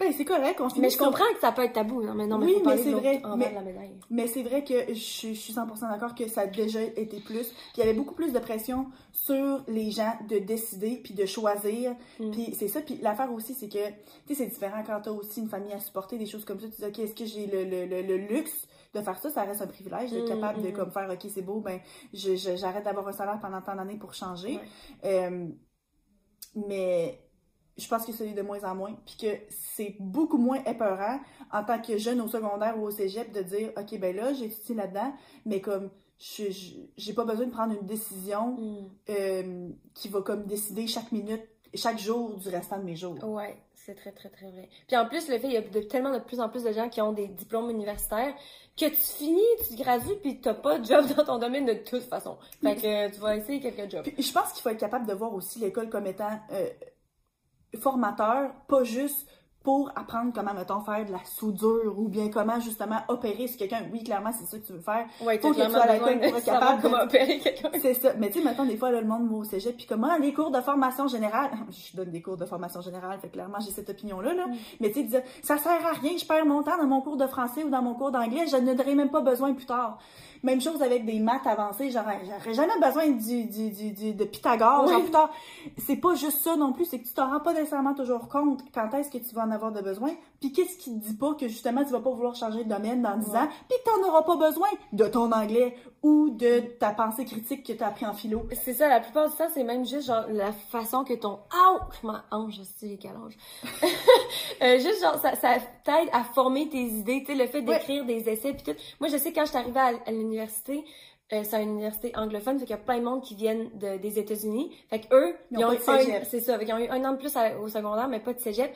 B: Ben, c'est correct, on
A: mais je
B: sur-
A: comprends que ça peut être tabou. Non, mais non, mais
B: Oui, mais c'est vrai, mais-
A: de la médaille.
B: Mais c'est vrai que je, suis- je suis 100% d'accord que ça a déjà été plus. Puis il y avait beaucoup plus de pression sur les gens de décider puis de choisir.
A: Mm.
B: Puis c'est ça. Puis l'affaire aussi, c'est que, tu sais, c'est différent quand t'as aussi une famille à supporter, des choses comme ça. Tu dis, OK, est-ce que j'ai le, le, le, le luxe de faire ça? Ça reste un privilège d'être
A: Mm,
B: capable de
A: mm.
B: comme faire, OK, c'est beau, ben, j'arrête d'avoir un salaire pendant tant d'années pour changer.
A: Ouais.
B: Euh, mais je pense que c'est de moins en moins, puis que c'est beaucoup moins épeurant en tant que jeune au secondaire ou au cégep de dire OK, ben là, j'étudie là-dedans, mais comme je- j'ai pas besoin de prendre une décision
A: Mm.
B: euh, qui va comme décider chaque minute chaque jour du restant de mes jours.
A: Ouais, c'est très, très, très vrai. Puis en plus, le fait, il y a de, tellement de plus en plus de gens qui ont des diplômes universitaires que tu finis, tu gradues, puis t'as pas de job dans ton domaine de toute façon. Fait que tu vas essayer quelques jobs.
B: Puis je pense qu'il faut être capable de voir aussi l'école comme étant euh, formateur, pas juste pour apprendre comment, mettons, faire de la soudure ou bien comment, justement, opérer si quelqu'un, oui, clairement, c'est ça que tu veux faire.
A: Ouais,
B: Faut que tu sois à
A: clairement
B: l'école
A: besoin
B: pour être capable de-
A: comment opérer quelqu'un.
B: C'est ça. Mais tu sais, maintenant, des fois, là, le monde va au cégep, puis comment les cours de formation générale, <laughs> je donne des cours de formation générale, fait clairement, j'ai cette opinion-là, là. Mais tu sais, ça sert à rien, je perds mon temps dans mon cours de français ou dans mon cours d'anglais, je n'aurai même pas besoin plus tard. Même chose avec des maths avancées, j'aurais j'aurais jamais besoin du, du, du, du- de Pythagore, genre
A: Oui.
B: plus tard. C'est pas juste ça non plus, c'est que tu t'en rends pas nécessairement toujours compte quand est-ce que tu vas en avoir de besoin, puis qu'est-ce qui te dit pas que justement tu vas pas vouloir changer de domaine dans 10
A: Ouais.
B: ans, puis que t'en auras pas besoin de ton anglais ou de ta pensée critique que t'as appris en philo.
A: C'est ça, la plupart du temps, c'est même juste genre la façon que ton ouch, ma hanche, hanche. Euh, juste genre ça, ça t'aide à former tes idées, tu sais le fait d'écrire des essais puis tout. Moi je sais quand je suis arrivée à, l'université, euh, c'est une université anglophone, fait qu'il y a plein de monde qui viennent de- des États-Unis. Fait que eux,
B: Ils
A: ils,
B: ont
A: eu un, c'est ça, fait qu'ils ont eu un an de plus à- au secondaire, mais pas de cégep.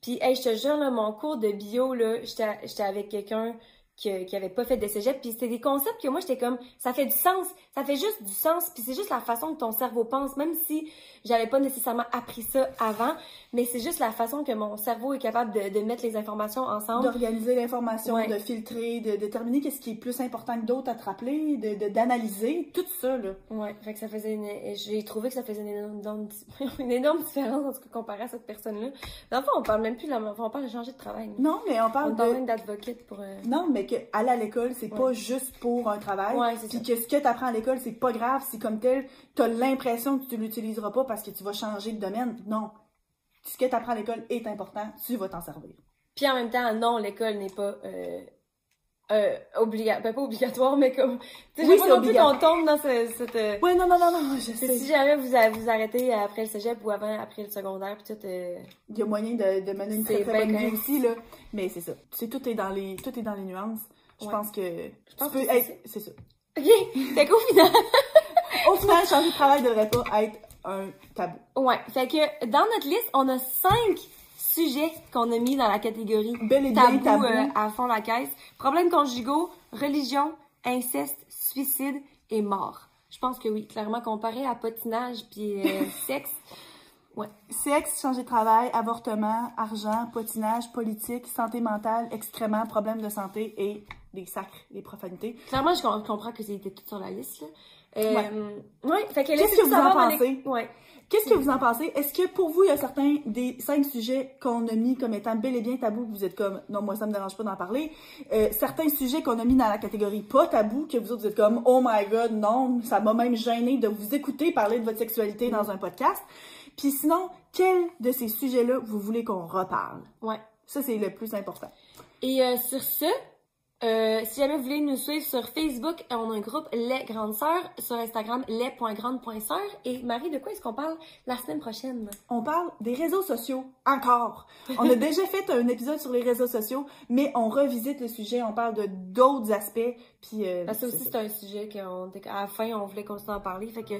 A: Puis hey, je te jure là, mon cours de bio là, j'étais avec quelqu'un qui, avait pas fait de cégep, puis c'était des concepts que moi j'étais comme ça fait du sens, ça fait juste du sens, puis c'est juste la façon que ton cerveau pense, même si j'avais pas nécessairement appris ça avant, mais c'est juste la façon que mon cerveau est capable de, de mettre les informations ensemble.
B: d'organiser l'information,
A: Ouais.
B: de filtrer, de déterminer qu'est-ce qui est plus important que d'autres à te rappeler, de d'analyser, tout ça, là.
A: Ouais, fait que ça faisait une... J'ai trouvé que ça faisait une énorme, <laughs> une énorme différence en tout cas comparé à cette personne-là. Dans le fond, on parle même plus de la. On parle de changer de travail.
B: Non, mais on
A: On
B: parle
A: parle
B: de...
A: d'advocate pour... euh,
B: Non, mais que aller à l'école, c'est
A: Ouais.
B: pas juste pour un travail. Puis que ce que tu apprends à l'école, c'est pas grave si comme tel, t'as l'impression que tu l'utiliseras pas parce que tu vas changer de domaine. Non. Ce que tu apprends à l'école est important, tu vas t'en servir.
A: Puis en même temps, non, l'école n'est pas... Euh... Euh, obliga... ben, pas obligatoire, mais comme... Tu sais,
B: Oui,
A: je pas non plus
B: obligatoire.
A: qu'on tombe dans ce- cette... euh,
B: Ouais, non, non, non, non, je sais.
A: Si jamais vous, vous arrêtez après le cégep ou avant, après le secondaire, puis tout... euh,
B: Il y a moyen de, de mener une très très bonne vie aussi, là. Mais c'est ça. Tu sais, tout est dans les, tout est dans les nuances. Je
A: Ouais.
B: pense que
A: pense
B: tu peux
A: que c'est
B: être, c'est ça.
A: Ok, fait qu'au final...
B: Au final, changer de travail devrait pas être un tabou.
A: Ouais, fait que dans notre liste, on a cinq sujets qu'on a mis dans la catégorie
B: Bel et bien
A: tabou,
B: tabou.
A: euh, à fond la caisse. Problèmes conjugaux, religion, inceste, suicide et mort. Je pense que oui, clairement comparé à patinage puis euh, <laughs> sexe.
B: Sexe, changer de travail, avortement, argent, potinage, politique, santé mentale, excréments, problèmes de santé et des sacres, des profanités.
A: Clairement, je com- comprends que c'était tout sur la liste. Là. Euh, ouais. fait que
B: Qu'est-ce que vous en pensez?
A: Ouais.
B: Qu'est-ce que vous en pensez? Est-ce que pour vous, il y a certains des cinq sujets qu'on a mis comme étant bel et bien tabous, que vous êtes comme, non, moi, ça me dérange pas d'en parler. Euh, certains sujets qu'on a mis dans la catégorie pas tabou, que vous autres, vous êtes comme, oh my god, non, ça m'a même gêné de vous écouter parler de votre sexualité dans un podcast. Puis sinon, quel de ces sujets-là vous voulez qu'on reparle?
A: Ouais.
B: Ça, c'est le plus important.
A: Et euh, sur ce, euh, si jamais vous voulez nous suivre sur Facebook, on a un groupe Les Grandes Sœurs, sur Instagram les.grandes.sœurs. Et Marie, de quoi est-ce qu'on parle la semaine prochaine?
B: On parle des réseaux sociaux encore. On a <laughs> déjà fait un épisode sur les réseaux sociaux, mais on revisite le sujet, on parle de d'autres aspects. Puis euh,
A: Parce que aussi,
B: c'est
A: un sujet qu'on était- à la fin, on voulait continuer à en parler. Fait que.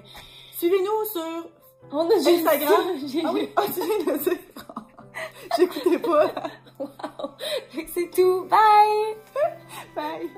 B: Suivez-nous sur
A: On a
B: Instagram. Ah oui, ah, de dire. J'écoutais pas. <laughs>
A: Que c'est tout. Bye! <laughs>
B: Bye.